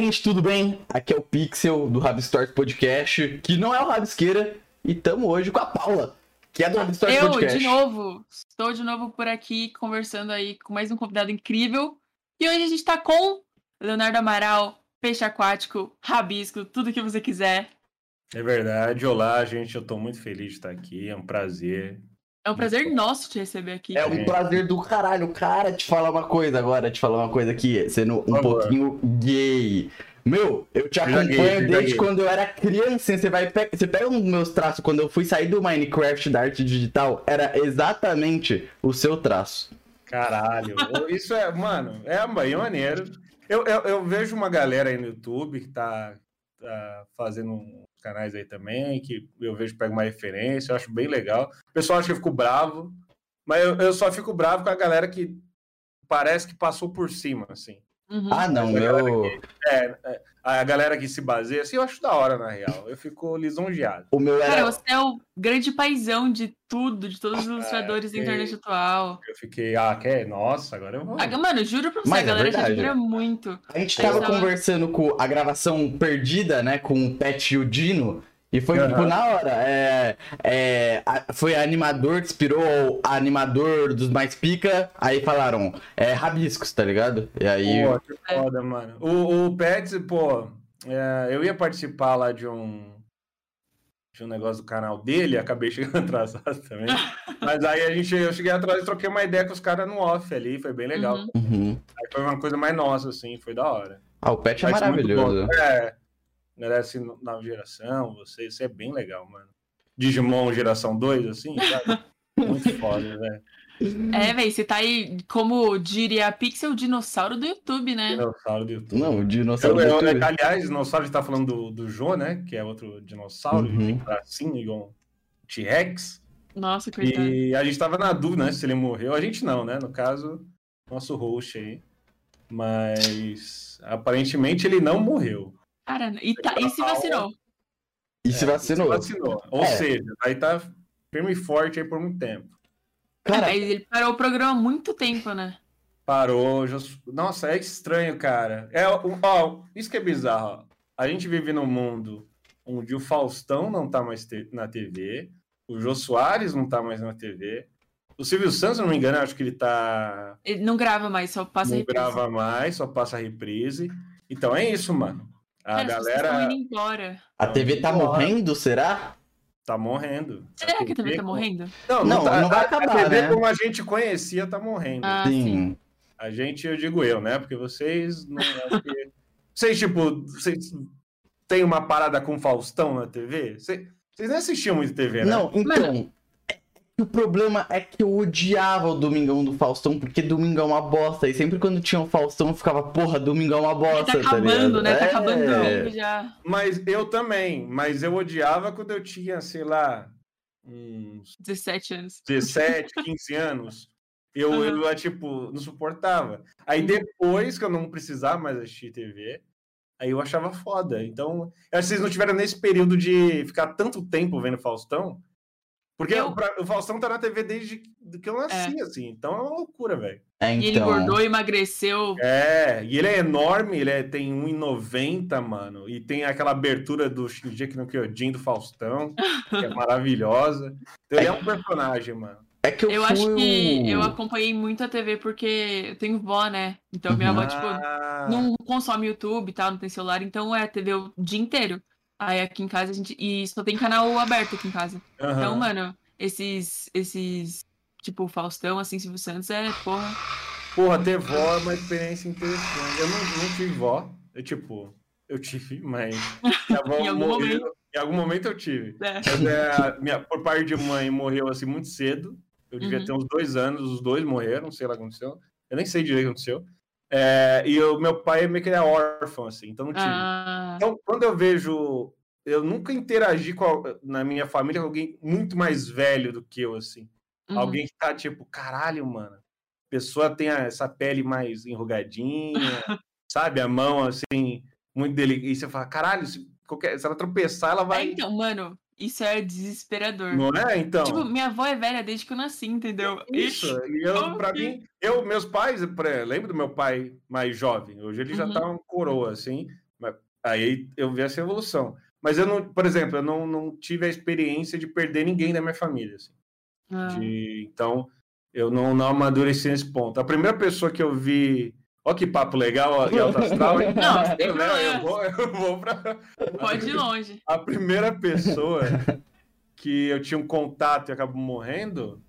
gente, tudo bem? Aqui é o Pixel do Rabstores Podcast, que não é o Rabisqueira, e tamo hoje com a Paula, que é do Rabstores Eu, Podcast. de novo, estou de novo por aqui conversando aí com mais um convidado incrível. E hoje a gente tá com Leonardo Amaral, peixe aquático, rabisco, tudo que você quiser. É verdade. Olá, gente. Eu tô muito feliz de estar aqui. É um prazer. É um prazer nosso te receber aqui. É um prazer do caralho, cara, te falar uma coisa agora, te falar uma coisa aqui, sendo um Por favor. pouquinho gay. Meu, eu te acompanho desde gay. quando eu era criança. Você vai pe- você pega um dos meus traços quando eu fui sair do Minecraft da arte digital, era exatamente o seu traço. Caralho. Isso é, mano, é maneiro. Eu, eu, eu vejo uma galera aí no YouTube que tá, tá fazendo uns canais aí também, que eu vejo pega uma referência, eu acho bem legal. O pessoal acha que eu fico bravo, mas eu, eu só fico bravo com a galera que parece que passou por cima, assim. Uhum. Ah, não, meu. É, é, a galera que se baseia, assim, eu acho da hora, na real. Eu fico lisonjeado. O meu Cara, era. você é o grande paizão de tudo, de todos os ilustradores da que- internet atual. Eu fiquei, ah, quer? Nossa, agora eu vou. Ah, Mano, juro pra você, Mas a é galera te verdade. admira muito. A gente Aí tava tava- conversando com a gravação perdida, né? Com o Pet e o Dino. E foi, Aham. tipo, na hora. É, é, a- foi animador que inspirou o animador dos mais pica. Aí falaram, é rabiscos, tá ligado? E aí. Pô, que foda, mano. O, o Pets, pô, é, eu ia participar lá de um de um negócio do canal dele, acabei chegando atrasado também. Mas aí a gente, eu cheguei atrás e troquei uma ideia com os caras no off ali, foi bem legal. Uhum. Uhum. Aí foi uma coisa mais nossa, assim, foi da hora. Ah, o Pet é maravilhoso. bom. É, galera assim, nova geração, você, isso é bem legal, mano. Digimon geração 2, assim, sabe? Muito foda, velho. É, velho, você tá aí, como diria a Pixel, dinossauro do YouTube, né? Dinossauro do YouTube. Não, o Eu, dinossauro. eu, do YouTube. aliás, dinossauro, a gente tá falando do, do Jô, né? Que é outro dinossauro, Uhum. bracinho, igual um T-Rex. Nossa, coitado. E a gente tava na dúvida, né? Se ele morreu. A gente não, né? No caso, nosso host aí. Mas aparentemente ele não morreu. Cara, e, tá, e se vacinou? E se É, vacinou. Se vacinou. Ou É. seja, aí tá firme e forte aí por muito tempo. Cara, Mas ele parou o programa há muito tempo, né? Parou. já- Nossa, é estranho, cara. É, ó, isso que é bizarro. ó. A gente vive num mundo onde o Faustão não tá mais te- na TV, o Jô Soares não tá mais na TV, o Silvio Santos, se não me engano, acho que ele tá. Ele não grava mais, só passa não reprise. grava mais, só passa reprise. Então é isso, mano. A Cara, galera indo embora. a TV tá morrendo, será? tá morrendo. Será que a TV tá morrendo? Não, Não, não, tá, não vai a- acabar, A TV né? como a gente conhecia tá morrendo. Ah, sim. A gente, eu digo eu, né? Porque vocês não. que- Vocês, tipo, vocês têm uma parada com Faustão na TV? Vocês, vocês nem assistiam muito TV, né? Não, então. é- O problema é que eu odiava o Domingão do Faustão, porque Domingão é uma bosta. E sempre quando tinha o Faustão, eu ficava, porra, Domingão é uma Ele bosta. tá acabando, ligado? né? Tá É. acabando já. Mas eu também. Mas eu odiava quando eu tinha, sei lá, uns 17 anos. 17, 15 anos. Eu, Aham. eu, tipo, não suportava. Aí depois que eu não precisava mais assistir TV, aí eu achava foda. Então, eu acho que vocês não tiveram nesse período de ficar tanto tempo vendo Faustão. Porque Eu- o, Faustão tá na TV desde que eu nasci, assim. Então é uma loucura, velho. É, E ele então. engordou, emagreceu. É, e ele é enorme, ele é, tem 1,90, mano. E tem aquela abertura do Shingeki no Kyojin do Faustão, que é maravilhosa. Então ele é um personagem, mano. É que eu, Eu fui acho que eu acompanhei muito a TV porque eu tenho vó, né? Então minha Uhum. avó, tipo, Ah, não consome YouTube e tal, não tem celular, então é TV o dia inteiro. Aí aqui em casa a gente. E só tem canal aberto aqui em casa. aham. Então, mano, esses. esses. Tipo, Faustão, assim, Silvio Santos é, porra. Porra, ter vó é uma experiência interessante. Eu não, não tive vó. Eu, tipo, eu tive, mas. Minha avó Em algum morreu- momento. Em algum momento eu tive. É. Mas, é, minha, por parte de mãe, morreu assim muito cedo. Eu devia Uhum. ter uns dois anos, os dois morreram, sei lá o que aconteceu. Eu nem sei direito o que aconteceu. É, e o meu pai meio que ele é órfão, assim, então não tive. Ah, Então, quando eu vejo. Eu nunca interagi com a- na minha família com alguém muito mais velho do que eu, assim. uhum. Alguém que tá tipo, caralho, mano. A pessoa tem essa pele mais enrugadinha, sabe? A mão assim, muito delicada. E você fala, caralho, se, qualquer- se ela tropeçar, ela É, vai. então, mano, isso é desesperador. Não é? Então. Tipo, minha avó é velha desde que eu nasci, entendeu? Isso, e eu, pra mim, eu, meus pais, lembro do meu pai mais jovem, hoje ele já Uhum. tá um coroa, assim, Aí eu vi essa evolução. Mas eu não, por exemplo, eu não, não tive a experiência de perder ninguém da minha família. Assim. Ah, De- então, eu não, não amadureci nesse ponto. A primeira pessoa que eu vi. Ó, que papo legal ó, e alto astral, hein? Não, sem eu, né, eu problema. vou, eu vou pra. Pode ir longe. A primeira pessoa que eu tinha um contato e acabou morrendo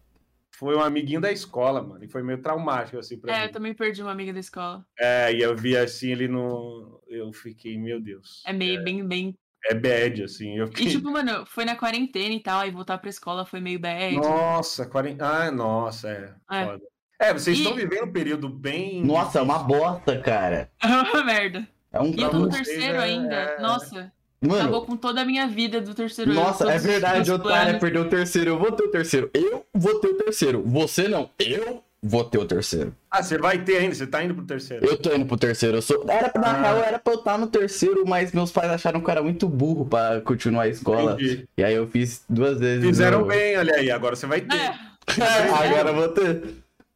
foi um amiguinho da escola, mano. E foi meio traumático, assim, pra É, eu mim. também perdi uma amiga da escola. É, e eu vi assim ele no. Eu fiquei, meu Deus. É meio bem, bem. É bad, assim. Eu E fiquei. tipo, mano, foi na quarentena e tal, aí voltar pra escola foi meio bad. Nossa, 40. Ah, nossa, é. É. foda. É, vocês E- estão vivendo um período bem. Nossa, é uma bosta, cara. Uma merda. É um E eu tô no terceiro é- ainda. é- Nossa, Mano, acabou com toda a minha vida do terceiro nossa, é todos os verdade, otária perdeu o terceiro. Eu vou ter o terceiro. Eu vou ter o terceiro. Você não. Eu vou ter o terceiro. Ah, você vai ter ainda, você tá indo pro terceiro. Eu tô indo pro terceiro. Eu sou... Era, na Ah. real, era pra eu estar no terceiro, mas meus pais acharam que eu era muito burro pra continuar a escola. Entendi. E aí eu fiz duas vezes. Fizeram no- bem, olha aí, agora você vai ter. É, Agora eu vou ter.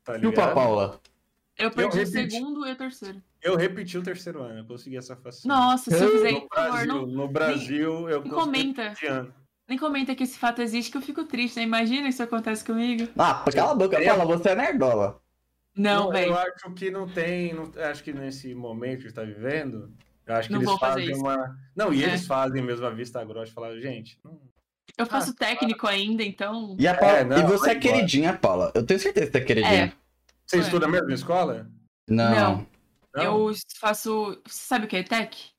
Tá Chupa, ligado? Paula. eu perdi o repeti. segundo e o terceiro. Eu repeti o terceiro ano, eu consegui essa façanha. Nossa, se eu fizer, No por favor, Brasil, não, no Brasil eu nem consegui comenta. esse ano. nem comenta que esse fato existe, que eu fico triste, né? Imagina isso acontece comigo. Ah, cala a boca, Paula, você é nerdola. Não, eu velho. acho que não tem, não- acho que nesse momento que está vivendo, eu acho que Não eles fazem uma. Não, e É. eles fazem mesmo a vista grossa, falar, gente, não- Eu faço técnico ainda, então. E, a Paula... É, não, e você é embora. queridinha, Paula. Eu tenho certeza que você é queridinha. É. você É. estuda mesmo na escola? Não. Não. Eu faço. Você sabe o que é tech?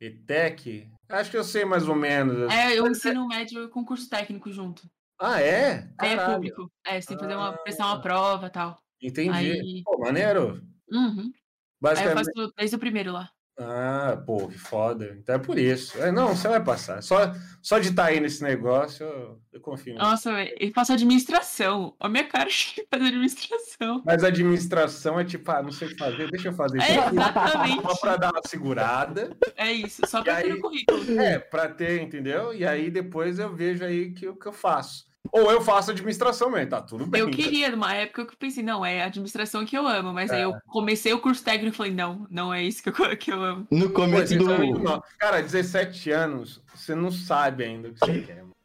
ETEC? Acho que eu sei mais ou menos. É, eu ensino médio com curso técnico junto. Ah, é? Aí é público. É, você tem que fazer uma, Ah. prestar uma prova e tal. Entendi. Aí- Pô, maneiro. Uhum. Aí eu Basicamente. faço desde o primeiro lá. Ah, pô, que foda. Então é por isso. É, não, você vai passar. Só, só de estar aí nesse negócio, eu, eu confio. Nossa, eu faço administração. Olha a minha cara de fazer administração. Mas administração é tipo, ah, não sei o que fazer, deixa eu fazer isso É, exatamente. Só pra dar uma segurada. É isso, só pra E ter aí- no currículo. É, pra ter, entendeu? E aí depois eu vejo aí que o que eu faço. Ou eu faço administração mesmo, tá tudo bem. Eu queria, numa época que eu pensei, não, é administração que eu amo, mas aí É. eu comecei o curso técnico e falei, não, não é isso que eu, que eu amo. No começo você do. muito. Cara, 17 anos, você não sabe ainda o que você quer. mano.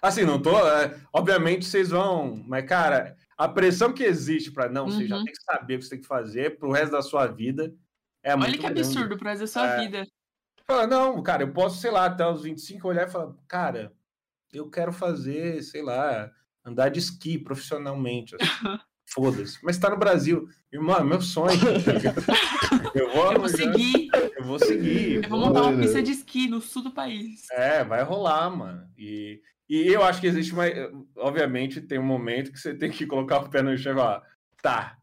Assim, não tô. é, obviamente vocês vão. Mas, cara, a pressão que existe pra não, você já Uhum. tem que saber o que você tem que fazer pro resto da sua vida. É muito Olha que grande. absurdo pra fazer sua É. vida. Fala, não, cara, eu posso, sei lá, até os 25 olhar e falar, cara, eu quero fazer, sei lá, andar de esqui profissionalmente. assim. Foda-se. Mas tá no Brasil. Irmão, é meu sonho. tá eu vou, Eu vou seguir, Eu vou seguir. eu vou montar uma pista de esqui no sul do país. É, vai rolar, mano. E, e eu acho que existe uma. Obviamente, tem um momento que você tem que colocar o pé no chão e falar, tá.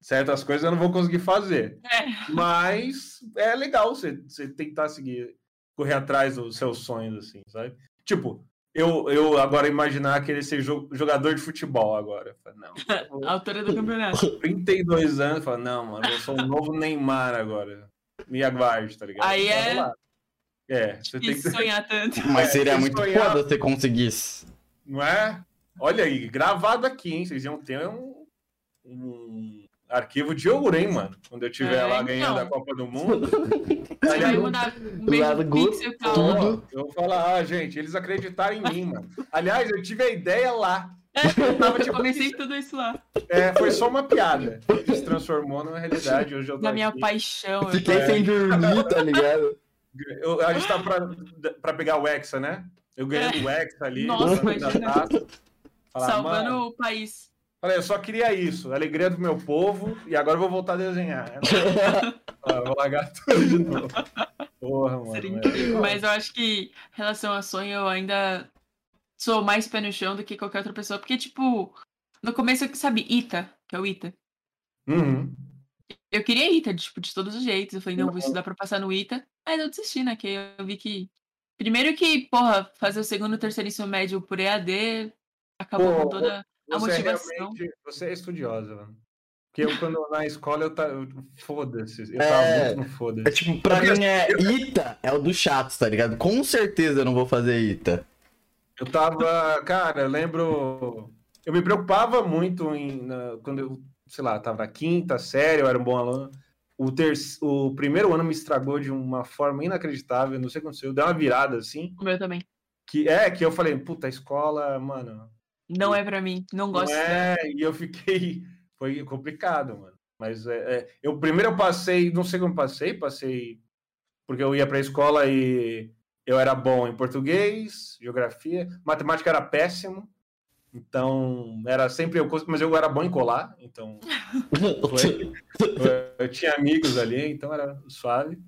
Certas coisas eu não vou conseguir fazer. É, Mas é legal você, você tentar seguir, correr atrás dos seus sonhos, assim, sabe? Tipo, eu, eu agora imaginar querer ser jo- jogador de futebol agora. Falo, Não, a altura do campeonato. 32 anos, eu falo, não, mano, eu sou o novo Neymar agora. Me aguarde, tá ligado? Aí é-. É, você tem que. sonhar tanto. Mas É, seria se muito sonhar- foda se você conseguisse. Não é? Olha aí, gravado aqui, hein? Vocês iam ter um, um arquivo de ouro, hein, mano? Quando eu estiver É, lá ganhando a então. Copa do Mundo. Aliás, mandar um good, Pixel e tal. tudo. eu vou falar, ah, gente, eles acreditaram em mim, mano. Aliás, eu tive a ideia lá. Eu tava, tipo, comecei tudo isso lá. É, foi só uma piada. Se transformou numa realidade. Hoje eu tô Na minha aqui. paixão. eu Fiquei É. sem dormir, tá ligado? Eu- a gente tá pra, pra pegar o Hexa, né? Eu ganhando o Hexa ali. Nossa, da- da imagina. Falar, salvando mano, o país. Falei, eu só queria isso, a alegria do meu povo, e agora eu vou voltar a desenhar. Ah, vou largar tudo de novo. Porra, mano. Seria incrível. Mas eu acho que, em relação a sonho, eu ainda sou mais pé no chão do que qualquer outra pessoa. Porque, tipo, no começo, sabe, Ita, que é o Ita. Uhum. Eu queria ITA, tipo, de todos os jeitos. Eu falei, não, vou estudar pra passar no ITA. Aí eu desisti, né? Que eu vi que. Primeiro que, porra, fazer o segundo terceiro ensino médio por EAD acabou Pô, com toda a Você, motivação. realmente, você é estudiosa, mano. Porque eu, quando na escola, eu tava. Foda-se. Eu É. tava muito no É foda-se. tipo, pra mim é Ita é o do chato, tá ligado? Com certeza eu não vou fazer Ita. Eu tava. Cara, eu lembro. Eu me preocupava muito em, na- quando eu, sei lá, tava na quinta série, eu era um bom aluno. o, ter... o primeiro ano me estragou de uma forma inacreditável, não sei o que aconteceu, deu uma virada assim. O meu também. Que é que eu falei, puta, a escola, mano. Não é pra mim, não Não gosto. é, e eu fiquei. Foi complicado, mano. Mas é, é, eu primeiro eu passei, não sei como passei, passei porque eu ia pra escola e eu era bom em português, geografia, matemática era péssimo. Então, era sempre eu, mas eu era bom em colar, então foi. eu, eu tinha amigos ali, então era suave.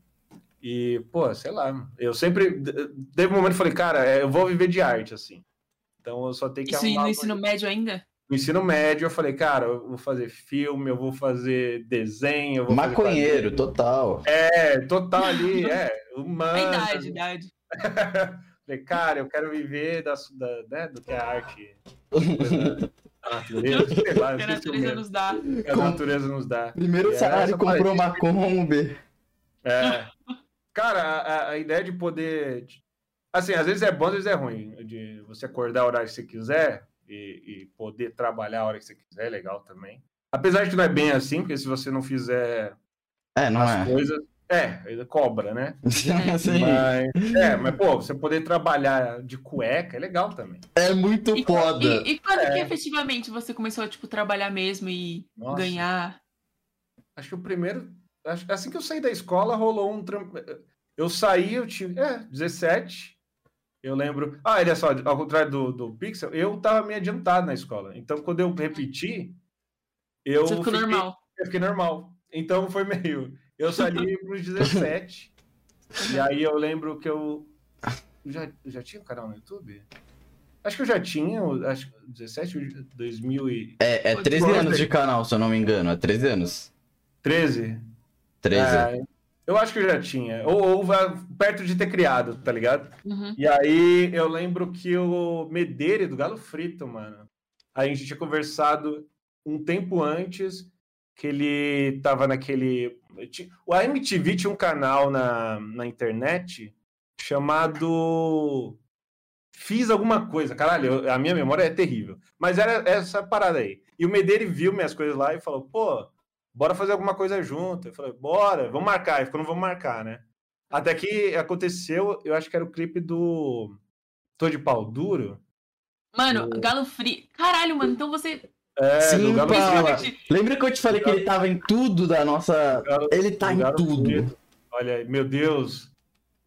E, pô, sei lá, eu sempre. Teve um momento que eu falei, cara, é, eu vou viver de arte, assim. Então eu só tenho que Isso arrumar no ensino médio ainda? no ensino médio, eu falei, cara, eu vou fazer filme, eu vou fazer desenho, eu vou fazer Maconheiro, quadrinho. total. É, total ali, é, humano. A idade, idade. falei, cara, eu quero viver da, da, né, do que a arte. coisa da natureza, sei lá, Que a o natureza nos dá. Que a natureza nos dá. Primeiro É, salário comprou uma Kombi. É. Cara, a, a ideia de poder. Assim, às vezes é bom, às vezes é ruim. De você acordar a hora que você quiser e, e poder trabalhar a hora que você quiser, é legal também. Apesar de que não é bem assim, porque se você não fizer É, não as é. coisas. É, ele cobra, né? Sim. Mas, é, mas, pô, você poder trabalhar de cueca é legal também. É muito E, foda. e, e quando É. que efetivamente você começou a tipo, trabalhar mesmo e Nossa. ganhar? Acho que o primeiro. acho- Assim que eu saí da escola, rolou um. Eu saí, eu tinha. É, 17. Eu lembro. Ah, olha só, ao contrário do, do Pixel, eu tava meio adiantado na escola. Então, quando eu repeti, eu. Você ficou fiquei, normal. Eu fiquei normal. Então, foi meio. Eu saí pros 17. e aí eu lembro que eu. Já, já tinha um canal no YouTube? Acho que eu já tinha, acho que 17, 2013. É, é 13 Gostei. anos de canal, se eu não me engano. É 13 anos. 13. É, eu acho que eu já tinha. Ou, ou perto de ter criado, tá ligado? Uhum. E aí eu lembro que o Medeira do Galo Frito, mano, a gente tinha conversado um tempo antes que ele tava naquele. O AMTV tinha um canal na, na internet chamado. Fiz alguma coisa, caralho, a minha memória é terrível. Mas era essa parada aí. E o Medeira viu minhas coisas lá e falou: pô, bora fazer alguma coisa junto. Eu falei: bora, vamos marcar. Ele ficou: não vamos marcar, né? Até que aconteceu, eu acho que era o clipe do Tô de Pau Duro. Mano, O- Galo Free. Caralho, mano, então você. É, Sim, do Galo Paula. Lembra que eu te falei que ele tava em tudo da nossa. Galo- Ele tá em Galo tudo. Frito. Olha, aí, meu Deus.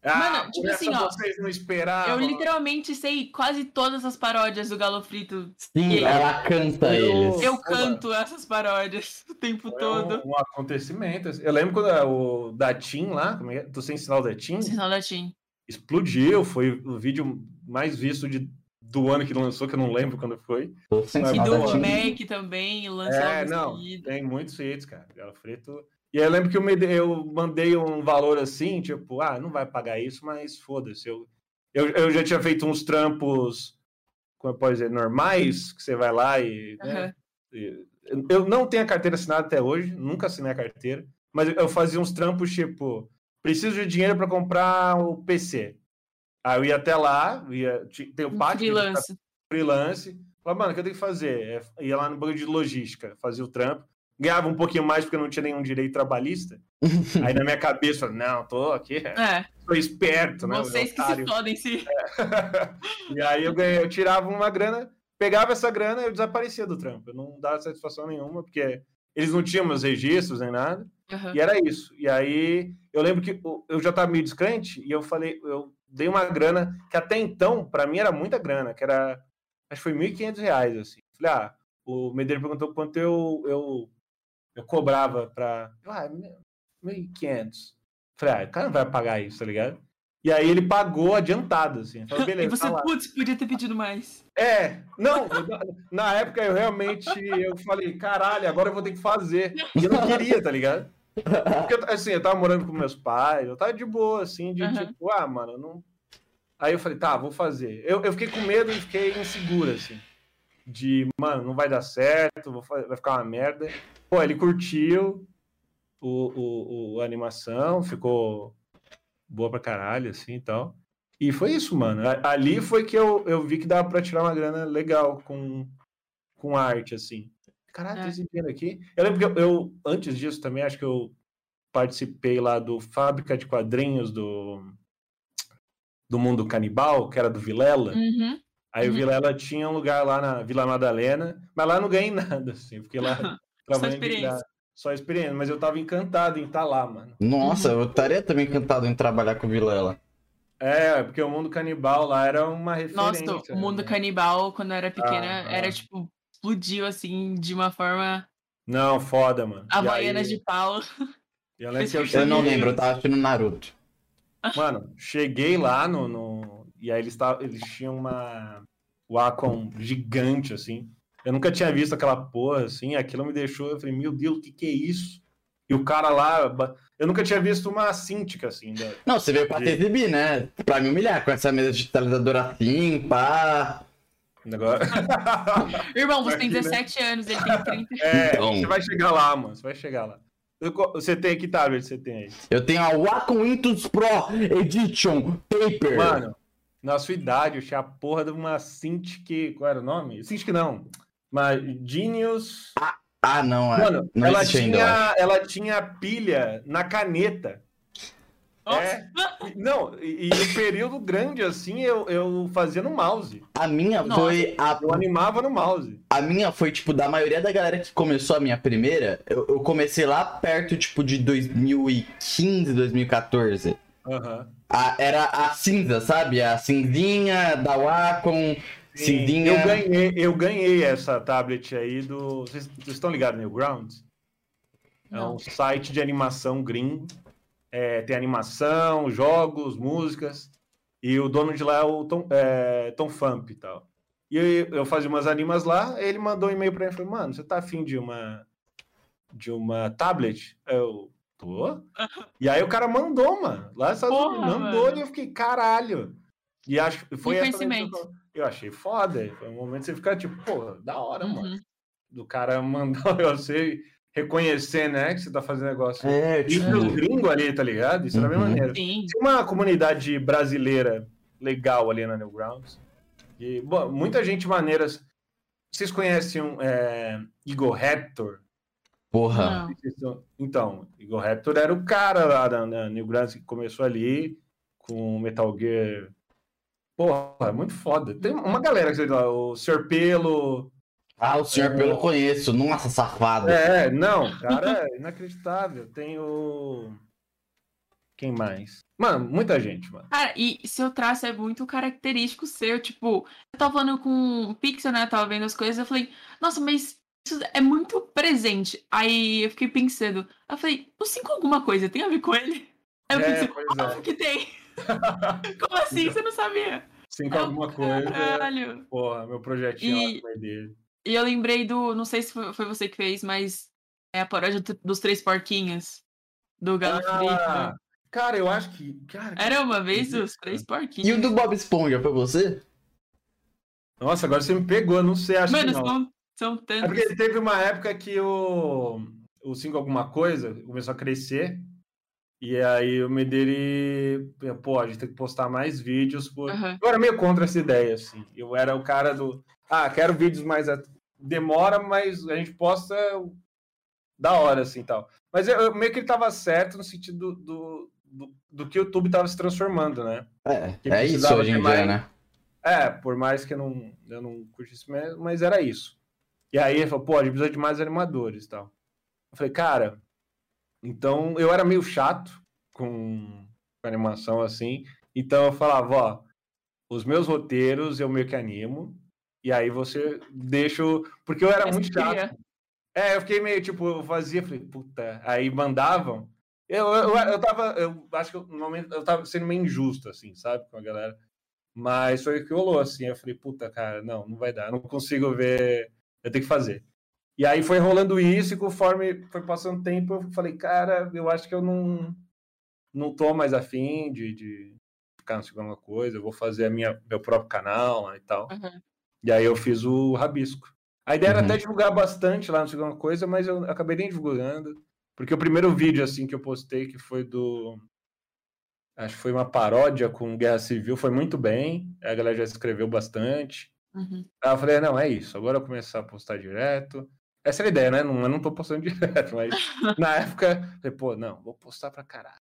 Ah, Mano, tipo assim, ó, vocês não esperavam. Eu literalmente sei quase todas as paródias do Galo Frito. Sim, ela canta Eu- eles. Eu canto essas paródias o tempo Foi todo. um, um acontecimento. Eu lembro quando a- o da Tim lá, como é é? Tô sem sinal da Tim, Sinal da Tim. explodiu. Foi o vídeo mais visto de, do ano que lançou, que eu não lembro quando foi. Tô sem E do. Mac também, lançou É, não, seguida. tem muitos hits, cara. Galo Frito. E aí eu lembro que eu, me- eu mandei um valor assim, tipo, ah, não vai pagar isso, mas foda-se. Eu, eu, eu já tinha feito uns trampos, como eu posso dizer, normais, que você vai lá e. né, Aham. e- Eu não tenho a carteira assinada até hoje, nunca assinei a carteira, mas eu fazia uns trampos tipo, preciso de dinheiro para comprar o PC. Aí eu ia até lá, ia, tem o Um pátio, freelance. freelance. Falava, mano, o que eu tenho que fazer? É, ia lá no banco de logística, fazia o trampo. Ganhava um pouquinho mais porque eu não tinha nenhum direito trabalhista. Aí na minha cabeça, eu falei, não, tô aqui, É, tô esperto, né? vocês que se fodem se. e aí eu, ganhei, eu tirava uma grana, pegava essa grana e eu desaparecia do trampo. Eu não dava satisfação nenhuma, porque eles não tinham meus registros nem nada. Aham. E era isso. E aí eu lembro que eu já estava meio descrente e eu falei, eu dei uma grana que até então, para mim, era muita grana, que era, acho que foi 1.500 reais, assim. Falei, ah, o Medeiro perguntou quanto eu, eu, eu cobrava para. Ah, 1.500. Falei, ah, o cara não vai pagar isso, tá ligado? E aí ele pagou adiantado, assim. Falei, E beleza, você, tá putz, podia ter pedido mais. É, não, na, época eu realmente eu falei, caralho, agora eu vou ter que fazer. E eu não queria, tá ligado? Porque, assim, eu tava morando com meus pais, eu tava de boa, assim, de Aham. tipo, ah, mano, eu não. Aí eu falei, tá, vou fazer. Eu, eu fiquei com medo e fiquei inseguro, assim. De, mano, não vai dar certo, vou vai ficar uma merda. Pô, ele curtiu o, o, o- a animação, ficou boa pra caralho, assim e tal. E foi isso, mano. Ali foi que eu, eu vi que dava pra tirar uma grana legal com, com arte, assim. Caralho, É. dinheiro aqui. Eu lembro que eu, eu, antes disso também, acho que eu participei lá do Fábrica de Quadrinhos do, do Mundo Canibal, que era do Vilela. Uhum. Aí o Uhum. Vilela tinha um lugar lá na Vila Madalena, mas lá não ganhei nada, assim. Fiquei lá de experiência. Só experiência, mas eu tava encantado em estar lá, mano. Nossa, eu estaria também encantado em trabalhar com o Vilela. É, porque o Mundo Canibal lá era uma Nossa, referência. o mundo né? canibal, quando eu era pequena, Ah, era ah. tipo, explodiu assim, de uma forma. Não, foda, mano. E Havaianas aí, de pau. eu lembro que eu Eu não cheguei- lembro, eu tava assistindo Naruto. Mano, cheguei lá no. no- E aí eles, tavam, eles tinham uma. Wacom gigante, assim. Eu nunca tinha visto aquela porra, assim. Aquilo me deixou. Eu falei, meu Deus, o que, que é isso? E o cara lá. Eu nunca tinha visto uma Cintiq, assim. da- Não, você veio pra De- exibir, né? Pra me humilhar com essa mesa digitalizadora assim, pá. Negócio... Irmão, você tem Aqui, né? 17 anos, ele tem 30. É, Então. você vai chegar lá, mano. Você vai chegar lá. Você tem que tablet, você tem aí. Eu tenho a Wacom Intus Pro Edition Paper. Mano, na sua idade, eu tinha a porra de uma Cintiq. Qual era o nome? Cintiq não. Mas Genius. Ah, não, é. Mano, não ela, existe ainda, tinha, ela tinha pilha na caneta. É. Não, e, e um período grande assim eu, eu fazia no mouse. A minha Nossa. foi a, Eu animava no mouse. a minha foi tipo da maioria da galera que começou a minha primeira, eu, eu comecei lá perto tipo de 2015, 2014. Aham. A- era a cinza, sabe? A cinzinha da Wacom, Eu ganhei, eu ganhei essa tablet aí do. Vocês, vocês estão ligados no Newgrounds? É um site de animação gringo. É, tem animação, jogos, músicas. E o dono de lá é o Tom, é, Tom Fump e tal. E eu, eu fazia umas animas lá, ele mandou um e-mail pra mim e falou, mano, você tá afim de uma de uma tablet? Eu, tô. E aí o cara mandou, mano. Lá Porra, mandou mano. e eu fiquei, caralho. E acho que foi essa que eu achei foda. Foi um momento que você fica tipo, pô, da hora, mano. Uhum. Do cara mandar você reconhecer, né, que você tá fazendo negócio. É, E tipo. os gringos ali, tá ligado? Isso era bem Uhum. maneiro. Sim. Tinha uma comunidade brasileira legal ali na Newgrounds. E, bom, muita gente maneira. Vocês conhecem um, é, Igor Raptor? Porra. Não. Então, Igor Raptor era o cara lá da, da Newgrounds que começou ali com Metal Gear. Porra, muito foda. Tem uma galera que lá, o Sr. Pelo. Ah, o senhor pelo eu conheço. Nossa, safado. É, não, cara, é inacreditável. Tem o. Quem mais? Mano, muita gente, mano. Cara, e seu traço é muito característico seu. Tipo, eu tava falando com o Pixel, né? Eu tava vendo as coisas. Eu falei, nossa, mas isso é muito presente. Aí eu fiquei pensando. Eu falei, o 5 alguma coisa tem a ver com ele? Aí eu É, pensei, pois óbvio é. que tem. Como assim? Você não sabia? Sim, com alguma coisa. Caralho. Porra, meu projetinho E- lá dele. E eu lembrei do. Não sei se foi, você que fez, mas é a paródia do- dos três porquinhos. Do Galo Ah, Frito. cara, eu acho que. Cara, Era uma vez os três E porquinhos. o do Bob Esponja, foi você? Nossa, agora você me pegou, não sei, acho Mano, que não. são, são É tantos. porque teve uma época que o, o 5 alguma coisa começou a crescer. E aí o Medeiros, pô, a gente tem que postar mais vídeos. Por... Aham. Eu era meio contra essa ideia, assim. Eu era o cara do. Ah, quero vídeos mais. at- Demora, mas a gente posta da hora, assim tal. Mas eu, eu- meio que ele tava certo no sentido do, do, do, do que o YouTube tava se transformando, né? É, Que é isso hoje em ter dia, mais- né? É, por mais que eu não, eu não curtisse mesmo, mas era isso. E aí ele falou, pô, a gente precisa de mais animadores e tal. Eu falei, cara, então eu era meio chato com, animação assim. Então eu falava, ó, os meus roteiros eu meio que animo. E aí você deixa. o- Porque eu era Essa muito chato. É, eu fiquei meio tipo, eu fazia, falei, puta, aí mandavam. Eu, eu, eu tava, eu acho que eu, no momento eu tava sendo meio injusto, assim, sabe, com a galera. Mas foi o que rolou, assim. Eu falei, puta, cara, não, não vai dar, eu não consigo ver, eu tenho que fazer. E aí foi rolando isso, e conforme foi passando tempo, eu falei, cara, eu acho que eu não, não tô mais afim de, de ficar no segundo coisa, eu vou fazer a minha, meu próprio canal lá e tal. Aham. E aí eu fiz o Rabisco. A ideia era Uhum. até divulgar bastante lá no Segunda Coisa, mas eu acabei nem divulgando. Porque o primeiro vídeo, assim, que eu postei, que foi do... Acho que foi uma paródia com Guerra Civil, foi muito bem. A galera já escreveu bastante. Uhum. Aí eu falei, não, é isso. Agora eu vou começar a postar direto. Essa era a ideia, né? Não, eu não tô postando direto, mas na época, falei, pô, não, vou postar pra caralho.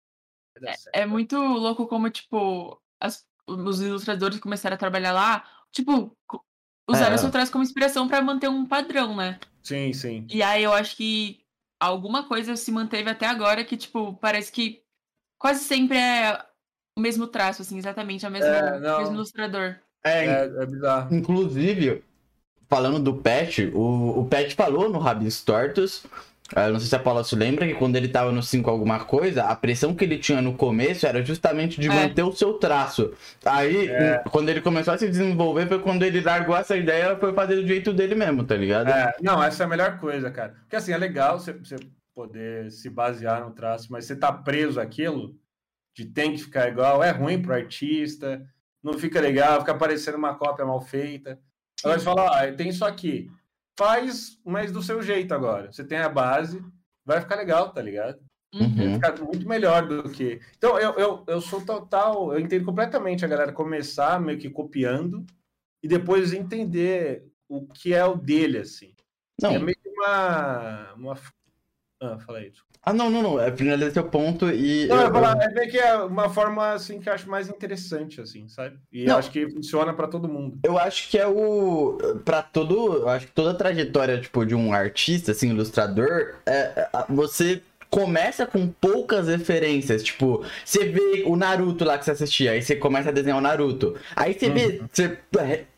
Certo. É muito louco como, tipo, as- os ilustradores começaram a trabalhar lá, tipo, co- usaram É. o seu traço como inspiração pra manter um padrão, né? Sim, sim. E aí eu acho que alguma coisa se manteve até agora que, tipo, parece que quase sempre é o mesmo traço, assim, exatamente, a mesma, É, o mesmo ilustrador. É, É, é bizarro. Inclusive, falando do Pet, o, o Pet falou no Rabis Tortos. eh, não sei se a Paula se lembra que quando ele tava no 5 alguma coisa, a pressão que ele tinha no começo era justamente de É. manter o seu traço. Aí, É. quando ele começou a se desenvolver, foi quando ele largou essa ideia e foi fazer do jeito dele mesmo, tá ligado? É, não, essa é a melhor coisa, cara. Porque assim, é legal você, você poder se basear no traço, mas você tá preso àquilo de tem que ficar igual, é ruim pro artista, não fica legal, fica parecendo uma cópia mal feita. Agora você fala, ah, tem isso aqui. Faz, mas do seu jeito agora. Você tem a base, vai ficar legal, tá ligado? Uhum. Vai ficar muito melhor do que. Então, eu, eu, eu sou total. Eu entendo completamente a galera começar meio que copiando e depois entender o que é o dele, assim. Não, É meio que uma. uma... Ah, fala aí. ah, não, não, não. É finalizar seu ponto e. Não, eu- eu ia falar, é meio que é uma forma assim que eu acho mais interessante, assim, sabe? E eu Não. acho que funciona pra todo mundo. Eu acho que é o. Pra todo. Eu acho que toda a trajetória, tipo, de um artista, assim, ilustrador, é, é, você começa com poucas referências. Tipo, você vê o Naruto lá que você assistia, aí você começa a desenhar o Naruto. Aí você vê, você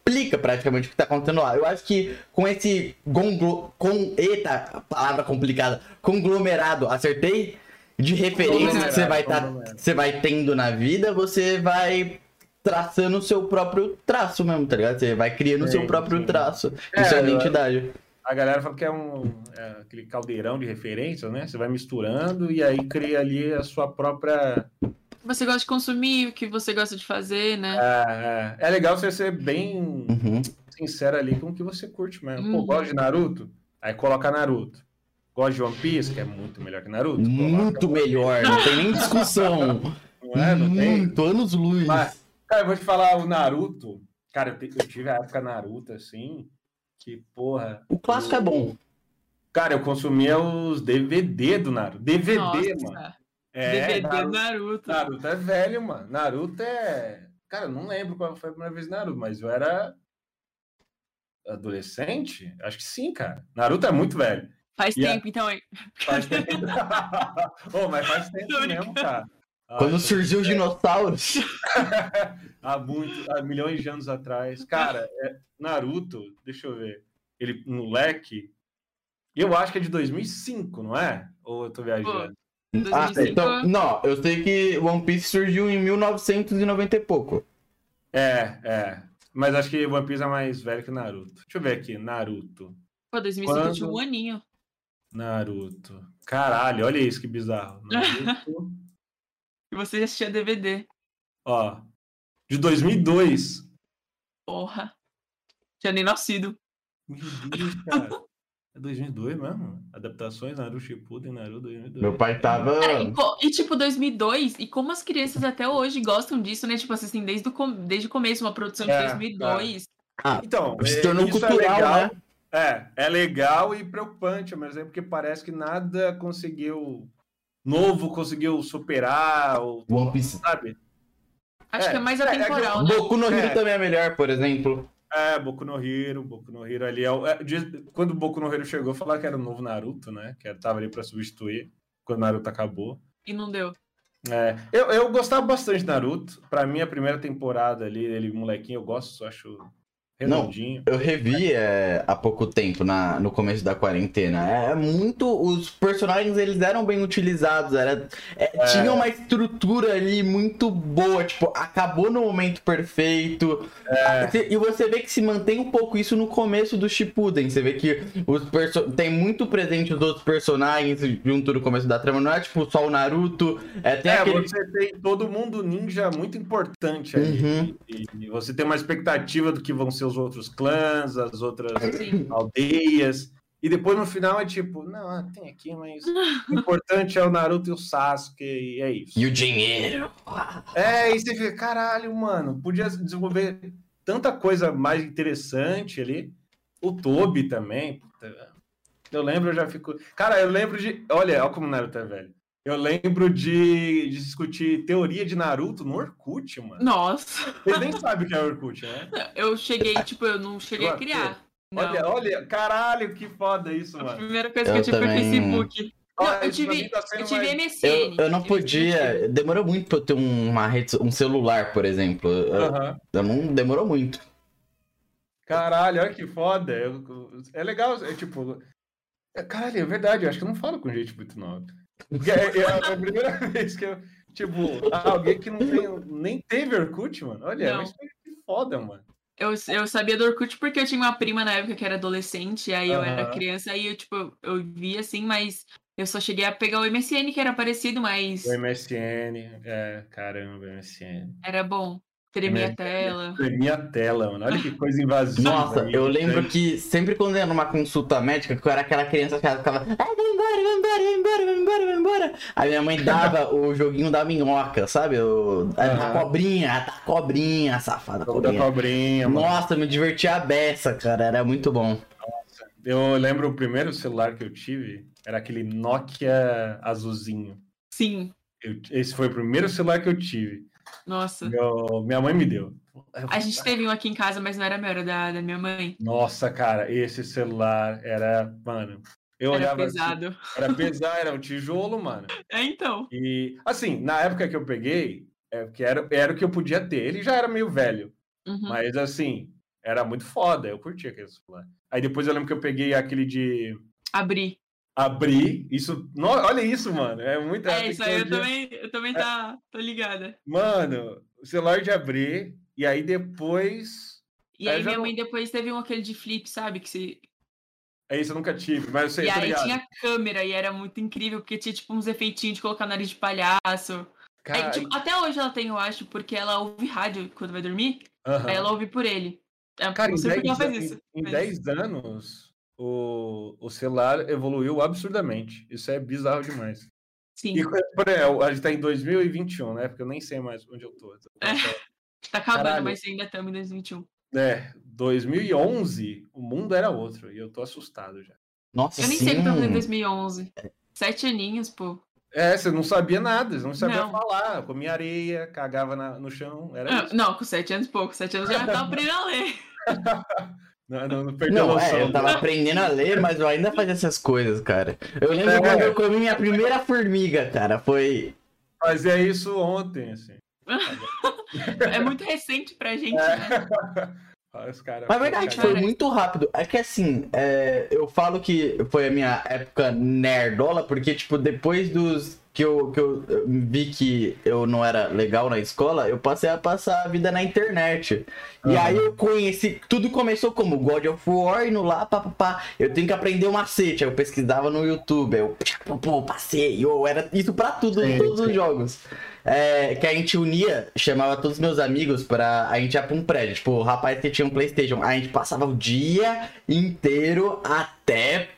replica praticamente o que tá acontecendo lá. Eu acho que com esse gonglo, com. Eita, palavra complicada. Conglomerado, acertei? De referências que você vai, tá, você vai tendo na vida, você vai traçando o seu próprio traço mesmo, tá ligado? Você vai criando o seu Sim, próprio sim. traço. É, é eu- identidade. A galera fala que é um é aquele caldeirão de referências, né? Você vai misturando e aí cria ali a sua própria. Que você gosta de consumir, o que você gosta de fazer, né? É, é, é legal você ser bem Uhum. sincero ali com o que você curte mesmo. Pô, Uhum. gosta de Naruto? Aí coloca Naruto. Gosta de One Piece, que é muito melhor que Naruto? Coloca Muito Piece. melhor, não tem nem discussão. Não é? Não tem? Muito, anos luz. Mas, cara, eu vou te falar, o Naruto. Cara, eu, te- eu tive a época Naruto, assim, que, porra. O clássico é bom. Cara, eu consumia os DVD do Naruto. DVD, mano. Nossa, É, DVD Naruto, Naruto. Naruto é velho, mano. Naruto é. Cara, eu não lembro qual foi a primeira vez Naruto, mas eu era adolescente? Acho que sim, cara. Naruto é muito velho. Faz E a- tempo, então, hein? Faz tempo. Ô, mas faz tempo Tô mesmo, cara. Quando Ah, surgiu os dinossauros. há muito, há milhões de anos atrás. Cara, é, Naruto, deixa eu ver. Ele, moleque, eu acho que é de 2005, não é? Ou eu tô viajando? Ah, 2005. então, não, eu sei que One Piece surgiu em 1990 e pouco. É, é. Mas acho que One Piece é mais velho que Naruto. Deixa eu ver aqui, Naruto. Pô, 2005 eu tinha Quando- um aninho. Naruto. Caralho, olha isso que bizarro. Naruto, E você assistia DVD. ó, de 2002. Porra. Tinha nem nascido. Meu Deus, cara. É 2002 mesmo? Adaptações Naruto Shippuden, Naruto 2002. Meu pai tava. É, e, e, tipo, 2002, e como as crianças até hoje gostam disso, né? Tipo, assistem desde o, com- desde o começo, uma produção de É, 2002. Então, Se é- tornou isso cultural, é legal, né? É, é legal e preocupante mesmo tempo, porque parece que nada conseguiu. Novo conseguiu superar, ou, One Piece. sabe? Acho É, que é mais é, é atemporal, né? Boku no Hero É. também é melhor, por exemplo. É, Boku no Hero, Boku no Hero ali. É, é, quando o Boku no Hero chegou, falaram que era o novo Naruto, né? Que tava ali pra substituir, quando o Naruto acabou. E não deu. É, eu, eu gostava bastante de Naruto. Pra mim, a primeira temporada ali, ele molequinho, eu gosto, acho redondinho. Eu revi é, há pouco tempo, na, no começo da quarentena. É muito. Os personagens eles eram bem utilizados. Era, é, Tinha uma estrutura ali muito boa. Tipo, acabou no momento perfeito. É. Ah, E você vê que se mantém um pouco isso no começo do Shippuden. Você vê que os tem muito presente os outros personagens junto no começo da trama. Não é tipo só o Naruto. É, tem É, aquele. você tem todo mundo ninja muito importante ali. Uhum. E, e você tem uma expectativa do que vão ser os outros clãs, as outras Sim. aldeias. E depois no final é tipo, não, tem aqui, mas o importante é o Naruto e o Sasuke, e é isso. E o dinheiro. É, e você fica, caralho, mano, podia desenvolver tanta coisa mais interessante ali. O Toby também, puta, Eu lembro, eu já fico. Cara, eu lembro de. Olha, olha como o Naruto é velho. Eu lembro de, de discutir teoria de Naruto no Orkut, mano. Nossa. Vocês nem sabem o que é Orkut, né? Eu cheguei, tipo, eu não cheguei a criar. Não. Olha, olha, caralho, que foda isso, A mano. primeira coisa Eu que eu tive também- foi Facebook. Não, Olha, eu tive, tá eu tive mais- MSN. Eu, eu não podia. Demorou muito pra eu ter uma rede, um celular, por exemplo. Eu não demorou muito. Caralho, olha que foda. É legal, é tipo. é- Caralho, é verdade, eu acho que eu não falo com gente muito nova. É, é a primeira vez que eu. Tipo, alguém que não tem, nem teve Orkut, mano. Olha, é uma Não. foda, mano. Eu, eu sabia do Orkut porque eu tinha uma prima na época que era adolescente, aí eu era criança, aí eu, tipo, eu via assim, mas eu só cheguei a pegar o MSN, que era parecido, mas O MSN, é, caramba, MSN. era bom. Tremia a tela. Minha tela, mano. Olha que coisa invasiva. Nossa, eu lembro que sempre quando eu ia numa consulta médica, que eu era aquela criança que ela ficava, ai, vai embora, vai embora, vai embora, vai embora, vai embora. Aí minha mãe dava o joguinho da minhoca, sabe? O, a, a cobrinha, a cobrinha, a safada Jogo da cobrinha. cobrinha, mano. Nossa, me divertia a beça, cara, era muito bom. Eu lembro o primeiro celular que eu tive, era aquele Nokia azulzinho. Sim, Eu- esse foi o primeiro celular que eu tive. Nossa. Meu- minha mãe me deu. A gente teve um aqui em casa, mas não era meu, era da, da minha mãe. Nossa, cara, esse celular era, mano. Eu Era olhava assim, pesado. era pesado, era um tijolo, mano. É, então. E assim, na época que eu peguei, é, que era, era o que eu podia ter. Ele já era meio velho, Uhum. mas assim, era muito foda. Eu curtia aquele celular. Aí depois eu lembro que eu peguei aquele de Abri. Abrir. Isso, no- olha isso, mano. É muito. a É, isso aí eu também, eu também tá, tô ligada. Mano, o celular de abrir, e aí depois. E É, aí já minha não- mãe depois teve um aquele de flip, sabe? Que se... É isso, eu nunca tive, mas eu sei, E aí ligado. tinha câmera e era muito incrível, porque tinha tipo uns efeitinhos de colocar nariz de palhaço. Aí, Cara, tipo, até hoje ela tem, eu acho, porque ela ouve rádio quando vai dormir, aham. aí ela ouve por ele. É, Cara, não em sei por que 10, ela faz isso. em mas- 10 anos, o, o celular evoluiu absurdamente. Isso é bizarro demais. Sim, E, por exemplo, a gente tá em 2021, né? Porque eu nem sei mais onde eu tô. É. tá acabando, Caralho. mas ainda estamos em 2021. É, 2011, o mundo era outro. E eu tô assustado já. Nossa, Eu nem sim. sei o que eu falei em 2011. Sete aninhos, pô. É, você não sabia nada, você não sabia Não. falar. Eu comia areia, cagava na- no chão. Era Ah, isso. Não, com sete anos pouco. Sete anos já tava aprendendo a ler. Não, não, não perdeu a Não, noção. é, eu tava aprendendo a ler, mas eu ainda fazia essas coisas, cara. Eu lembro É. quando eu comi minha primeira formiga, cara. Foi. Fazia isso ontem, assim. É muito recente pra gente, É. né? Olha os caras. Mas é verdade, Cara. foi muito rápido. É que assim, é, eu falo que foi a minha época nerdola, porque, tipo, depois dos. Que eu, que eu vi que eu não era legal na escola, eu passei a passar a vida na internet. E aí eu conheci. Tudo começou como God of War, indo lá, papapá. Eu tenho que aprender o macete. Aí eu pesquisava no YouTube. Aí eu, pô, pô, passei. Eu era isso pra tudo, em todos os jogos. É, que a gente unia, chamava todos os meus amigos pra a gente ir pra um prédio. Tipo, o rapaz que tinha um Playstation. A gente passava o dia inteiro até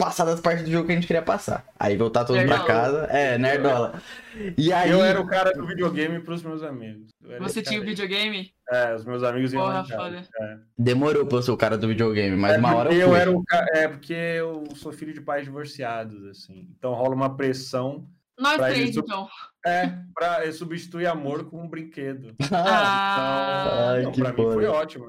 passar das partes do jogo que a gente queria passar. Aí voltar todos pra Nerdola. casa. É, nerdola. E aí. Eu era o cara do videogame pros meus amigos. Eu Você tinha o videogame? É, os meus amigos iam lá Porra, foda. É. Demorou pra eu ser o cara do videogame, mas É uma hora eu fui. era o ca- É porque eu sou filho de pais divorciados, assim. Então rola uma pressão. Nós Pra três, então. É, pra eu substituir amor com um brinquedo. Ah, Ai, não, que pra mim foi ótimo.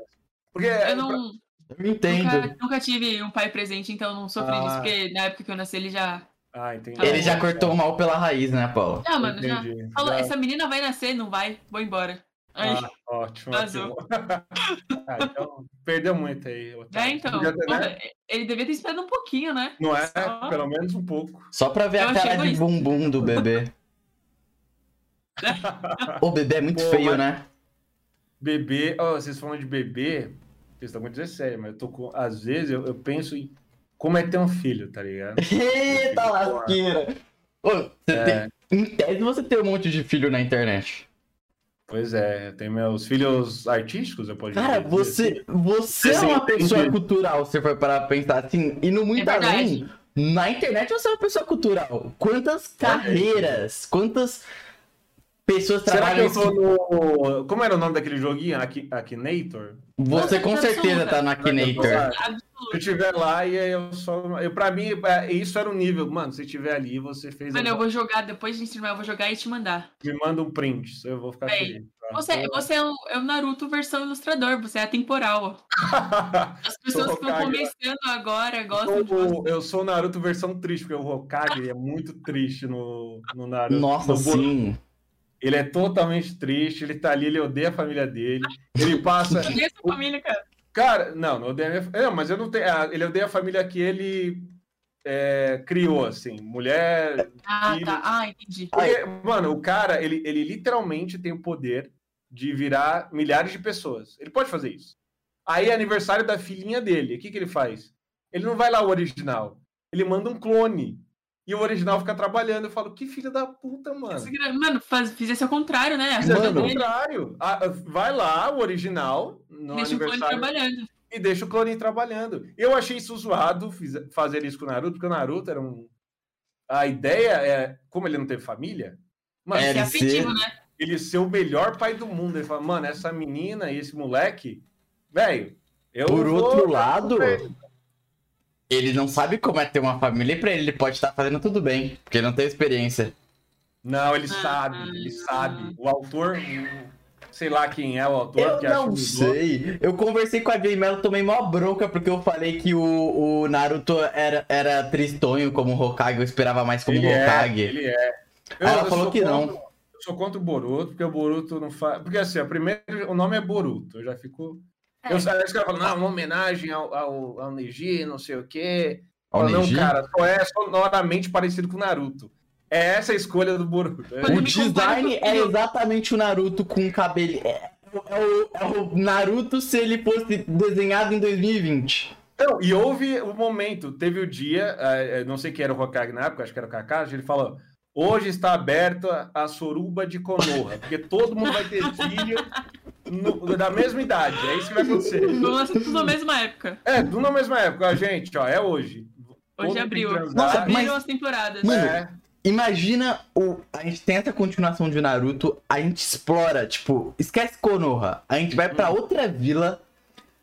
Porque é, eu não, Eu entendo. nunca, nunca tive um pai presente, então não sofri disso, Ah. porque na época que eu nasci ele já. Ah, entendi. Ele já cortou o mal pela raiz, né, Paulo? Ah, mano, já. Entendi. Falou, Já- essa menina vai nascer, não vai, vou embora. Aí, Ah, ótimo. Vazou. ah, então, perdeu muito aí. é, então. Ter, né? ele devia ter esperado um pouquinho, né? Não é? Só- Pelo menos um pouco. Só pra ver Eu a cara de egoísta. bumbum do bebê. O bebê é muito Pô, feio, mas- né? Bebê, ó, vocês falam de bebê, vocês estão com 17, mas eu tô com. Às vezes eu, eu penso em como é ter um filho, tá ligado? Eita lasqueira! Você É. tem... Em tese você tem um monte de filho na internet. Pois é, eu tenho meus filhos artísticos, eu posso Cara, dizer você, assim. você é uma entendi. pessoa cultural, se for para pensar assim. E no muito É além, na internet você é uma pessoa cultural. Quantas carreiras, quantas pessoas Será que trabalham. eu tô no. Como era o nome daquele joguinho? Aki- Akinator? Você com certeza tá no Akinator. Se eu estiver lá e eu só. Eu, pra mim, é, isso era o nível. Mano, se estiver ali, você fez. Mano, eu vou jogar, depois de ensinar, eu vou jogar e te mandar. Me manda um print, eu vou ficar Bem, feliz. tá? Você, você é, o, é o Naruto versão ilustrador, você é atemporal. As pessoas que estão começando agora gostam Eu de você. sou- eu sou o Naruto versão triste, porque o Hokage é muito triste no, no Naruto. Nossa, No sim. Ele é totalmente triste, ele tá ali, ele odeia a família dele. Ele passa. Eu odeio essa família, cara. Cara, não, não odeia a minha... Não, mas eu não tenho. ah, Ele odeia a família que ele é, criou, assim. Mulher. Ah, Filho. tá. Ah, entendi. Porque, mano, o cara, ele, ele literalmente tem o poder de virar milhares de pessoas. Ele pode fazer isso. Aí é aniversário da filhinha dele. O que, que ele faz? Ele não vai lá o original. Ele manda um clone. E o original fica trabalhando. Eu falo, que filho da puta, mano. Mano, faz, fizesse ao contrário, né? A Isso vida o Mano. dele, contrário. Ah, vai lá, o original, no deixa o clone aniversário, trabalhando. e deixa o clone trabalhando. Eu achei isso zoado, fiz- fazer isso com o Naruto, porque o Naruto era um. A ideia é, como ele não teve família, mano, É, afetivo, ser- né? ele ser o melhor pai do mundo. Ele fala, mano, essa menina e esse moleque, velho, eu. Por vou- outro lado, ele não sabe como é ter uma família e pra ele ele pode estar fazendo tudo bem, porque ele não tem experiência. Não, ele Ah. sabe, ele sabe. O autor, o- sei lá quem é o autor, Eu que não sei. Eu conversei com a Jay Mello, tomei mó bronca porque eu falei que o, o Naruto era, era tristonho como Hokage, eu esperava mais como ele é, Hokage. ele é. Aí ela eu falou sou que não. contra- Eu sou contra o Boruto, porque o Boruto não faz. Porque assim, a primeira, o nome é Boruto, eu já fico. É. Eu, aí os caras falam, não, uma homenagem ao, ao, ao Neji, não sei o quê. Ao Fala, não, cara, só é sonoramente parecido com o Naruto. É essa a escolha do Boruto. É- O design o é exatamente o Naruto com cabelo. É, é o, é o Naruto se ele fosse desenhado em 2020. Não, e houve o momento, teve o dia, eh, eh, não sei quem era o Hokage na época, acho que era o Kakashi, ele falou, hoje está aberta a Soruba de Konoha, porque todo mundo vai ter filho no- da mesma idade, é isso que vai acontecer. Vamos tudo na mesma época. É, tudo na mesma época, a gente, ó, é hoje. Hoje abriu. transar. Nossa, Abriram mas- as temporadas. Mano, É, Imagina o. A gente tem essa continuação de Naruto, a gente explora, tipo, esquece Konoha. A gente vai pra outra vila,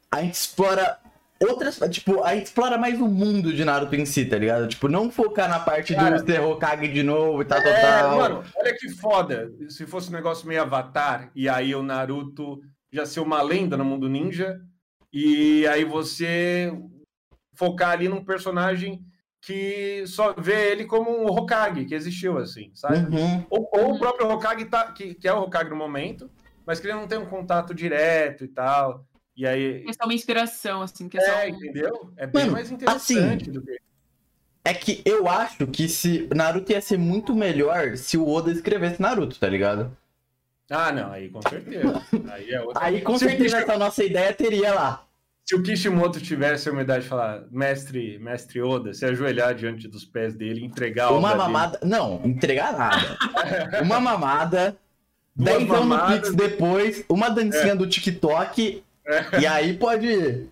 a gente explora outras. Tipo, a gente explora mais o mundo de Naruto em si, tá ligado? Tipo, não focar na parte Cara, do ser Hokage de novo e tal, tal, É, tal. mano, olha que foda. Se fosse um negócio meio Avatar, e aí o Naruto já ser uma lenda no mundo ninja, e aí você focar ali num personagem que só vê ele como um Hokage que existiu, assim, sabe? Uhum. Ou, ou o próprio Hokage, tá, que, que é o Hokage no momento, mas que ele não tem um contato direto e tal. E aí. Que é só uma inspiração, assim. Que é, só É, um- entendeu? É bem Mano, mais interessante do que. É que eu acho que se Naruto ia ser muito melhor se o Oda escrevesse Naruto, tá ligado? Ah, não, aí com certeza. Aí, é outra... Aí com Se certeza Kishi- essa nossa ideia teria lá. Se o Kishimoto tivesse a humildade de falar, mestre, mestre Oda, se ajoelhar diante dos pés dele, entregar Uma obra dele. mamada. Não, entregar nada. Uma mamada. Duas 10 anos no. Pix depois, uma dancinha do TikTok. E aí pode ir.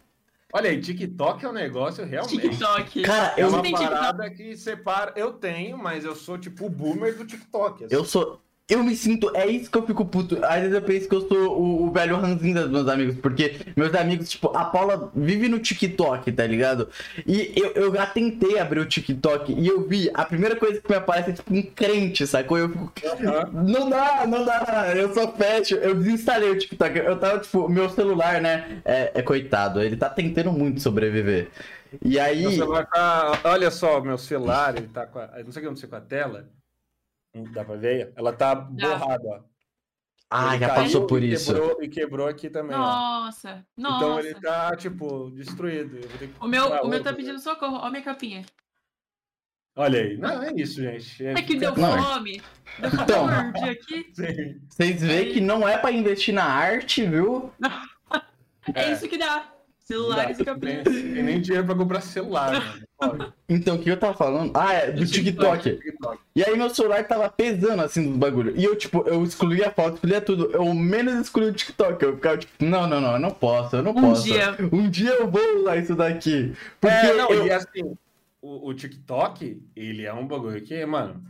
Olha aí, TikTok é um negócio realmente. TikTok. Cara, É eu, uma tem TikTok? parada que separa. Eu tenho, mas eu sou tipo o boomer do TikTok. assim. eu sou. Eu me sinto. É isso que eu fico puto. Às vezes eu penso que eu sou o, o velho ranzinho dos meus amigos. Porque meus amigos, tipo, a Paula vive no TikTok, tá ligado? E eu, eu já tentei abrir o TikTok e eu vi. A primeira coisa que me aparece é tipo um crente, sacou? Eu fico. Não dá, não dá. Eu sou fashion. Eu desinstalei o TikTok. Eu tava, tipo, meu celular, né? É, é coitado. Ele tá tentando muito sobreviver. E aí. Tá- Olha só, meu celular, ele tá com a. Não sei o que aconteceu com a tela. Não dá pra ver? Ela tá borrada, ó. Ah, Ele já caiu passou por e isso. Quebrou, e quebrou aqui também, ó. Nossa, nossa. Então ele tá, tipo, destruído. Eu vou ter que O meu, o meu tá outro. pedindo socorro. Ó, minha capinha. Olha aí. Não, é isso, gente. É que deu Não. fome. Deu fome Então. aqui. Sim. Vocês veem que não é pra investir na arte, viu? É, É. isso que dá. Celulares e capinhas. Tem, tem nem dinheiro pra comprar celular, mano. Então, o que eu tava falando? Ah, é, do TikTok. TikTok. E aí meu celular tava pesando assim dos bagulho. E eu, tipo, eu excluí a foto, excluía tudo. Eu menos excluí o TikTok. Eu ficava, tipo, não, não, não, eu não posso, eu não Um posso. dia. Um dia eu vou usar isso daqui. Porque É, não, eu... e assim, o, o TikTok, ele é um bagulho que, mano.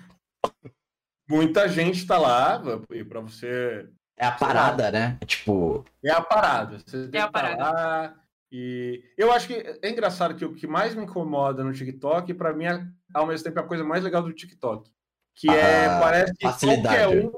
muita gente tá lá, e pra você. É a parada, né? Tipo. É a parada. Você tem É a que tá parada. lá, e eu acho que é engraçado que o que mais me incomoda no TikTok, pra mim, é, ao mesmo tempo, é a coisa mais legal do TikTok. Que é, A parece que facilidade. qualquer um.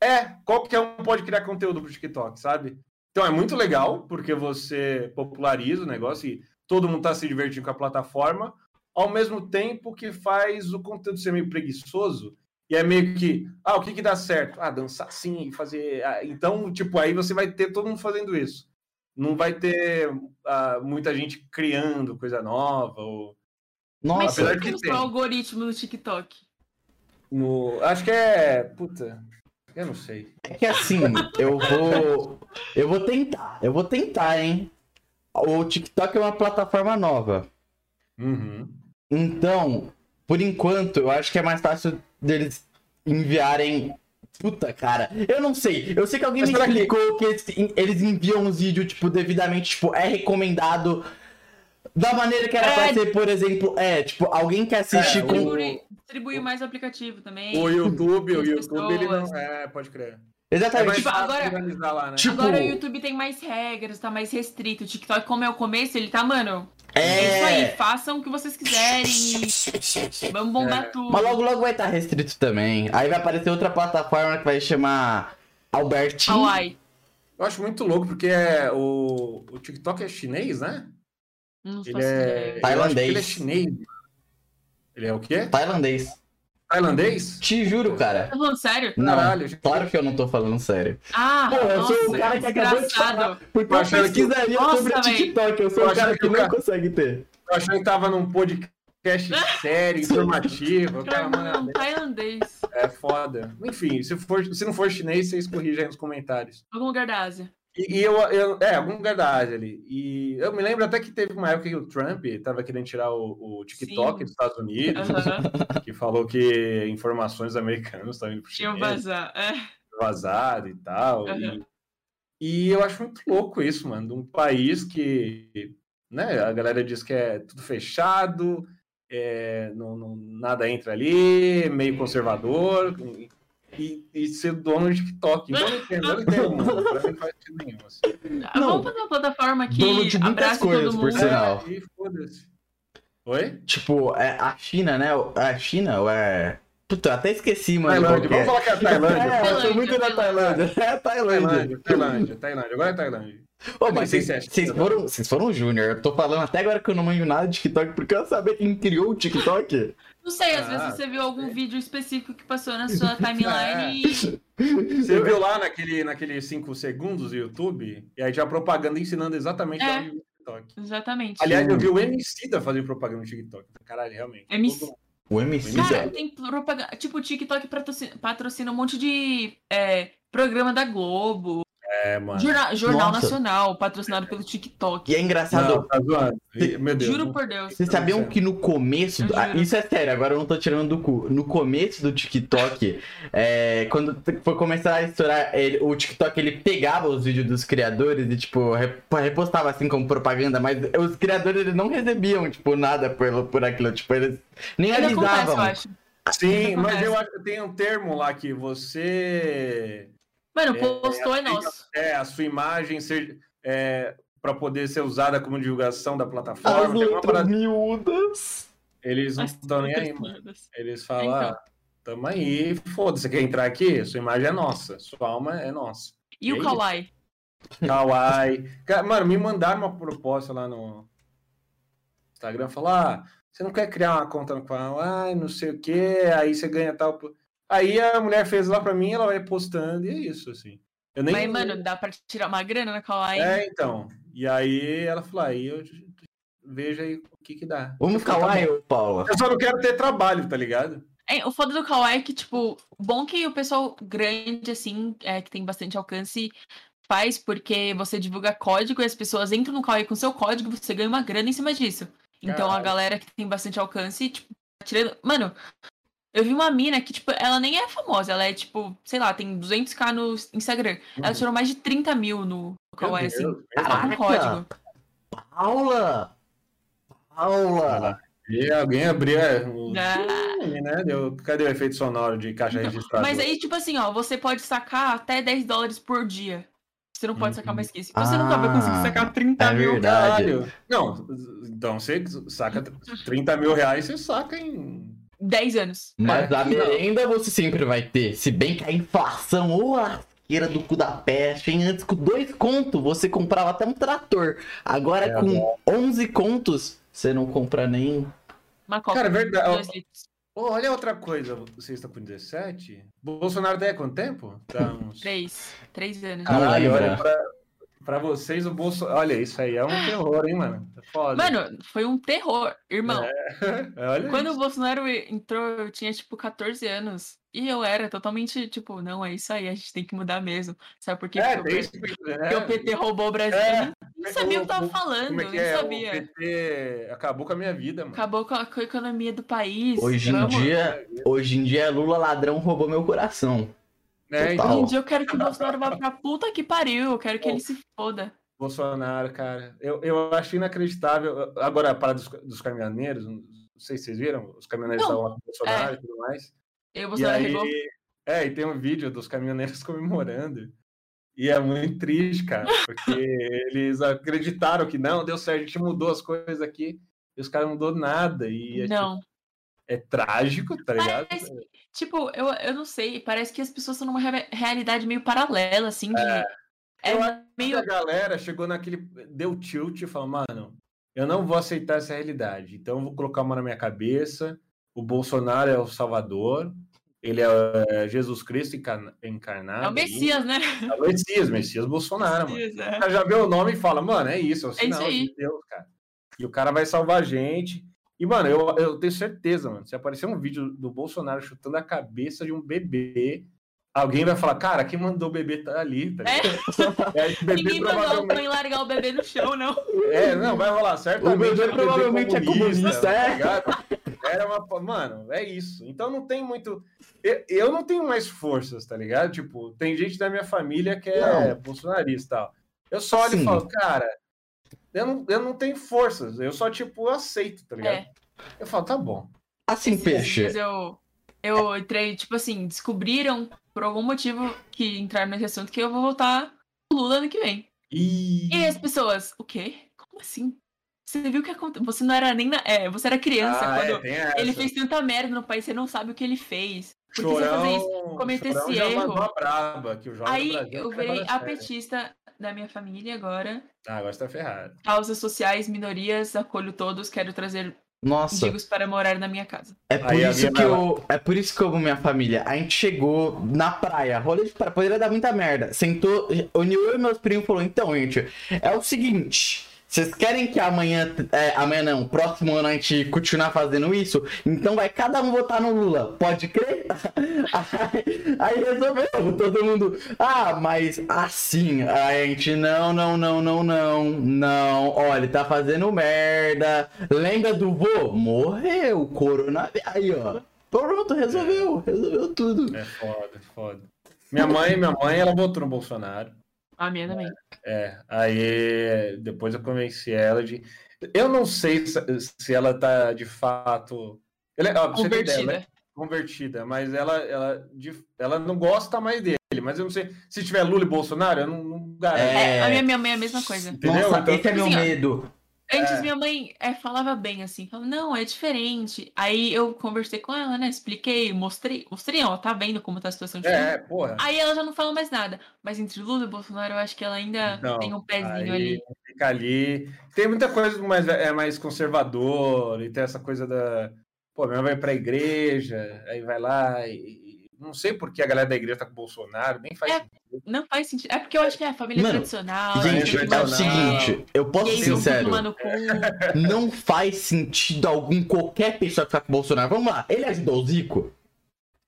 É, qualquer um pode criar conteúdo pro TikTok, sabe? Então é muito legal, porque você populariza o negócio e todo mundo tá se divertindo com a plataforma, ao mesmo tempo que faz o conteúdo ser meio preguiçoso. E é meio que, ah, o que que dá certo? Ah, dançar sim, fazer. ah, Então, tipo, aí você vai ter todo mundo fazendo isso. Não vai ter ah, muita gente criando coisa nova. Ou... Mas Nossa, como de que que é o tem. algoritmo do TikTok? No... Acho que é. Puta, eu não sei. é que assim, eu vou. Eu vou tentar. Eu vou tentar, hein? O TikTok é uma plataforma nova. Uhum. Então, por enquanto, eu acho que é mais fácil deles enviarem. Puta, cara, eu não sei. Eu sei que alguém Mas me explicou que eles, eles enviam os vídeos, tipo, devidamente, tipo, é recomendado. Da maneira que era pra É. ser, por exemplo, é, tipo, alguém que assiste É, com. Distribui, distribui mais aplicativo também. O YouTube, o YouTube, ele não. É, pode crer. Exatamente. É Tipo, agora- lá, né? Tipo- Agora o YouTube tem mais regras, tá mais restrito. O TikTok, como é o começo, ele tá, mano. É, É. isso aí, façam o que vocês quiserem vamos bombar É. tudo. Mas logo, logo vai estar restrito também. Aí vai aparecer outra plataforma que vai chamar Albertinho. Hawaii. Eu acho muito louco, porque é, o, o TikTok é chinês, né? Não Ele é. ideia. eu acho que Tailandês. Ele é chinês. Ele é o quê? Tailandês. Tailandês? Te juro, cara. Tá falando sério? Não, Caralho, gente. claro que eu não tô falando sério. Ah, Pô, eu nossa, sou o cara que acabou de falar. Porque Eu eu pesquisaria Nossa, sobre véi. TikTok. Eu sou Eu o cara que que não cara- consegue ter. Eu achei que tava num podcast sério, informativo. Cara, Não, mano, tailandês. é foda. Enfim, se, for, se não for chinês, vocês corrigem aí nos comentários. Algum lugar da Ásia. E, e eu, eu- É, algum lugar da Ásia ali. E eu me lembro até que teve uma época que o Trump tava querendo tirar o, o TikTok Sim. dos Estados Unidos, Aham. que falou que informações americanas estavam indo pro Tinha vazar. É. vazado e tal. Aham. E, e eu acho muito louco isso, mano, de um país que, né, a galera diz que é tudo fechado, é, não, não- nada entra ali, meio conservador, e, e ser dono de TikTok. Eu não entendo, eu não entendo, mano, pra mim não faz sentido nenhum. Assim. Ah, Não. Vamos fazer uma plataforma que Dono de muitas abrace coisas, todo por sinal. É, e foda-se. Oi? Tipo, é a China, né? A China ou é. Puta, eu até esqueci, mano. Tailândia, que vamos falar que é a Tailândia. É, eu sou muito da Tailândia. É a Tailândia. Tailândia, Tailândia, Tailândia, agora é Tailândia. Ô, mas vocês é foram, vocês foram júnior. Eu tô falando até agora que eu não manjo nada de TikTok porque eu sabia quem criou o TikTok. Não sei, às Ah, vezes você viu algum sei. vídeo específico que passou na sua timeline e. Você viu lá naquele, naquele 5 segundos do YouTube? E aí tinha propaganda ensinando exatamente É. TikTok. Exatamente. Aliás, eu vi o MC da fazer propaganda no TikTok. Caralho, realmente. MC. Todo- O MC Cara, é. tem propaganda. Tipo, o TikTok patrocina, patrocina um monte de é, programa da Globo, É, mano. Jornal, Jornal. Nacional, patrocinado pelo TikTok. E é engraçado. Não, tá zoando. Cê- Meu Deus. Juro por Deus. Vocês sabiam que no começo. Do- ah, isso é sério, agora eu não tô tirando do cu. No começo do TikTok, é, quando foi começar a estourar, ele- o TikTok ele pegava os vídeos dos criadores e, tipo, rep- repostava assim como propaganda, mas os criadores eles não recebiam, tipo, nada por, por aquilo. Tipo, eles nem Ainda acontece, eu avisavam. acho. Sim, mas Acontece. eu acho que tem um termo lá que você. Mano, É, postou é assim, nosso. É, a sua imagem ser. É, para poder ser usada como divulgação da As plataforma. Uma letras parada- miúdas. Eles não As estão nem aí, mano. Eles falam, Então. ah, tamo aí, foda-se, você quer entrar aqui? Sua imagem é nossa, sua alma é nossa. E É o. Kawaii? Kawaii. Cara, Mano, me mandaram uma proposta lá no Instagram, falar, ah, você não quer criar uma conta no Kawaii, não sei o quê, aí você ganha tal... Aí a mulher fez lá pra mim, ela vai postando, e é isso, assim. Eu nem... Mas, mano, dá pra tirar uma grana na Kawaii? É, então. E aí ela falou, aí eu vejo aí o que que dá. Vamos tá Kawaii, ô Paula. Eu só não quero ter trabalho, tá ligado? É, o foda do Kawaii é que, tipo, bom que o pessoal grande, assim, é, que tem bastante alcance, faz porque você divulga código e as pessoas entram no Kawaii com seu código você ganha uma grana em cima disso. Então a Caralho. galera que tem bastante alcance, tipo, tá tirando. Mano, eu vi uma mina que, tipo, ela nem é famosa, ela é, tipo, sei lá, tem 200k no Instagram. Ela Uhum. tirou mais de 30 mil no Kawaii, assim, com Caraca! código. Paula! Paula! E alguém abria o Ah. né? Deu... Cadê o efeito sonoro de caixa registrada? Mas aí, tipo assim, ó, você pode sacar até 10 dólares por dia. Você não pode sacar mais que isso. Você nunca vai conseguir Ah, sacar 30 é mil. Caralho. Não, então você saca 30 mil reais, você saca em. 10 anos. Mas É, a não. merenda você sempre vai ter. Se bem que a inflação, ou a lasqueira do cu da peste, hein? Antes com dois contos você comprava até um trator. Agora É, com 11 contos, você não compra nem. Uma copa. Cara, é verdade. 2 litros. Ô, olha outra coisa, você está com 17? Bolsonaro tem há quanto tempo? Tá uns. 3. 3 anos. Caralho, olha, pra, pra vocês o Bolsonaro. Olha, isso aí é um terror, hein, mano? É foda. Mano, foi um terror. Irmão, olha quando o isso. Bolsonaro entrou, eu tinha, tipo, 14 anos. E eu era totalmente, tipo, não, é isso aí, a gente tem que mudar mesmo. Sabe por quê? É, Porque, tem o isso. PT, é. porque o PT roubou o Brasil. É. Eu nem sabia o que tava O- falando, Como é é? sabia. O PT acabou com a minha vida, mano. Acabou com a, com a economia do país. Hoje em Vamos. dia, hoje em dia, Lula ladrão roubou meu coração. É, Total. então, Hoje em dia eu quero que o Bolsonaro vá pra puta que pariu. Eu quero que ele se foda. Bolsonaro, cara. Eu, eu acho inacreditável. Agora, a parada dos, dos caminhoneiros, não sei se vocês viram, os caminhoneiros Não, estavam lá com o Bolsonaro e tudo mais. E o E Bolsonaro aí, é, e tem um vídeo dos caminhoneiros comemorando. E é muito triste, cara, porque eles acreditaram que não, deu certo, a gente mudou as coisas aqui, e os caras não mudou nada. E é, Não. tipo, é trágico, tá ligado? Parece, tipo, eu, eu não sei, parece que as pessoas estão numa re- realidade meio paralela, assim, de. É, acho meio. a galera chegou naquele. Deu tilt e falou, mano, eu não vou aceitar essa realidade. Então eu vou colocar uma na minha cabeça. O Bolsonaro é o Salvador. Ele é Jesus Cristo encarna- encarnado. É o. Messias, né? É o Messias, Messias Bolsonaro, mano. Messias, é. O cara já vê o nome e fala, mano, é isso, é o isso sinal aí. de Deus, cara. E o cara vai salvar a gente. E, mano, eu, eu tenho certeza, mano, se aparecer um vídeo do Bolsonaro chutando a cabeça de um bebê, alguém vai falar, cara, quem mandou o bebê tá ali, tá É. ligado? É, bebê Ninguém mandou provavelmente... mãe largar o bebê no chão, não. É, não, vai rolar, certamente. O bebê provavelmente é comunista, tá é. ligado? Era uma. Mano, é isso. Então não tem muito. Eu, eu não tenho mais forças, tá ligado? Tipo, tem gente da minha família que é bolsonarista e tal. Eu só olho Sim. e falo, cara, eu não, eu não tenho forças. Eu só, tipo, aceito, tá ligado? É. Eu falo, tá bom. Assim, Esses peixe. Eu, eu entrei, tipo assim, descobriram por algum motivo que entraram nesse assunto que eu vou votar no Lula ano que vem. E. E as pessoas, o quê? Como assim? Você viu o que aconteceu? Você não era nem. Na... É, você era criança Ah, é, quando essa. ele fez tanta merda no país, você não sabe o que ele fez. Por que você fazer isso? Chorão, cometer Chorão esse erro. braba, que o Jorge Aí Brasil eu virei a petista da minha família agora. Ah, agora você tá ferrado. Causas sociais, minorias, acolho todos, quero trazer Nossa, mendigos para morar na minha casa. é por Aí isso que vai eu. É por isso que eu amo minha família. A gente chegou na praia, rolê de praia, poderia dar muita merda. Sentou, uniu eu e meus primos e falou: então, gente, é o seguinte. Vocês querem que amanhã, é, amanhã não, próximo ano a gente continuar fazendo isso? Então vai cada um votar no Lula, pode crer? Aí, resolveu, todo mundo, ah, mas assim, a gente, não, não, não, não, não, não, olha, tá fazendo merda, lembra do vô? Morreu, coronavírus, aí ó, pronto, resolveu, resolveu tudo. É foda, foda. Minha mãe, minha mãe, ela votou no Bolsonaro. A minha também. É, aí depois eu convenci ela de. Eu não sei se, se ela tá de fato. Ela, ó, pra você ter ideia, ela é Convertida. convertida, mas ela, ela, de- ela não gosta mais dele. Mas eu não sei. Se tiver Lula e Bolsonaro, eu não, não garanto. É, É. a minha, minha mãe é a mesma coisa. Entendeu? Nossa, Então, esse é meu assim, ó, medo. Antes É. minha mãe é, falava bem assim, falava, não, é diferente. Aí eu conversei com ela, né? Expliquei, mostrei, mostrei, ó, tá vendo como tá a situação de É, porra. Aí ela já não fala mais nada. Mas entre Lula e Bolsonaro, eu acho que ela ainda Então, tem um pezinho ali. Fica ali. Tem muita coisa mais, é mais conservador e tem essa coisa da. Pô, minha mãe vai pra igreja, aí vai lá e. Não sei por que a galera da igreja tá com o Bolsonaro, nem faz É, sentido. Não faz sentido. É porque eu acho que é a família Mano, tradicional. Gente, que é o mandar, seguinte, eu posso ser sincero. Não faz sentido algum qualquer pessoa ficar com o Bolsonaro. Vamos lá, ele ajudou o Zico?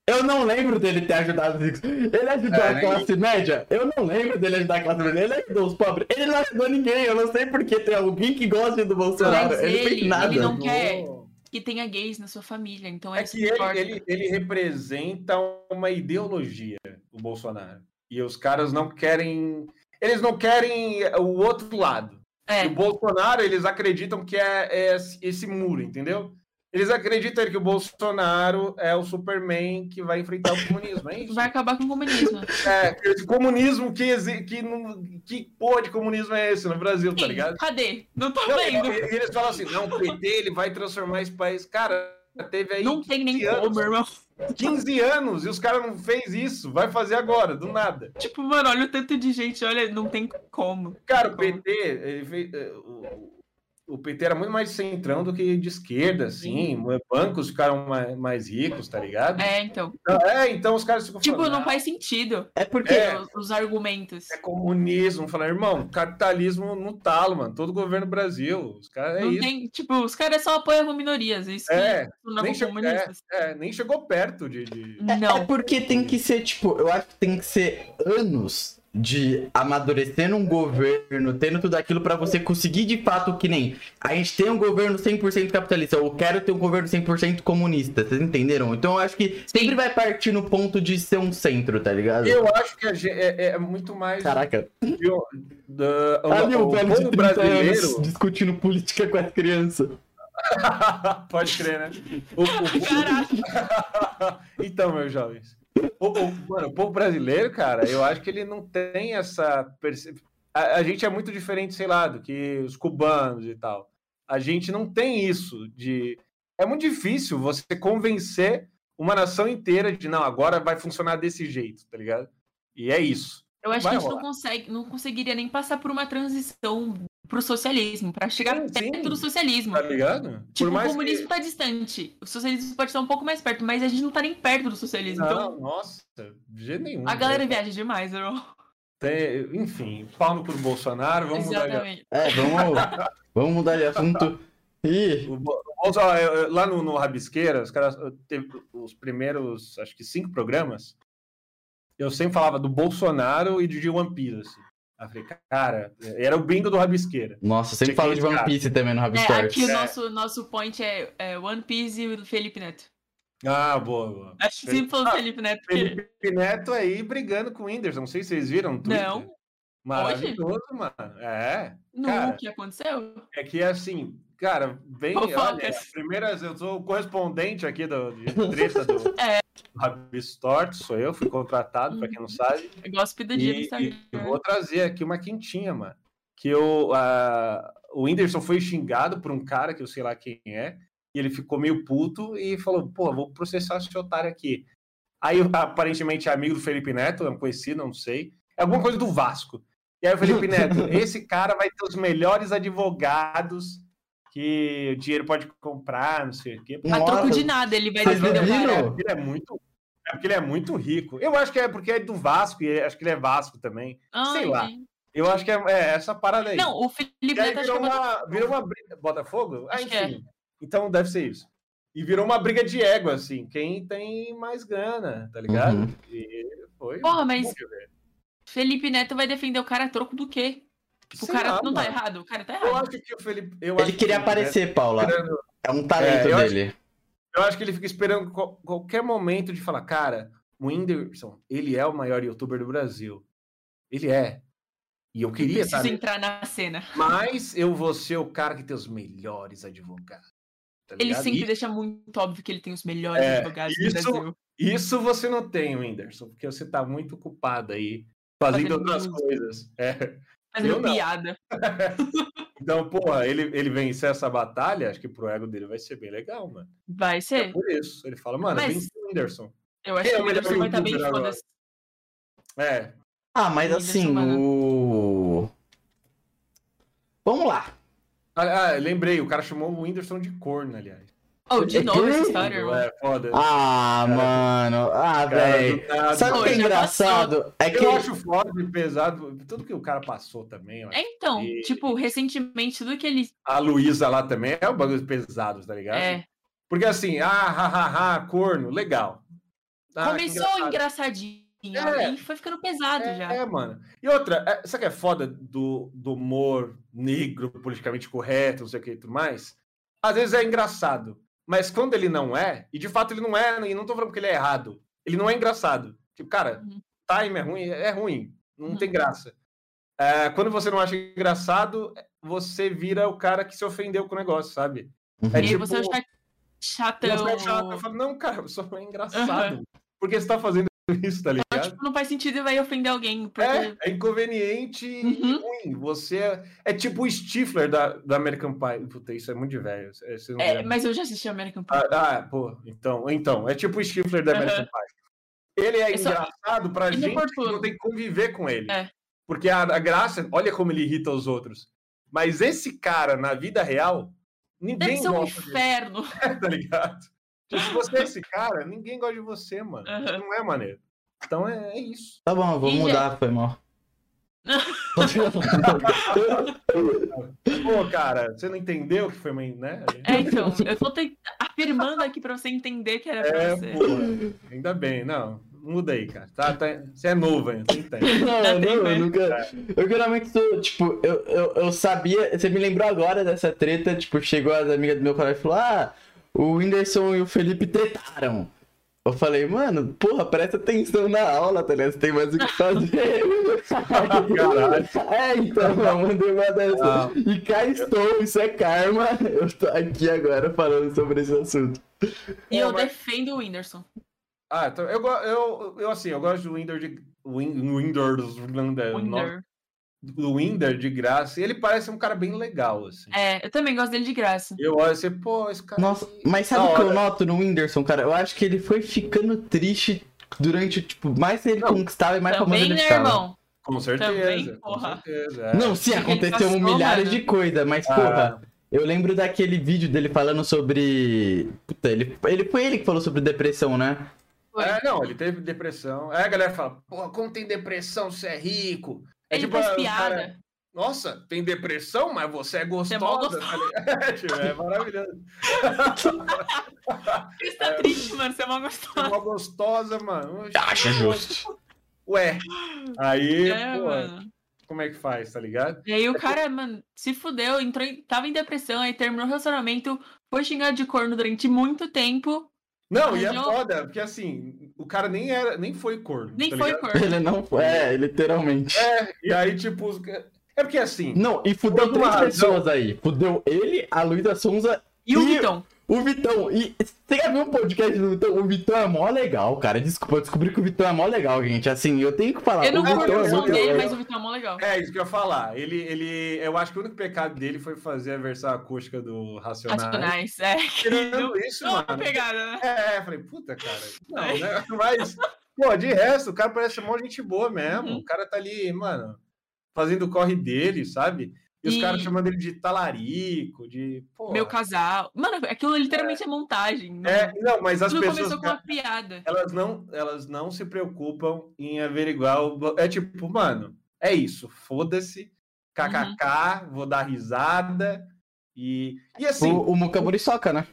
Eu não lembro dele ter ajudado o Zico. Ele ajudou É, a nem- classe média? Eu não lembro dele ajudar a classe média. Ele ajudou os pobres. Ele não ajudou ninguém. Eu não sei porque tem alguém que gosta do Bolsonaro. Mas ele, ele- fez nada. ele não quer. Que tenha gays na sua família. Então É que ele, importa. ele, ele representa uma ideologia, o Bolsonaro. E os caras não querem. Eles não querem o outro lado. É, E o Bolsonaro, eles acreditam que é, é esse muro, entendeu? Eles acreditam que o Bolsonaro é o Superman que vai enfrentar o comunismo, é isso? Vai acabar com o comunismo. É, esse comunismo que, que, não, que porra de comunismo é esse no Brasil, tá ligado? Cadê? Não tô Não, vendo. e- e eles falam assim, não, o PT ele vai transformar esse país. Cara, teve aí Não tem nem 15 anos, como, irmão. 15 anos e os caras não fez isso. Vai fazer agora, do nada. Tipo, mano, olha o tanto de gente, olha, não tem como. Cara, o PT, ele fez, eh, o, o PT era muito mais centrão do que de esquerda, assim. Bancos ficaram mais, mais ricos, tá ligado? É, então. Então, É, então os caras ficam Tipo, falando, não "Ah, faz sentido É porque. É. os, os argumentos. é comunismo. Falar, irmão, capitalismo no talo, mano. Todo governo do Brasil. Os caras é não isso. tem, tipo, os caras só apoiam minorias. Isso que É, nem chegou- comunistas. É, nem chegou perto de. de- É Não. porque tem que ser, tipo, eu acho que tem que ser anos de amadurecer num governo, tendo tudo aquilo pra você conseguir de fato que nem a gente tem um governo 100% capitalista, eu quero ter um governo 100% comunista, vocês entenderam? Então eu acho que sempre vai partir no ponto de ser um centro, tá ligado? Eu acho que a gente, é, é muito mais. Caraca, da- ali o, velho de povo 30 brasileiro. anos discutindo política com as crianças. Pode crer, né? O- o- Caraca. então, meus jovens. O, o- mano, o povo brasileiro, cara, eu acho que ele não tem essa. perce- A, a gente é muito diferente, sei lá, do que os cubanos e tal. A gente não tem isso de. É muito difícil você convencer uma nação inteira de não, agora vai funcionar desse jeito, tá ligado? E é isso. Eu acho Vai que a gente não, consegue, não conseguiria nem passar por uma transição pro socialismo, pra chegar Sim, sim. perto do socialismo. Tá ligado? Tipo, o mais que- comunismo tá distante. O socialismo pode estar um pouco mais perto, mas a gente não tá nem perto do socialismo. Não, então, nossa, de jeito nenhum. a galera né? viaja demais, irmão. Tem- enfim, pau no cu do Bolsonaro, vamos mudar de Exatamente. É, vamos, vamos mudar de assunto. Ih, O eu- eu- lá no, no Rabisqueira, os caras eu teve os primeiros, acho que cinco programas, eu sempre falava do Bolsonaro e de One Piece. Assim. Eu falei, cara, era o bingo do Rabisqueira. nossa, sempre falo que de One. Piece também no Rabbit É, aqui o É. nosso, nosso point é, é One Piece e o Felipe Neto. Ah, boa, boa. A gente sempre falou do Ah, Felipe Neto, porque... Felipe Neto aí brigando com o Whindersson, não sei se vocês viram Twitter. Não. Maravilhoso, mano. É, No cara. que aconteceu? é que assim, cara, bem, olha, primeiras, eu sou o correspondente aqui do, de treta do, É. do Rabistort, sou eu, fui contratado, pra quem não sabe. É Gosto do dia no E, Instagram. e eu vou trazer aqui uma quentinha, mano. Que eu, a- o Whindersson foi xingado por um cara que eu sei lá quem é, e ele ficou meio puto e falou: pô, vou processar esse otário aqui. Aí, aparentemente, é amigo do Felipe Neto, é um conhecido, não sei. É alguma coisa do Vasco. E aí, o Felipe Neto, esse cara vai ter os melhores advogados que o dinheiro pode comprar, não sei o quê. A troco Nossa, de nada, ele vai defender o cara. Ele é muito. É porque ele é muito rico. Eu acho que é porque é do Vasco e acho que ele é Vasco também. Sei lá. Eu acho que é, é essa parada aí. Não, o Felipe Neto acho virou que é uma, virou uma briga. Botafogo? Ah, Acho que é. enfim. Então deve ser isso. E virou uma briga de ego, assim. Quem tem mais grana, tá ligado? Uhum. E foi. Porra, mas. Felipe Neto vai defender o cara a troco do quê? Tipo, o cara lá, não tá mano. errado, o cara tá Eu errado. acho que o Felipe. Eu Ele acho que queria Felipe aparecer, Paula. Neto esperando- É um talento É, eu acho- dele. Eu acho que ele fica esperando qual- qualquer momento de falar, cara, o Whindersson, ele é o maior youtuber do Brasil. Ele é. E eu queria estar Preciso entrar na cena. Mas eu vou ser o cara que tem os melhores advogados. tá Ele sempre E- deixa muito óbvio que ele tem os melhores É, advogados do isso- Brasil. Isso você não tem, Whindersson, porque você tá muito ocupado aí, fazendo Fazendo outras música. coisas. É. Fazendo piada. Então, porra, ele, ele vencer essa batalha, acho que pro ego dele vai ser bem legal, mano. Vai É ser. por isso. Ele fala, mano, Mas- vence o Whindersson. Eu acho é que o Whindersson vai estar bem youtuber agora? foda-se. É. Ah, mas assim, o. Vamos lá. Ah, ah, lembrei, o cara chamou o Whindersson de corno, aliás. Oh, de novo essa Hum? história, irmão. É, foda. Ah, Cara, mano. Ah, velho. Sabe o que é engraçado? É que. Eu acho foda e pesado, tudo que o cara passou também. ó. É, então, E- tipo, recentemente, tudo que ele. A Luísa lá também é um bagulho pesado, tá ligado? É, Porque assim, ah, ha, ha, ha, corno, legal. Ah, que começou engraçado. engraçadinho. É. E foi ficando pesado já. É, mano. E outra, é, sabe o que é foda do, do humor negro, politicamente correto, não sei o que e tudo mais? Às vezes é engraçado. Mas quando ele não é, e de fato ele não é, e não tô falando que ele é errado, ele não é engraçado. Tipo, cara, Uhum. time é ruim, é ruim, não Uhum. tem graça. É, quando você não acha engraçado, você vira o cara que se ofendeu com o negócio, sabe? Uhum. É e tipo- você é Chatão. Você é chato. Eu falo, não, cara, só é engraçado. Porque você tá fazendo isso, tá Não, ligado? tipo, não faz sentido e vai ofender alguém. Porque... É, é inconveniente e Uhum. ruim. Você é, é tipo o Stifler da, da American Pie. Puta, isso é muito de velho. é, É, mas eu já assisti American Pie. Ah, ah, pô, então, então, é tipo o Stifler da American Pie. Ele é É só- engraçado pra ele é gente que não tem que conviver com ele. É. Porque a, a graça, olha como ele irrita os outros. Mas esse cara, na vida real, Deve ninguém ser um gosta inferno. tá ligado? Tipo, Se você é esse cara, ninguém gosta de você, mano. Isso não é maneiro. Então é, é isso. Tá bom, eu vou E, mudar, foi mal. Pô, cara, você não entendeu que foi uma, né? É, então, eu tô te- afirmando aqui pra você entender que era pra É, você. pô, ainda bem. Não, muda aí, cara. Tá, tá- você é novo ainda. Não, não, eu é? nunca. Eu geralmente sou, tipo, eu, eu, eu sabia. Você me lembrou agora dessa treta, tipo, chegou as amigas do meu colégio e falou: Ah, o Whindersson e o Felipe tretaram. Eu falei, mano, porra, presta atenção na aula, tá ligado? Você tem mais o que fazer. Caralho. É, então, eu mandei uma dessa. Ah. E cá estou, isso é karma. Eu tô aqui agora falando sobre esse assunto. E eu mas- defendo o Whindersson. Ah, então, eu, eu, eu, assim, eu gosto do Winder de. Winder, Winder. Do Winder de graça. E ele parece um cara bem legal, assim. É, eu também gosto dele de graça. Eu olho assim, pô, esse cara. Nossa, mas sabe Da o que eu noto no Whindersson, cara? Eu acho que ele foi ficando triste durante, tipo, mais ele Não, conquistava e mais famoso Também, ele né, ficava. irmão? Com certeza. Também, com porra. certeza. é. Não, sim, aconteceu passou, milhares mano. de coisas, mas, Ah, porra, eu lembro daquele vídeo dele falando sobre. Puta, ele, ele foi ele que falou sobre depressão, né? É, não, ele teve depressão. Aí a galera fala, porra, como tem depressão, você é rico? É Ele tipo, faz piada. cara, Nossa, tem depressão, mas você é Você é gostosa. tá? É, tipo, é maravilhoso. Você tá triste, mano. Você é mó Você é uma gostosa, mano. Acha justo. Ué. Aí, É, pô, mano. como é que faz, tá ligado? E aí o cara, mano, se fudeu, entrou em, tava em depressão, aí terminou o relacionamento, foi xingado de corno durante muito tempo, Não, e é foda, porque assim, o cara nem era, nem foi corno. nem tá foi ligado? corno. Ele não foi. É, literalmente. É, e aí, tipo, os... é porque assim, Não, e fudeu três razão. pessoas aí. Fudeu ele, a Luísa Sonza E o E- Vitão? O Vitão, e você já viu um podcast do Vitão? O Vitão é mó legal, cara. Desculpa, eu descobri que o Vitão é mó legal, gente. Assim, eu tenho que falar. Eu não o curto Vitão o é som muito dele, legal. mas o Vitão é mó legal. é isso que eu ia falar. Ele, ele, eu acho que o único pecado dele foi fazer a versão acústica do Racionais. Racionais, é. Tirando isso, Não, mano. pegada, né? É, eu falei, puta, cara. Não, né? Mas, pô, de resto, o cara parece ser mó gente boa mesmo. Uhum. O cara tá ali, mano, fazendo o corre dele, sabe? E os caras chamando ele de talarico, de. Pô, Meu casal. Mano, aquilo literalmente é, montagem. Não, É, não, mas as Tudo pessoas. começou com uma piada. Elas não, elas não se preocupam em averiguar. O... É tipo, mano, é isso. Foda-se. KKK, vou dar risada. E, e assim, O, o Muca Muriçoca, né?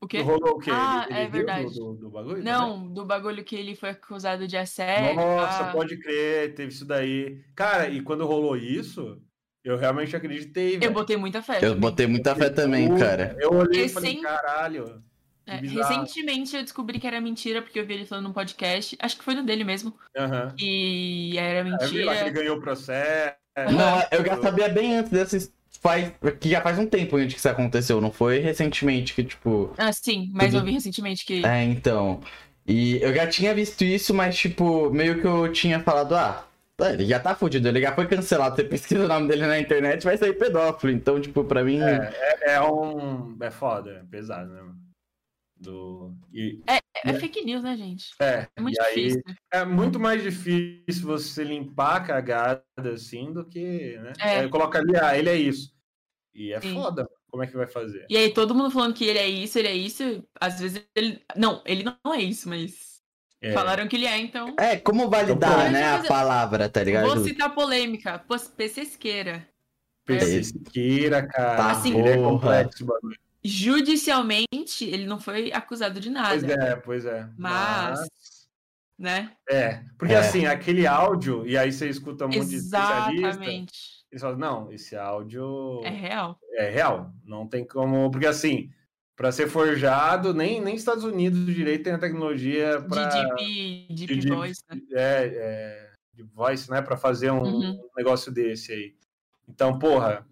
O quê? rolou o quê? Ah, Ele- é ele viu verdade. Do, do, do bagulho? Não, do bagulho que ele foi acusado de assédio. Nossa, ah. pode crer, teve isso daí. Cara, e quando rolou isso, eu realmente acreditei. Eu velho. botei muita fé. Eu também. botei muita fé também, cara. Eu olhei e Recém- falei, caralho. É, recentemente eu descobri que era mentira, porque eu vi ele falando num podcast. Acho que foi no dele mesmo. Aham. E era eu vi lá que ele mentira. ganhou o processo. Não, eu já sabia bem antes desses. Faz, que já faz um tempo antes que isso aconteceu, não foi recentemente que, tipo. Ah, sim, mas Tudo- eu vi recentemente que. É, então. E eu já tinha visto isso, mas, tipo, meio que eu tinha falado, ah, ele já tá fudido, ele já foi cancelado. Você pesquisa o nome dele na internet, vai sair pedófilo. Então, tipo, pra mim. É, é um. É foda, é pesado, né? mano? Do. E, É fake news, né, gente? é, É muito e aí, difícil. É muito mais difícil você limpar a cagada assim do que, né? É. É, coloca ali, ah, ele é isso. E é Sim. foda. Como é que vai fazer? E aí, todo mundo falando que ele é isso, ele é isso. Às vezes ele. Não, ele não é isso, mas. É, Falaram que ele é, então. É, como validar, Então, né, a palavra, tá ligado? Vou citar polêmica. PC Siqueira, cara. Tá, Assim, ele é complexo, bagulho. Judicialmente, ele não foi acusado de nada. Pois é, pois é. Mas, né? É, porque É. assim, aquele áudio, e aí você escuta um monte de especialista, Exatamente. eles falam, não, esse áudio É real. é real. Não tem como. Porque assim, para ser forjado, nem, nem Estados Unidos direito tem a tecnologia para. De deep, deep de deep- voice, né? É, é, de voice, né? Para fazer um Uhum. negócio desse aí. Então, porra,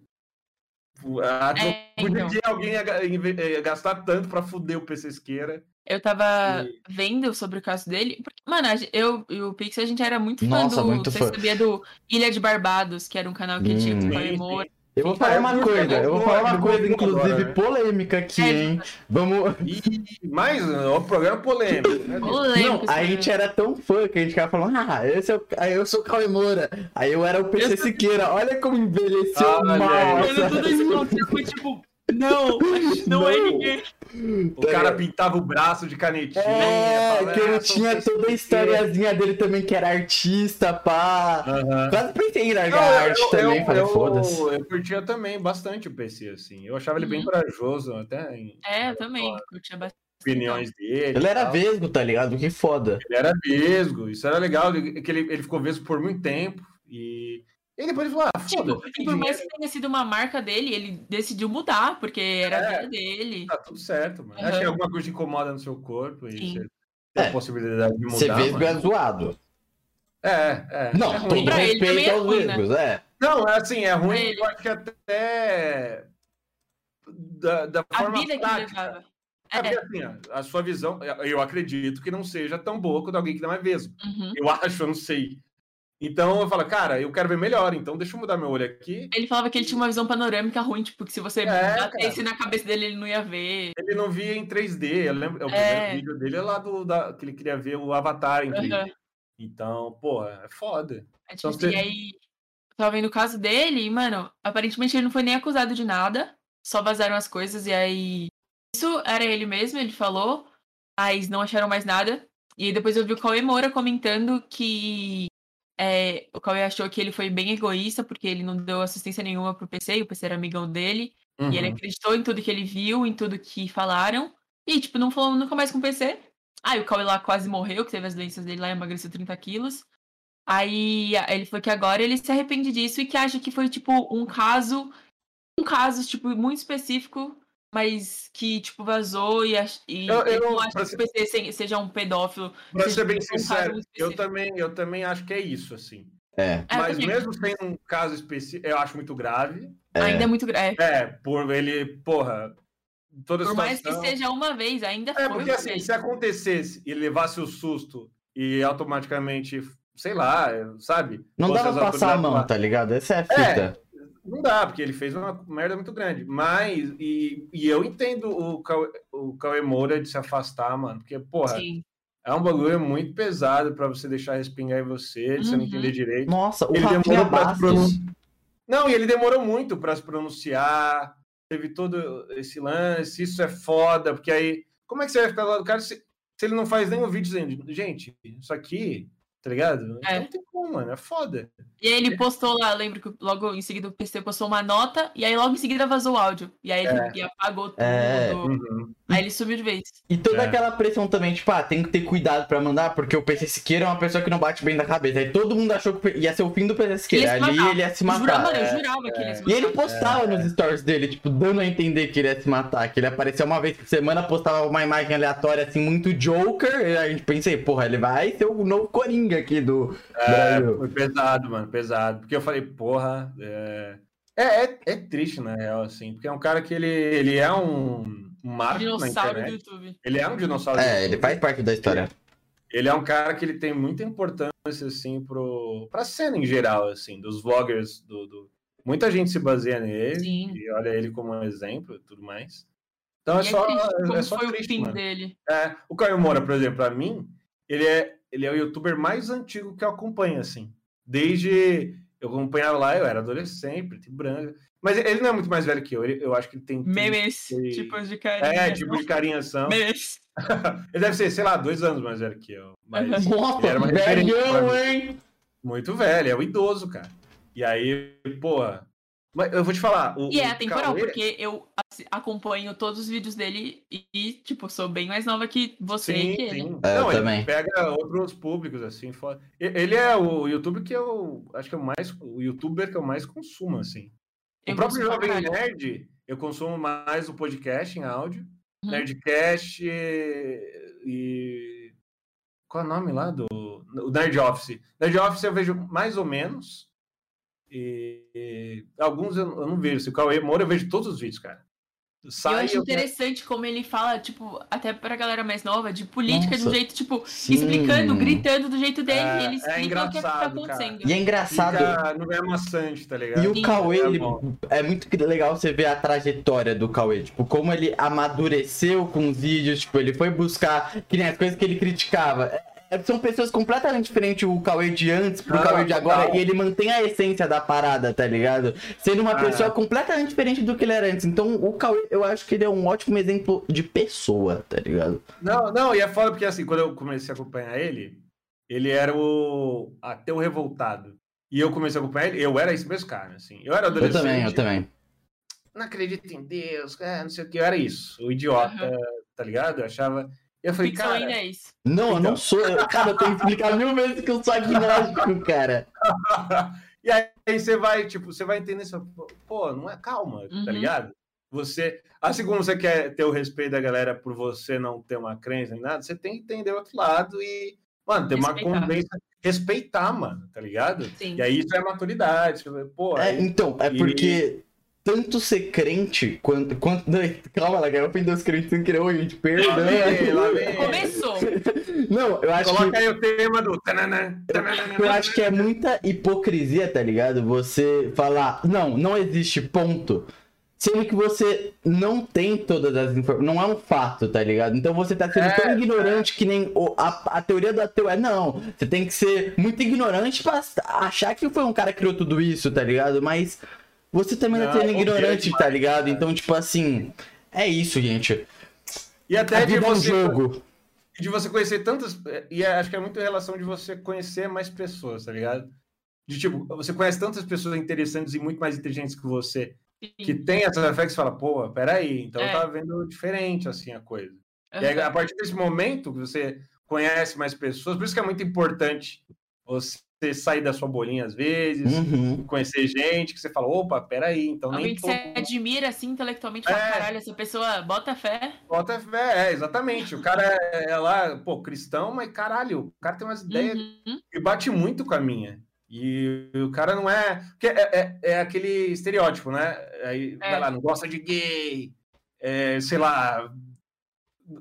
Ah, É, Podia então. que alguém ia eh, gastar tanto pra fuder o PC Esqueira. Eu tava E- vendo sobre o caso dele. porque, mano, a eu e o Pix, a gente era muito fã Nossa, do. muito você fã. sabia do Ilha de Barbados, que era um canal que tinha Hum. com o. Eu vou Ah, falar uma coisa, eu vou falar uma coisa, inclusive, né? polêmica aqui, É, hein? Vamos. Mais um programa polêmico. né? Polêmico, Não, a gente era tão fã que a gente ficava falando, ah, esse é o... aí eu sou o Cauê Moura, aí eu era o PC Siqueira, olha como envelheceu Olha mal. tudo isso aconteceu, foi tipo. Não, não, é Não. ninguém. O cara pintava o braço de canetinha. É, falava, que ele "Ah, tinha toda a Siqueira." historiazinha dele também, que era artista, pá. Aham. Quase pensei em Não, largar a arte também, falei, foda-se. eu, eu curtia também bastante o PC, assim. Eu achava ele bem Uhum. corajoso, até em É, eu também. Curtia bastante. opiniões dele. Ele era tal. vesgo, tá ligado? Que foda. Ele era vesgo, isso era legal, que ele, ele ficou vesgo por muito tempo. E, e depois ele falou: ah, Tipo, foda, e por mais que tenha sido uma marca dele, ele decidiu mudar, porque era a É. vida dele. tá tudo certo, mano. Aham. Acho que alguma coisa te incomoda no seu corpo e Sim. você tem É. a possibilidade de mudar. Ser vesgo é zoado. É, é. Não, é todo respeito é aos ruim, né? é. Não, é assim, é ruim, ele. eu acho que até da, da A forma vida que prática. levava. É porque É. assim, a- a sua visão, eu acredito que não seja tão boa quanto alguém que não é vesgo. Uhum. Eu acho, eu não sei. Então eu falo, cara, eu quero ver melhor, então deixa eu mudar meu olho aqui. Ele falava que ele tinha uma visão panorâmica ruim, tipo, que se você É, batesse na cabeça dele, ele não ia ver. Ele não via em 3D. Eu lembro, o É. primeiro vídeo dele é lá do da, que ele queria ver o Avatar em 3D. Aham. Então, porra, é foda. É, tipo, Então assim, você- E aí, tava vendo o caso dele, e, mano, aparentemente ele não foi nem acusado de nada, só vazaram as coisas, e aí. Isso era ele mesmo, ele falou, mas não acharam mais nada. E aí depois eu vi o Cauê Moura comentando que é, o Cauê achou que ele foi bem egoísta, porque ele não deu assistência nenhuma pro PC, e o PC era amigão dele, e ele Uhum. acreditou em tudo que ele viu, em tudo que falaram, e, tipo, não falou nunca mais com o PC. Aí o Cauê lá quase morreu, que teve as doenças dele lá, emagreceu 30 quilos. Aí ele falou que agora ele se arrepende disso e que acha que foi, tipo, um caso. Um caso, tipo, muito específico, mas que, tipo, vazou e, ach- e Eu- eu- não pra que o PC se- seja um pedófilo. Pra ser bem um sincero, eu também, eu também acho que é isso, assim. É. É, Mas também. mesmo sendo um caso específico, eu acho muito grave. Ainda é muito grave. É, por ele, porra, toda Por mais que seja uma vez, ainda É, foi porque assim, vez. se acontecesse e levasse o susto e automaticamente, sei lá, sabe? Não dava pra passar a mão, lá. tá ligado? Essa é a É, fita. Não dá, porque ele fez uma merda muito grande. Mas, e, e eu entendo o Cauê, o Cauê Moura de se afastar, mano. Porque, porra, Sim. é um bagulho muito pesado pra você deixar respingar em você, de você não Uhum. entender direito. Nossa, o Ele Rafinha demorou pra se Bastos. pronunciar. Não, e ele demorou muito pra se pronunciar. Teve todo esse lance, isso é foda, porque aí. Como é que você vai ficar lá do cara se, se ele não faz nenhum vídeo dizendo, gente, isso aqui, tá ligado? Então É. não tem como, mano, é foda. E aí ele postou lá, lembro que logo em seguida o PC postou uma nota, e aí logo em seguida vazou o áudio. E aí ele e apagou tudo. É. Uhum. Aí ele sumiu de vez. E toda É. aquela pressão também, tipo, ah, tem que ter cuidado pra mandar, porque o PC Siqueira é uma pessoa que não bate bem da cabeça. Aí todo mundo achou que ia ser o fim do PC Siqueira. Ele ia se Ali matar. ele ia se Eu jurava, matar. mano, eu é, jurava que ele ia se E ele matar. postava nos stories dele, tipo, dando a entender que ele ia se matar. Que ele apareceu uma vez por semana, postava uma imagem aleatória, assim, muito Joker. E a gente pensei, porra, ele vai ser o novo Coringa aqui do É, Brasil. foi pesado, mano, pesado. Porque eu falei, porra, é... É, é, é triste, na real, assim, porque é um cara que ele, ele é um, um marco na Dinossauro do. YouTube. Ele é um dinossauro. do É, ele faz parte da história. Ele é um cara que ele tem muita importância, assim, pro, pra cena em geral, assim, dos vloggers. Do, do- Muita gente se baseia nele Sim. e olha ele como um exemplo e tudo mais. Então é E só, triste como é só foi triste, o fim mano. dele. É, o Caio Moura, por exemplo, pra mim, ele é, ele é o youtuber mais antigo que eu acompanho, assim. Desde. Eu acompanhava lá, eu era adolescente, preto e branco. Mas ele não é muito mais velho que eu. ele- eu acho que ele tem. Memes, Sei. tipos de carinha. É, tipo de carinhação. Memes. Ele deve ser, sei lá, dois anos mais velho que eu. Mas Nossa, Ele era uma velhão, hein? muito velho, é o idoso, cara. E aí, porra. Mas eu vou te falar. O, E é o atemporal, Cauê- porque eu acompanho todos os vídeos dele e, tipo, sou bem mais nova que você e Sim, que ele. sim. É, eu Não, ele também. pega outros públicos, assim. fora- E- Ele é o YouTube que eu acho que é o mais. O youtuber que eu mais consumo, assim. O Eu próprio consumo pra Jovem caralho. Nerd, eu consumo mais o podcast em áudio. Uhum. Nerdcast e, e. Qual é o nome lá do. O Nerd Office. Nerd Office eu vejo mais ou menos. E, e alguns eu, eu não vejo. Se o Cauê Moura, eu vejo todos os vídeos, cara. Sai, eu acho eu... interessante como ele fala, tipo, até pra galera mais nova, de política Nossa, de um jeito, tipo, sim. explicando, gritando do jeito dele, é, e ele explica é o que tá acontecendo. Cara. E é engraçado. Fica, não é maçante, tá ligado? E o Cauê, ele, é muito legal você ver a trajetória do Cauê, tipo, como ele amadureceu com os vídeos, tipo, ele foi buscar, que nem as coisas que ele criticava. É, são pessoas completamente diferentes o Cauê de antes pro ah, Cauê de agora. Não. E ele mantém a essência da parada, tá ligado? Sendo uma ah, pessoa completamente diferente do que ele era antes. Então o Cauê, eu acho que ele é um ótimo exemplo de pessoa, tá ligado? Não, não, e é foda porque assim, quando eu comecei a acompanhar ele, ele era o ateu revoltado. E eu comecei a acompanhar ele, eu era esse mesmo cara, assim. Eu era adolescente. Eu também, eu também. Não acredito em Deus, é, não sei o que, eu era isso. O idiota, uhum. tá ligado? Eu achava. Eu falei, cara. Não, então... eu não sou. Cara, eu tenho que explicar mil vezes que eu sou agnóstico, cara. e aí você vai, tipo, você vai entender isso. Pô, não é calma, tá uhum. tá ligado? Você, assim como você quer ter o respeito da galera por você não ter uma crença nem nada, você tem que entender o outro lado e, mano, ter uma convivência, respeitar, mano, tá ligado? Sim. E aí isso é maturidade. Pô, é, aí, então, é porque tanto ser crente quanto. quanto calma, Lagar, eu ofendeu os crentes sem querer ouvir, perdão. Começou. Não, eu acho Coloca que. aí o tema do. Eu acho que é muita hipocrisia, tá ligado? Você falar, não, não existe ponto. Sendo que você não tem todas as informações. Não é um fato, tá ligado? Então você tá sendo é, tão ignorante que nem o, a, a teoria do ateu é não. Você tem que ser muito ignorante pra achar que foi um cara que criou tudo isso, tá ligado? Mas você também não, é sendo ignorante, tá ligado? Então, tipo assim, é isso, gente. E até de você, é um jogo. De você conhecer tantas. E é, acho que é muito relação de você conhecer mais pessoas, tá ligado? De tipo, você conhece tantas pessoas interessantes e muito mais inteligentes que você, Sim. que tem essa fé que você fala, pô, peraí, então é. eu tava vendo diferente assim a coisa. Uhum. E aí, a partir desse momento que você conhece mais pessoas, por isso que é muito importante você você sair da sua bolinha às vezes, uhum. conhecer gente que você fala, opa, peraí, então Alguém nem que todo... você admira, assim, intelectualmente, fala, é. caralho, essa pessoa bota fé. Bota fé, é, exatamente. O cara é, é lá, pô, cristão, mas caralho, o cara tem umas ideias uhum. que bate muito com a minha. E o cara não é... Porque é, é, é aquele estereótipo, né? Aí, é. vai lá, não gosta de gay, é, sei lá,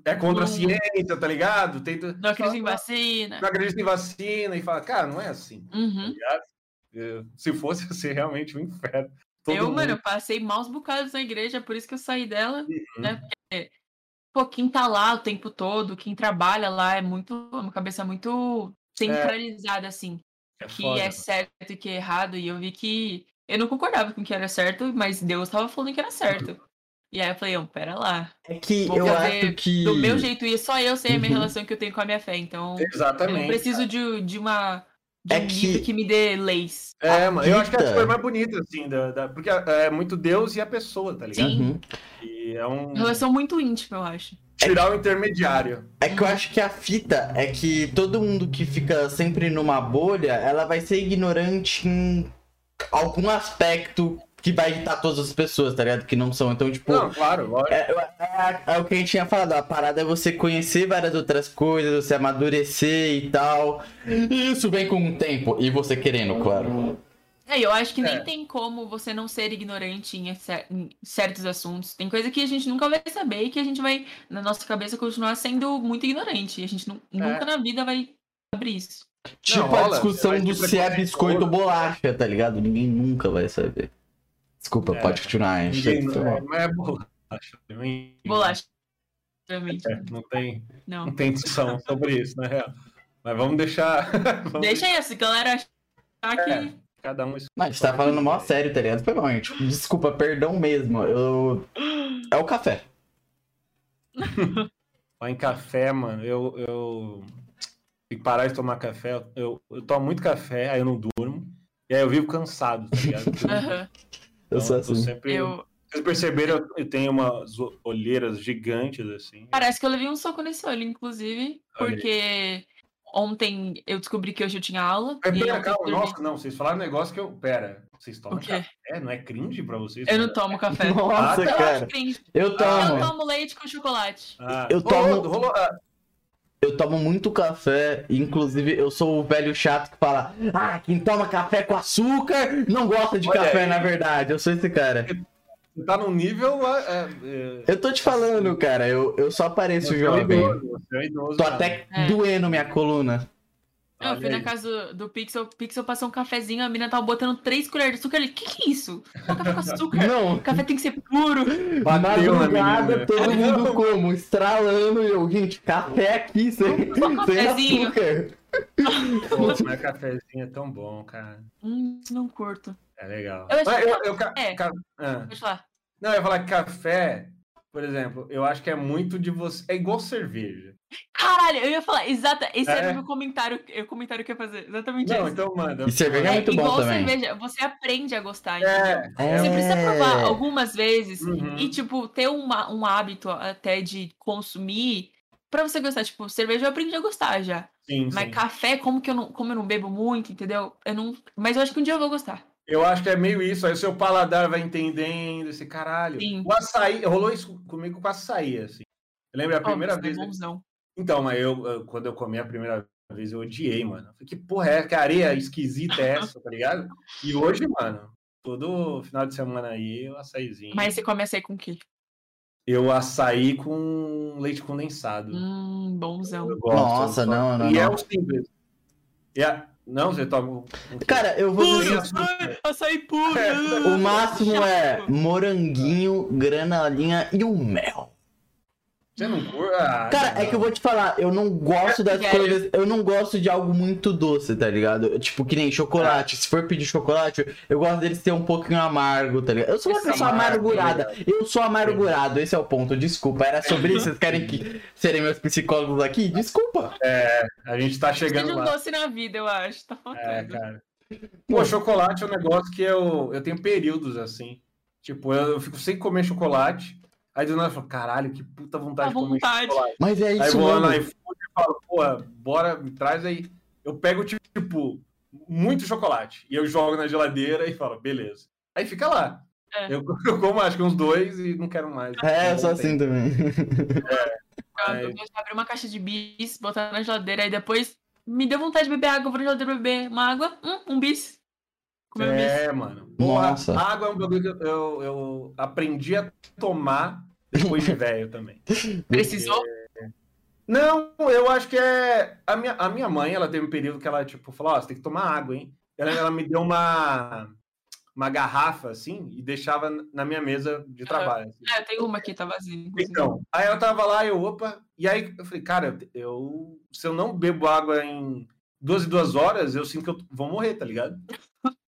é contra a ciência, tá ligado? Tenta, não acredita em vacina. Não acredita em vacina e fala, cara, não é assim. Tá uhum. Tá Se fosse, ia ser realmente um inferno. Todo eu, mundo... mano, passei maus bocados na igreja, por isso que eu saí dela, uhum. né? Porque, pô, quem tá lá o tempo todo, quem trabalha lá é muito, uma cabeça muito centralizada, é. assim. É que foda. é certo e que é errado. E eu vi que eu não concordava com que era certo, mas Deus tava falando que era certo. E aí eu falei, oh, pera lá. É que Vou eu acho que. Do meu jeito, e só eu sei a minha uhum. relação que eu tenho com a minha fé. Então. Exatamente. Eu preciso de, de uma. De é um que... que me dê leis. É, mano, eu acho que é a coisa mais bonita, assim, da, da, porque é, é muito Deus e a pessoa, tá ligado? Sim. Uhum. E é um... Relação muito íntima, eu acho. Tirar o intermediário. É que eu acho que a fita é que todo mundo que fica sempre numa bolha, ela vai ser ignorante em algum aspecto que vai irritar todas as pessoas, tá ligado? Que não são. Então, tipo. Não, claro, lógico. É, é, é, é, o que a gente tinha falado. A parada é você conhecer várias outras coisas, você amadurecer e tal. E isso vem com o tempo. E você querendo, claro. É, eu acho que nem é. tem como você não ser ignorante em, em, certos assuntos. Tem coisa que a gente nunca vai saber e que a gente vai, na nossa cabeça, continuar sendo muito ignorante. E a gente é. nunca na vida vai abrir isso. Tipo não, a discussão do se é biscoito ou bolacha, tá ligado? Ninguém nunca vai saber. Desculpa, é, pode continuar. Ninguém, não, é, mas é bolacha. Bolacha. É, não, tem, não. não tem discussão sobre isso, na real. Mas vamos deixar. vamos Deixa isso, galera achar que. É, cada um. Mas a gente tá falando mó sério, tá ligado? Foi bom, gente. Desculpa, perdão mesmo. Eu... É o café. Lá em café, mano, eu, eu. Tem que parar de tomar café. Eu, eu tomo muito café, aí eu não durmo. E aí eu vivo cansado, tá ligado? Uhum. Eu sou assim. Sempre... Eu... Vocês perceberam, eu tenho umas olheiras gigantes, assim. Parece que eu levei um soco nesse olho, inclusive, porque ontem eu descobri que hoje eu tinha aula. É, pera, calma, dormi... nossa, não, vocês falaram um negócio que eu. Pera, vocês tomam café? Não é cringe pra vocês? Eu não tomo café. Nossa, ah, cara. Eu, tomo. Eu tomo leite com chocolate. Ah, eu tomo. Rolou, rolou, Eu tomo muito café, inclusive eu sou o velho chato que fala: Ah, quem toma café com açúcar não gosta de Olha café, aí. na verdade. Eu sou esse cara. Você tá num nível. é, é, Eu tô te falando, cara, eu, eu só pareço você é jovem. idoso, é idoso, Tô cara. até É. doendo minha coluna. Eu fui na casa do, Pixel, o Pixel passou um cafezinho, a mina tava botando três colheres de açúcar. Ele, que que é isso? Não, café com açúcar. Não, O café tem que ser puro. Bateu na madrugada, menina. todo mundo como? Estralando e eu, gente, café aqui sem, sem cafezinho. açúcar. Pô, mas cafezinho é tão bom, cara. Hum, não curto. É legal. Eu acho Mas que eu- eu ca- é. ca- ah. Pode falar. Não, eu ia falar que café, por exemplo, eu acho que é muito de você. É igual cerveja. Caralho, eu ia falar, exata. Esse É. era o meu comentário, o comentário que eu ia fazer. Exatamente Não, isso. então manda. E cerveja é muito bom igual também. cerveja, você aprende a gostar, entendeu? É, É. Você precisa provar algumas vezes Uhum. e, tipo, ter uma, um hábito até de consumir pra você gostar. Tipo, cerveja eu aprendi a gostar já. sim, Mas sim. café, como que eu não, como eu não bebo muito, entendeu? Eu não. Mas eu acho que um dia eu vou gostar. Eu acho que é meio isso. Aí o seu paladar vai entendendo esse caralho. Sim. O açaí, rolou isso comigo com açaí, assim. Eu lembro a primeira é vez. bonzão. Então, mas eu, eu- quando eu comi a primeira vez, eu odiei, mano. Falei, que porra é? Que areia esquisita é essa, tá ligado? E hoje, mano, todo final de semana aí, eu açaizinho. Mas você come açaí com o quê? Eu açaí com leite condensado. Hum, bonzão. Eu gosto, Nossa, eu não, não, E é não. o simples. E a- Não, você toma. Cara, eu vou Puro, dizer. açúcar. açaí puro! É, O máximo é moranguinho, granalinha e um mel. Você não curta? Cara, é que eu vou te falar, eu não gosto das Sério? coisas. Eu não gosto de algo muito doce, tá ligado? Tipo, que nem chocolate. Se for pedir chocolate, eu gosto deles ser um pouquinho amargo, tá ligado? Eu sou uma Esse pessoa amargo, amargurada. Eu sou amargurado, esse é o ponto. Desculpa, era sobre isso. Vocês querem que serem meus psicólogos aqui? Desculpa. A gente tá chegando de um lá. doce na vida, eu acho. Tá faltando. É, cara. Pô, chocolate é um negócio que eu, eu tenho períodos assim. Tipo, eu, eu fico sem comer chocolate. Aí do nada eu falo, caralho, que puta vontade de comer vontade. chocolate. Mas é Aí isso vou lá no iFood e falo, porra, bora, me traz aí. Eu pego, tipo, muito chocolate. E eu jogo na geladeira e falo, beleza. Aí fica lá. É. Eu, eu como acho que uns dois e não quero mais. É, eu Não sou tem. assim também. Eu, Ai. eu gosto de abrir uma caixa de bis, botar na geladeira, aí depois me deu vontade de beber água, eu vou na geladeira beber uma água, hum, um bis. Comer um bis. É, mano. Porra, Nossa. água é um bagulho que eu, eu aprendi a tomar depois de velho também. Precisou? Não, eu acho que é. A minha, a minha mãe, ela teve um período que ela, tipo, falou: Ó, você tem que tomar água, hein? Ela, ela me deu uma, uma garrafa, assim, e deixava na minha mesa de trabalho. assim. É, tem uma aqui, tá vazia. Então, aí ela tava lá, eu, opa, e aí eu falei, cara, eu, se eu não bebo água em duas e duas horas, eu sinto que eu vou morrer, tá ligado?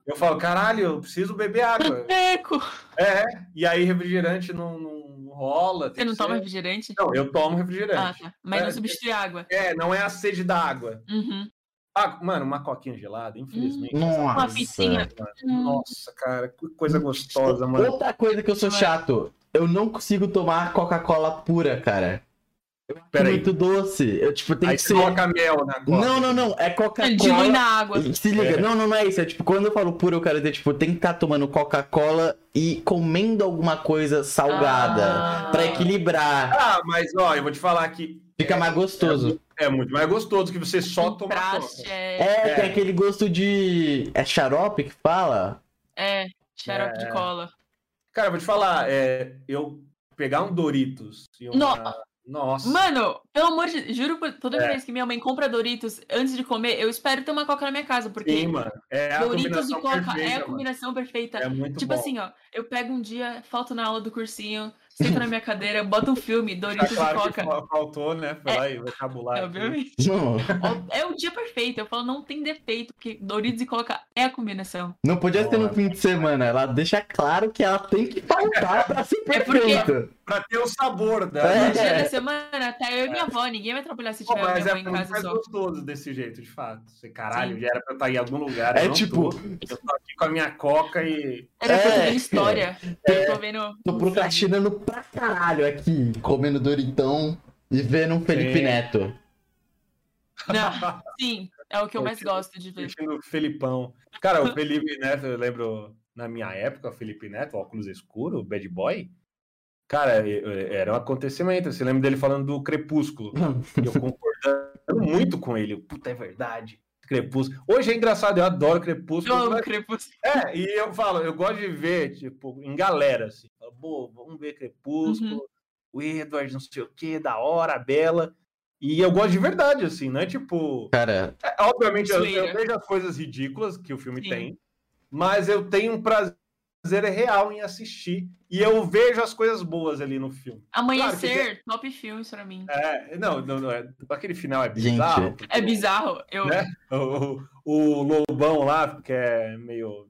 Eu falo, caralho, eu preciso beber água. Eco! É, e aí refrigerante não, não rola. Você não toma ser- refrigerante? Não, eu tomo Ah, refrigerante. tá. Mas É, não substitui água. É, não é a sede da água. Uhum. Ah, mano, uma coquinha gelada, infelizmente. Hum, nossa. Uma. Hum. Nossa, cara, que coisa gostosa, mano. Outra coisa que eu sou chato, eu não consigo tomar Coca-Cola pura, cara. Peraí. muito doce. Eu, tipo, tem Aí que ser. coloca mel na coca. Não, não, não. É Dilui Coca-Cola. na água. Se liga, É. não, não, não é isso. É tipo, quando eu falo puro, eu quero dizer, tipo, tem que estar tomando Coca-Cola e comendo alguma coisa salgada. Ah. Pra equilibrar. Ah, mas ó, eu vou te falar que Fica mais gostoso. é muito mais gostoso que você só tomar coca. é, É, É. tem aquele gosto de. É xarope que fala? é, xarope É. de cola. Cara, eu vou te falar, é, eu pegar um Doritos e uma... No- Nossa. Mano, pelo amor de juro, por- toda É. vez que minha mãe compra Doritos, antes de comer, eu espero ter uma coca na minha casa, porque Sim, mano. É Doritos e coca perfeita, é a mano. combinação perfeita. É muito tipo bom. assim, ó, eu pego um dia, falto na aula do cursinho, sento na minha cadeira, boto um filme, Tá Doritos claro e coca. fa- faltou, né? Foi lá e. É, aqui. obviamente. Não. Ó, É o dia perfeito. Eu falo, não tem defeito, porque Doritos e coca é a combinação. Não podia ser no Boa. fim de semana. Ela deixa claro que ela tem que faltar pra ser É porque- perfeito. Pra ter o sabor da. É. No dia da semana, tá eu e minha avó, ninguém vai trabalhar se Pô, tiver mas minha é mãe em muito casa só. gostoso desse jeito, de fato. Você, caralho, Sim. já era pra eu estar em algum lugar. É eu não tipo- tô. Eu tô aqui com a minha coca e. Era é, eu tô É. vendo história. Eu tô vendo. Tô procrastinando pra caralho aqui, comendo Doritão e vendo um Felipe Sim. Neto. Não, sim, é o que eu mais gosto de ver. O Felipão. Cara, o Felipe Neto, eu lembro na minha época, o Felipe Neto, óculos escuro, bad boy. Cara, era um acontecimento. Você lembra dele falando do Crepúsculo? E eu concordando muito com ele. Puta, é verdade. Crepúsculo. Hoje é engraçado, eu adoro Crepúsculo. Eu amo mas- Crepúsculo. É, e eu falo, eu gosto de ver, tipo, em galera, assim. Pô, vamos ver Crepúsculo, o Edward, não sei o que, da hora, a Bela. E eu gosto de verdade, assim, não é tipo. Cara, é, obviamente, eu, eu vejo as coisas ridículas que o filme Sim. tem, mas eu tenho um prazer real em assistir. E eu vejo as coisas boas ali no filme. Amanhecer, top filmes pra mim. É, não, não, não é, aquele final é Gente. bizarro. porque É bizarro. Eu, Né? O, o Lobão lá, que é meio.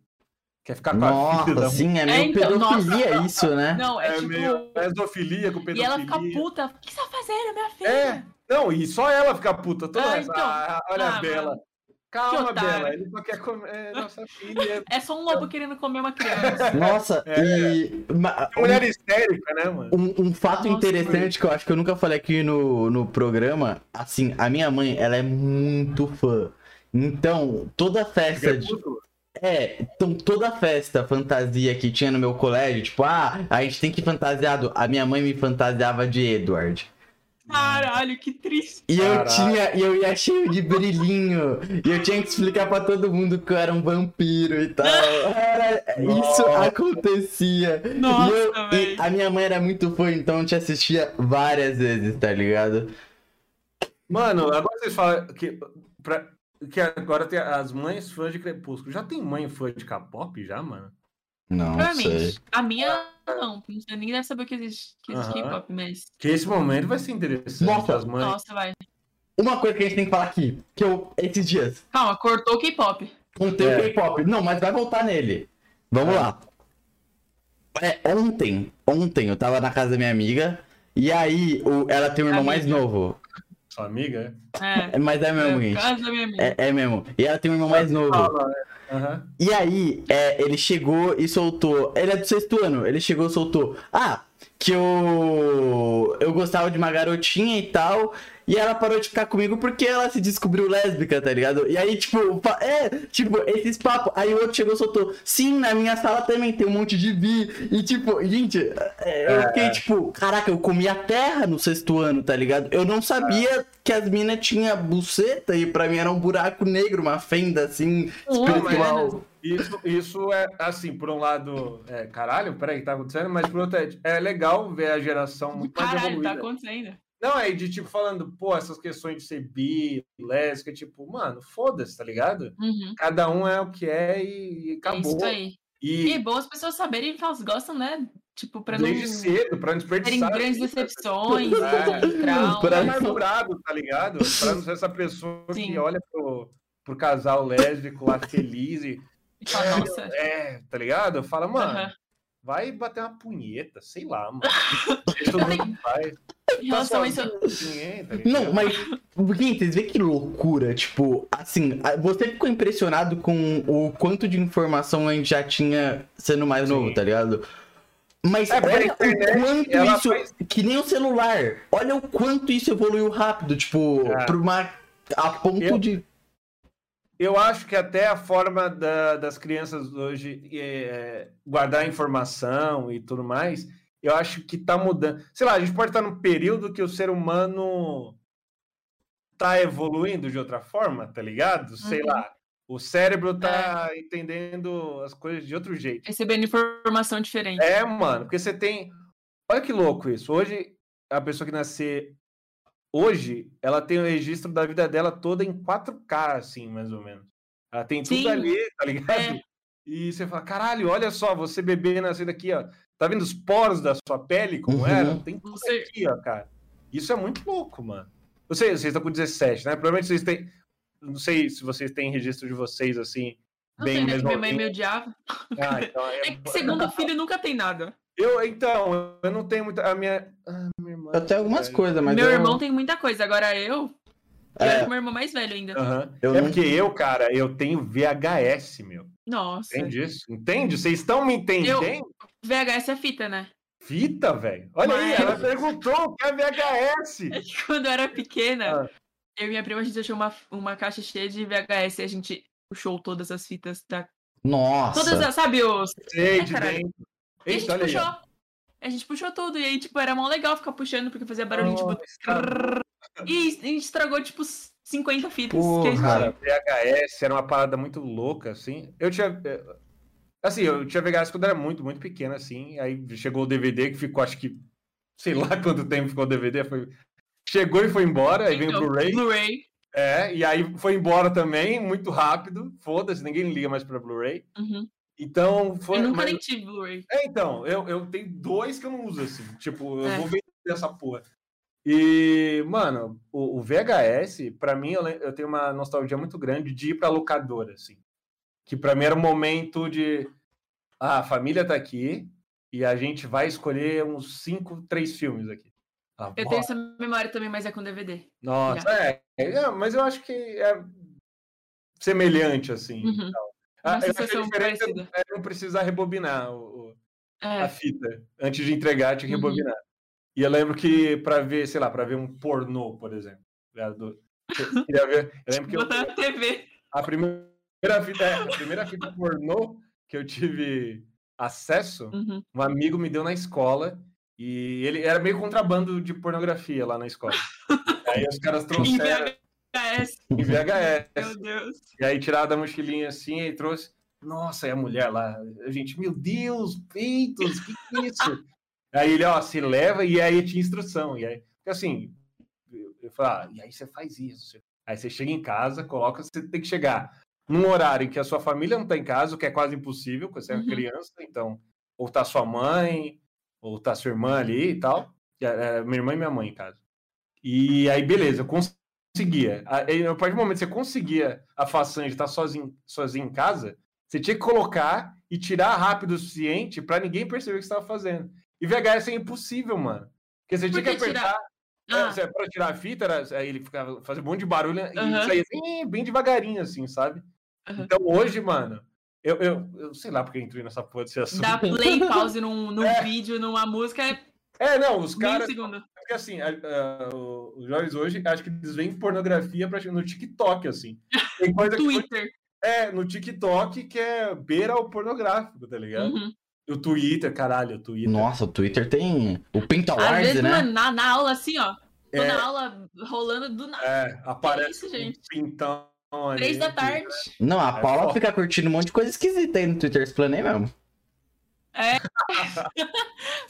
Quer ficar com a filha nossa, da sim, é meio então, pedofilia isso, né? Não, é, É tipo. meio pedofilia com E pedofilia. ela fica puta. O que você tá fazendo, minha filha? É, não, e só ela fica puta. Toda Ah, essa, então. ah, olha Ah, a Bela. mano. Calma. Bela. Ele só quer comer é, nossa filha. É só um lobo querendo comer uma criança. Nossa, É. e. ma- Mulher histérica, né, mano? Um, um fato Nossa, interessante que eu acho que eu nunca falei aqui no, no programa, assim, a minha mãe, ela é muito fã. Então, toda festa de. Crepúsculo? É, então toda festa fantasia que tinha no meu colégio, tipo, ah, a gente tem que ir fantasiado. A minha mãe me fantasiava de Edward. Caralho, que triste. E eu Caralho. tinha, e eu ia cheio de brilhinho. E eu tinha que explicar pra todo mundo que eu era um vampiro e tal. Era- isso Nossa. Nossa, acontecia. e, eu- e a minha mãe era muito fã, então eu te assistia várias vezes, tá ligado? Mano, agora vocês falam que, pra- que agora tem as mães fãs de Crepúsculo. Já tem mãe fã de K-pop já, mano? Não sei. Provavelmente. A minha, não. Ninguém deve saber o que existe, que existe Aham. K-pop, mas. Que esse momento vai ser interessante. Nossa. as mães. Nossa, vai. Uma coisa que a gente tem que falar aqui, que eu, esses dias, Calma, cortou o K-pop. contei É. o K-pop. Não, mas vai voltar nele. Vamos É. lá. É, ontem, ontem eu tava na casa da minha amiga, e aí o- ela tem um irmão mais Amiga. novo. Sua amiga, É. É, Mas é mesmo, é, gente. casa da minha amiga. É, é mesmo. E ela tem um irmão mais novo. é? Aham. E aí, é, ele chegou e soltou. Ele é do sexto ano. Ele chegou e soltou. Ah, que eu. Eu gostava de uma garotinha e tal. E ela parou de ficar comigo porque ela se descobriu lésbica, tá ligado? E aí, tipo, é, tipo, esses papos. Aí o outro chegou e soltou. Sim, na minha sala também tem um monte de bi. E tipo, gente, é, eu fiquei tipo, caraca, eu comi a terra no sexto ano, tá ligado? Eu não sabia que as minas tinham buceta e pra mim era um buraco negro, uma fenda assim, espiritual. mas- Isso, isso é assim, por um lado, é, caralho, peraí, tá acontecendo? Mas por outro, é, é legal ver a geração muito mais Caralho, evoluída. tá acontecendo. Não, é de tipo falando, pô, essas questões de ser bi, lésbica, tipo, mano, foda-se, tá ligado? Uhum. Cada um é o que é e, e É acabou. isso aí. E E é bom as pessoas saberem que elas gostam, né? Tipo, pra não desde cedo, pra não terem desperdiçar. grandes assim, decepções, É. e traumas. Pra- mais durado, tá ligado? Pra não ser essa pessoa Sim. que olha pro, pro casal lésbico lá feliz e. E fala, nossa. É, tá ligado? Fala, mano, aham. Vai bater uma punheta, sei lá, mano. Todo mundo faz. Em relação a isso, Tá ninguém, tá? Não, mas. Gente, vocês vê que loucura? Tipo, assim, você ficou impressionado com o quanto de informação a gente já tinha sendo mais Sim. novo, tá ligado? Mas É, olha internet, o quanto isso. faz- Que nem o celular. Olha o quanto isso evoluiu rápido, tipo, É. pra uma. A ponto Eu- de. Eu acho que até a forma da- das crianças hoje é, guardar informação e tudo mais, eu acho que tá mudando. Sei lá, a gente pode estar num período que o ser humano tá evoluindo de outra forma, tá ligado? Sei Uhum. lá. O cérebro tá entendendo as coisas de outro jeito. recebendo informação diferente. É, mano, porque você tem. Olha que louco isso. Hoje, a pessoa que nascer hoje, ela tem o registro da vida dela toda em 4K, assim, mais ou menos. Ela tem tudo Sim. ali, tá ligado? É. E você fala, caralho, olha só, você bebê nascendo aqui, ó. Tá vendo os poros da sua pele, como Uhum. era? Tem tudo Você- aqui, ó, cara. Isso é muito louco, mano. Eu sei, vocês estão com 17, né? Provavelmente vocês têm. Não sei se vocês têm registro de vocês, assim, Não bem sei, né? que mesmo. Minha mãe me odiava. Ah, então é- É que segundo filho nunca tem nada. Eu, então, eu não tenho muita. A minha. Ah, minha irmã. Eu tenho algumas coisas, mas. meu eu... irmão tem muita coisa. Agora eu. Eu É. era com meu irmão mais velho ainda. Aham. Eu é não- porque eu, cara, eu tenho VHS, meu. Nossa. Entende isso? Entende? Vocês estão me entendendo? VHS é fita, né? Fita, velho. Olha aí, Mas- ela perguntou o que é VHS. É que quando eu era pequena, Ah. eu e minha prima, a gente achou uma, uma caixa cheia de VHS e a gente puxou todas as fitas da. Nossa. Todas as, sabe, os. Sei, Ai, de dentro. E a gente Eita, olha aí. puxou. ó. A gente puxou tudo. E aí, tipo, era mó legal ficar puxando, porque fazia barulho, tipo. Nossa, cara. E a gente estragou, tipo, 50 fitas. Porra. que a gente- Cara, VHS era uma parada muito louca, assim. Eu tinha. eh, Assim, eu tinha VHS quando era muito, muito pequeno, assim. Aí chegou o DVD que ficou, acho que. Sei lá quanto tempo ficou o DVD. Foi... Chegou e foi embora, aí veio o Então, Blu-ray. Blu-ray. É, e aí foi embora também, muito rápido. Foda-se, ninguém liga mais pra Blu-ray. Uhum. Então, foi. Eu nunca mas- nem tive Blu-ray. É, então, eu, eu tenho dois que eu não uso, assim. Tipo, eu É. vou vender essa porra. E, mano, o, o VHS, pra mim, eu, eu tenho uma nostalgia muito grande de ir pra locadora, assim. Que pra mim era um momento de. Ah, a família tá aqui e a gente vai escolher uns cinco, três filmes aqui. Ah, Eu tenho essa memória também, mas é com DVD. Nossa, é, é, Mas eu acho que é semelhante, assim. Uhum. e tal. Uma Ah, eu acho que a sensação parecida. é não precisar rebobinar o, o- a É. fita antes de entregar, tinha que Uhum. rebobinar. E eu lembro que pra ver, sei lá, pra ver um pornô, por exemplo. né, do- eu queria ver- eu lembro que eu- na TV. a primeira fita, é, a primeira fita pornô que eu tive acesso, Uhum. um amigo me deu na escola e ele era meio contrabando de pornografia lá na escola. Aí os caras trouxeram VHS. em VHS. Meu Deus. E aí tiraram da mochilinha assim e trouxe. Nossa, e a mulher lá, a gente, meu Deus, peitos, que que é isso? aí ele, ó, se leva e aí tinha instrução. E aí, porque assim, eu, eu falo, ah, e aí você faz isso. Aí você chega em casa, coloca, você tem que chegar num horário em que a sua família não tá em casa, o que é quase impossível, porque você é uma Uhum. criança, então, ou tá sua mãe, ou tá sua irmã ali e tal. E, é, minha irmã e minha mãe em casa. E aí, beleza, eu conseguia. A partir do momento que você conseguia a façanha de estar sozinho, sozinho em casa, você tinha que colocar e tirar rápido o suficiente para ninguém perceber o que você estava fazendo. E VHS é impossível, mano. Porque você tinha Por que que apertar. tirar? Ah, É, para tirar a fita, era, ele ficava fazendo um monte de barulho e Aham. saía assim, bem devagarinho, assim, sabe? Aham. Então hoje, mano, eu, eu, eu sei lá porque eu entrei nessa porra desse assunto. Dar play e pause num, num É. vídeo, numa música é É, não, os caras. segundo. Porque assim, a- a- os jovens hoje, acho que eles veem pornografia praticamente no TikTok, assim. Tem coisa que Twitter. é no TikTok que é beira ao pornográfico, tá ligado? Uhum. O Twitter, caralho, o Twitter. Nossa, o Twitter tem o Pinta Às vezes, né? mano, na, na aula, assim, ó. Tô É. na aula rolando do nada. É, aparece isso, um gente? pintão ali. Três da tarde. Não, a É Paula foda. fica curtindo um monte de coisa esquisita aí no Twitter explanei mesmo.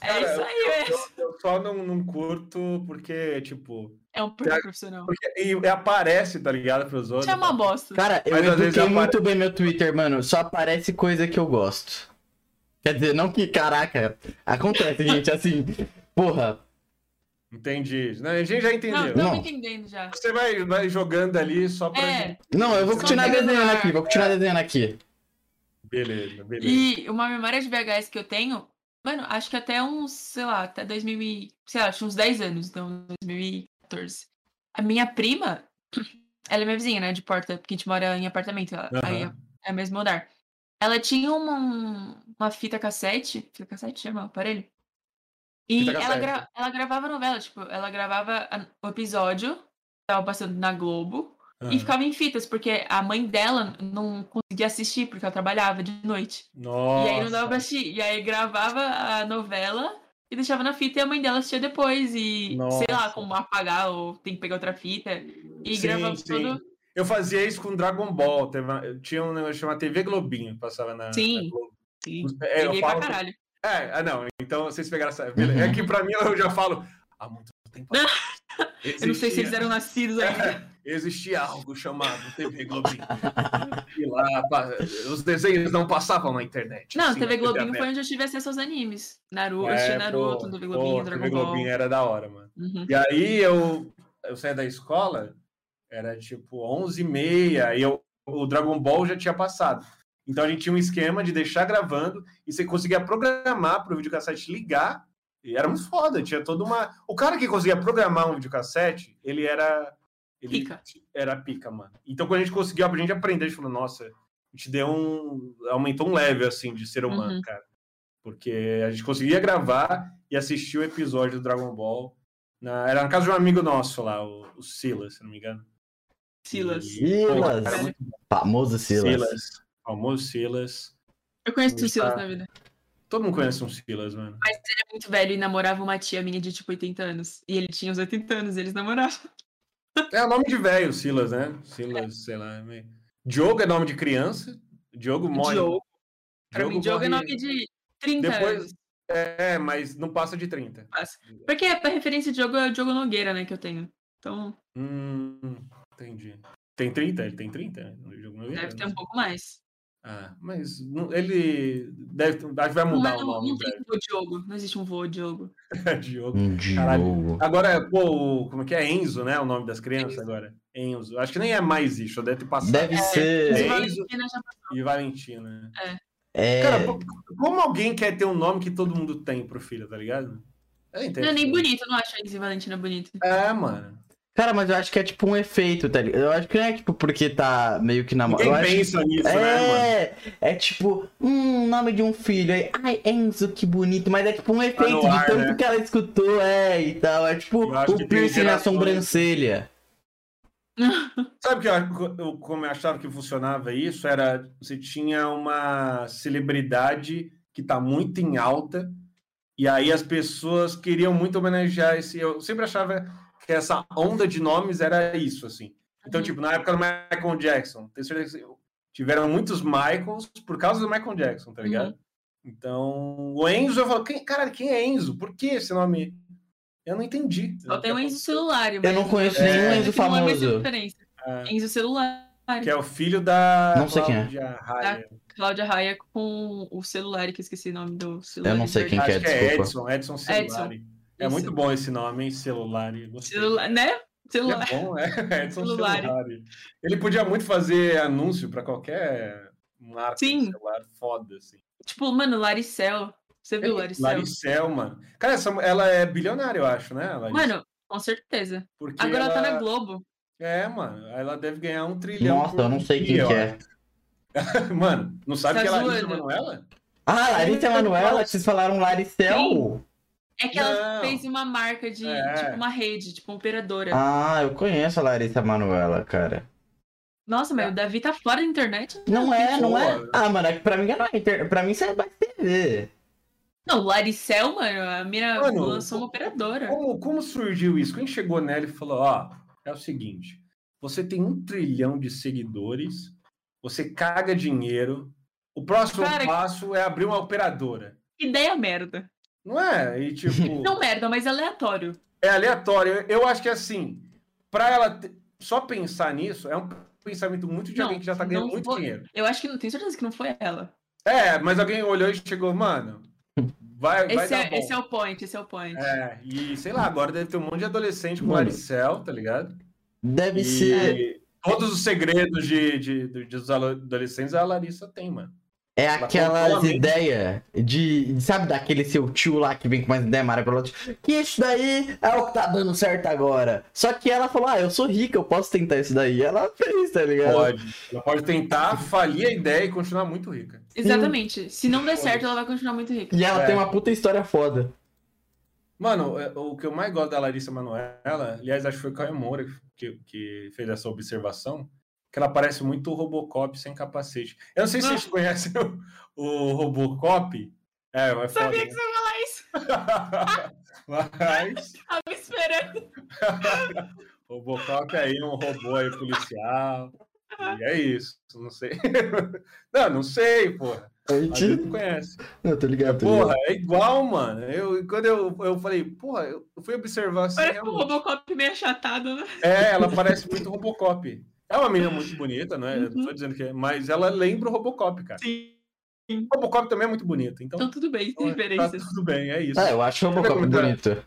É Cara, isso aí, velho. Eu, eu só não, não curto porque, tipo. É um perfil profissional. Porque, e aparece, tá ligado, pros outros. Isso é uma bosta. Cara, eu Mas eduquei apare- muito bem meu Twitter, mano. Só aparece coisa que eu gosto. Quer dizer, não que, caraca, acontece, gente, assim, porra. Entendi. Não, a gente já Não, entendeu. estamos Não. entendendo já. Você vai, vai jogando ali só pra. É, gente- Não, eu vou continuar desenhando aqui, vou continuar desenhando aqui. Beleza, beleza. e uma memória de VHS que eu tenho, mano, acho que até uns, sei lá, até 2000, e- sei lá, acho uns 10 anos, então 2014. A minha prima, ela é minha vizinha, né, de porta, porque a gente mora em apartamento, ela- aí Aham. é o mesmo andar. Ela tinha uma, uma fita cassete, fita cassete chama o aparelho? E ela, gra- ela gravava novela, tipo, ela gravava o episódio, tava passando na Globo, e Aham. ficava em fitas, porque a mãe dela não conseguia assistir, porque ela trabalhava de noite. Nossa. E aí não dava pra assistir. E aí gravava a novela e deixava na fita e a mãe dela assistia depois. E sei lá, Nossa. como apagar ou tem que pegar outra fita. E Sim, gravava sim. tudo. Eu fazia isso com Dragon Ball. Teve uma- tinha um negócio chamado TV Globinho, passava na, Sim. na Globo. Sim. É, eu Peguei pra falo- caralho. É, ah, não. Então vocês pegaram essa. É que pra mim eu já falo. Há muito tempo atrás. Eu não sei se eles existia- eram nascidos ainda. Existia algo chamado TV Globinho. E lá os desenhos não passavam na internet. Não, assim, TV Globinho foi onde eu tive acesso aos animes. Naruto, É, Naruto, pô, TV pô, Globinho, Dragon TV Ball. Globinho era da hora, mano. Uhum. E aí eu, eu saí da escola, era tipo 11 e meia, e eu, o Dragon Ball já tinha passado. Então a gente tinha um esquema de deixar gravando e você conseguia programar para o videocassete ligar. E era muito foda, tinha toda uma. O cara que conseguia programar um videocassete, ele era. Ele Pica. era pica, mano. Então quando a gente conseguiu, a gente aprender, a gente falou, nossa, a gente deu um. aumentou um level assim de ser humano, Uhum. cara. Porque a gente conseguia gravar e assistir o episódio do Dragon Ball. Na, era na casa de um amigo nosso lá, o, o Silas, se não me engano. Silas. E- Silas. Pô, cara, muito bom. Famoso Silas. Silas. Famoso Silas. Eu conheço o Tá. Silas na vida. Todo mundo conhece um Silas, mano. Mas ele é muito velho e namorava uma tia minha de tipo 80 anos. E ele tinha os 80 anos, eles namoravam. É o nome de velho, Silas, né? Silas, sei lá. é meio- Diogo é nome de criança. Diogo morre. Diogo. Pra mim, Diogo é morre- nome de 30 Depois- anos. É, mas não passa de 30. Passa. Porque a referência de Diogo é o Diogo Nogueira, né, que eu tenho. Então, Hum, entendi. Tem 30? Ele tem 30? né? No jogo não deve ter um pouco mais. Ah, mas não- ele deve. Acho que vai mudar não, o nome não em tem um vô Diogo. Não existe um vô Diogo. Diogo. Um. Diogo. Agora, pô, o- como é que é? Enzo, né? O nome das crianças Enzo. agora. Enzo. Acho que nem é mais isso, deve ter passado. Deve ser. É. Valentina já E Valentina. É, Cara, pô, como alguém quer ter um nome que todo mundo tem pro filho, tá ligado? É, Não é nem bonito, eu não acho a Enzo e Valentina bonito. É, mano. Cara, mas eu acho que é tipo um efeito, tá ligado? Eu acho que não é tipo porque tá meio que na moda. Acho pensa nisso, né, mano? É, é tipo, hum, nome de um filho. Aí, ai, Enzo, que bonito. Mas é tipo um efeito no de ar, tanto né? que ela escutou, é, e tal. É tipo o piercing na sobrancelha. Sabe que eu, eu- como eu achava que funcionava isso? Era você tinha uma celebridade que tá muito em alta, e aí as pessoas queriam muito homenagear esse. Eu sempre achava que essa onda de nomes era isso, assim. Então, Uhum. tipo, na época do Michael Jackson, tenho certeza que tiveram muitos Michaels por causa do Michael Jackson, tá ligado? Uhum. Então, o Enzo, eu falo, quem, cara, quem é Enzo? Por que esse nome? Eu não entendi. Só tem o Enzo celular. Eu não conheço É, nenhum mas Enzo é famoso. É, Enzo celular. que é o filho da Não sei quem é. Cláudia Raia. Cláudia Raia com o celular, que eu esqueci o nome do celular. Eu não sei quem que é, Acho que é. Edson, Edson Celulari. É Isso. muito bom esse nome, hein? Celular, né? Ele Celular. É bom, é. Edson Celulari. Celulari. Ele podia muito fazer anúncio pra qualquer marca Sim. de celular foda, assim. Tipo, mano, Laricel. Você viu Laricel? Laricel, mano. Cara, essa, ela é bilionária, eu acho, né? Laricel? Mano, com certeza. Porque Agora ela tá na Globo. É, mano. Ela deve ganhar um trilhão. Nossa, eu não sei quem que é. Mano, não sabe Tá que é Larissa. Manoela? Ah, Larissa Manoela, vocês falaram Laricel? É que ela Não. fez uma marca de, É. tipo, uma rede, tipo, uma operadora. Ah, eu conheço a Larissa Manoela, cara. Nossa, mas o Davi tá fora da internet? Não é, não é. boa. Ah, mano, é que pra mim não é inter... Pra mim isso é mais TV. Não, Laricel, mano, a mina Mano, lançou uma operadora. Como, como surgiu isso? Quem chegou nela e falou: Ó, é o seguinte, você tem um trilhão de seguidores, você caga dinheiro, o próximo Cara, passo é abrir uma operadora. Ideia merda. Não é? E tipo, Não merda, mas aleatório. é aleatório. Eu- acho que assim, pra ela te- só pensar nisso, é um pensamento muito de Não, alguém que já tá ganhando muito vou- dinheiro. Eu acho que não tenho certeza que não foi ela. É, mas alguém olhou e chegou, mano, vai, vai Esse dar é, bom. esse é o point, esse é o point. É, e sei lá, agora deve ter um monte de adolescente com. Laricel, tá ligado? Deve E ser. todos os segredos de, de, de- dos adolescentes a Larissa tem, mano. É Ela aquelas ideias de. Sabe daquele seu tio lá que vem com mais ideia maravilhosa? Que isso daí é o que tá dando certo agora. Só que ela falou: Ah, eu sou rica, eu posso tentar isso daí. Ela fez, tá ligado? Pode. Ela pode tentar falir a ideia e continuar muito rica. Exatamente. Se não der certo, ela vai continuar muito rica. E ela É. tem uma puta história foda. Mano, é, o que eu mais gosto da Larissa Manoela, aliás, acho que foi o Caio Moura que, que fez essa observação, que ela parece muito o Robocop sem capacete. Eu não sei se Ah. vocês conhecem o, o Robocop. É, é foda. Sabia né? que você ia falar isso. Mas Tava esperando. Robocop aí, um robô aí policial. E é isso. Não sei. Não, não sei, porra. A gente não conhece. Eu tô ligado, tô ligado. Porra, é igual, mano. Eu, quando eu, eu falei, porra, eu fui observar assim. Parece um. Robocop meio achatado, né? É, ela parece muito Robocop. É uma menina muito bonita, não é? Eu não Uhum. tô dizendo que é, mas ela lembra o Robocop, cara. Sim. O Robocop também é muito bonito, então Então tudo bem, tá referências. tudo bem, é isso. Ah, eu acho o Robocop comentar? bonito.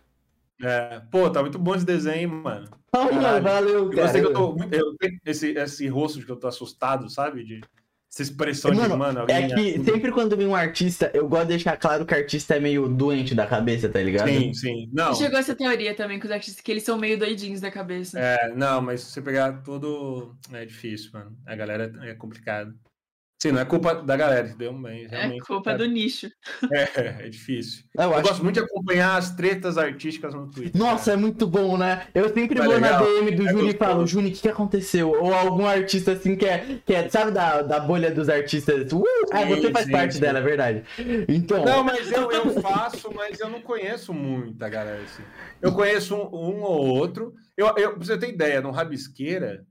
É, pô, tá muito bom esse desenho, mano. Mano, Caralho. valeu, Eu cara. gostei que eu tô. muito- Eu tenho esse, esse rosto de que eu tô assustado, sabe? De, essa expressão de, Mano, mano, É alguém. que sempre quando vem um artista, eu gosto de deixar claro que o artista é meio doente da cabeça, tá ligado? Sim, sim. Não, Chegou essa teoria também com os artistas, que eles são meio doidinhos da cabeça. é, não, mas se você pegar todo. É difícil, mano. A galera é complicado. Sim, não é culpa da galera, entendeu? Mas É realmente. culpa do nicho. É, é difícil. Eu Eu acho gosto muito de acompanhar as tretas artísticas no Twitter. Nossa, é muito bom, né? Eu sempre Tá vou na legal? DM do É Juni e falo, Juni, o que, que aconteceu? Ou algum artista assim que é, que é sabe, da, da bolha dos artistas? Uh, ah, Sim, você faz sim, parte sim. dela, é verdade. Então, Não, mas eu, eu faço, mas eu não conheço muita galera assim. Eu conheço um, um ou outro. Eu, eu, pra você ter ideia, no Rabisqueira,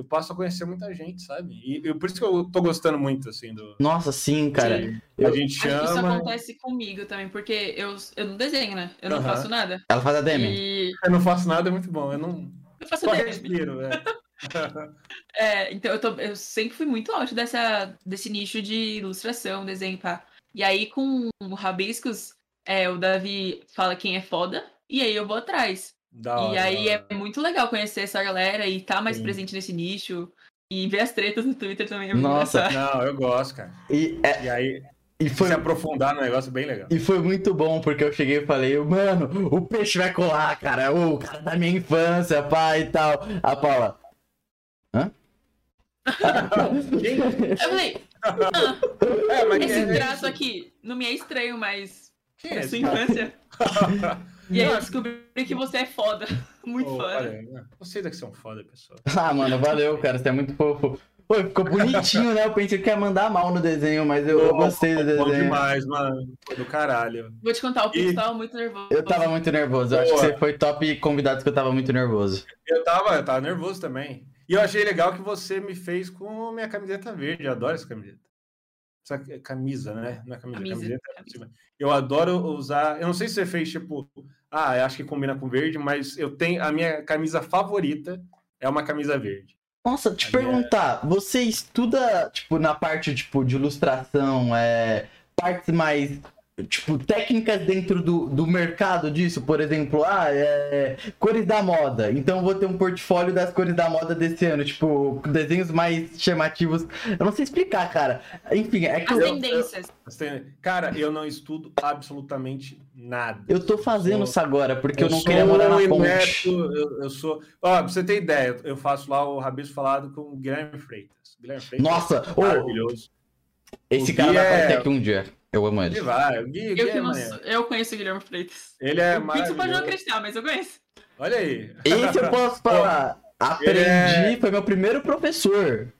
eu passo a conhecer muita gente, sabe? E eu- por isso que eu tô gostando muito, assim, do. nossa, sim, cara. de- eu- a gente Acho que isso chama. acontece comigo também, porque eu, eu não desenho, né? Eu não Aham. faço nada. Ela faz a DM. E Eu não faço nada, é muito bom. Eu não. eu faço Só DM. respiro, é. É, então eu, tô- eu sempre fui muito out dessa, desse nicho de ilustração, desenho, pá. E aí com o Rabiscos, é, o Davi fala quem é foda, e aí eu vou atrás. Da e hora, aí da é muito legal conhecer essa galera e estar mais Sim. presente nesse nicho. E ver as tretas no Twitter também é muito Nossa. engraçado. Não, eu gosto, cara. E, é, E aí, e, foi, se aprofundar no negócio é bem legal. e foi muito bom, porque eu cheguei e falei, mano, o peixe vai colar, cara. O cara da minha infância, pai e tal. A Paula. Hã? Eu falei, É, mas esse quem é traço esse? aqui não me é estranho, mas Quem é é sua infância. E aí eu descobri que você é foda. Muito Pô, foda. olha, Vocês é que são foda, pessoal. Ah, mano, valeu, cara. Você é muito fofo. Pô, ficou bonitinho, né? Eu pensei que ia mandar mal no desenho, mas eu, eu gostei do Bom desenho. demais, mano. Foi do caralho. Vou te contar, o Pix E- tava muito nervoso. Eu tava muito nervoso. Eu acho que você foi top convidado que eu tava muito nervoso. Eu tava, eu tava nervoso também. E eu achei legal que você me fez com minha camiseta verde. Eu adoro essa camiseta. Essa camisa, né? Não é camisa, Camisa. camiseta. é. Eu adoro usar. Eu não sei se você fez tipo, ah, eu acho que combina com verde, mas eu tenho a minha camisa favorita é uma camisa verde. Nossa, te A minha- perguntar, você estuda, tipo, na parte, tipo, de ilustração, é, partes mais, tipo, técnicas dentro do, do mercado disso? Por exemplo, ah, é, cores da moda. Então eu vou ter um portfólio das cores da moda desse ano, tipo, desenhos mais chamativos. Eu não sei explicar, cara. Enfim, é que As eu, tendências. Tem- Cara, eu não estudo absolutamente nada. eu tô fazendo sou- isso agora, porque eu, não queria morar na um ponte. Eu, eu sou. Ó, pra você ter ideia, eu faço lá o Rabisco Falado com o Guilherme Freitas. Guilherme Freitas. Nossa, é maravilhoso. Esse o cara vai é- aparecer aqui um dia. Eu amo ele. Ele vai, o Gui, o Gui Eu, é que não eu conheço o Guilherme Freitas. Ele é o Pix pode não acreditar, mas eu conheço. Olha aí. Esse eu posso falar. Aprendi, é- foi meu primeiro professor.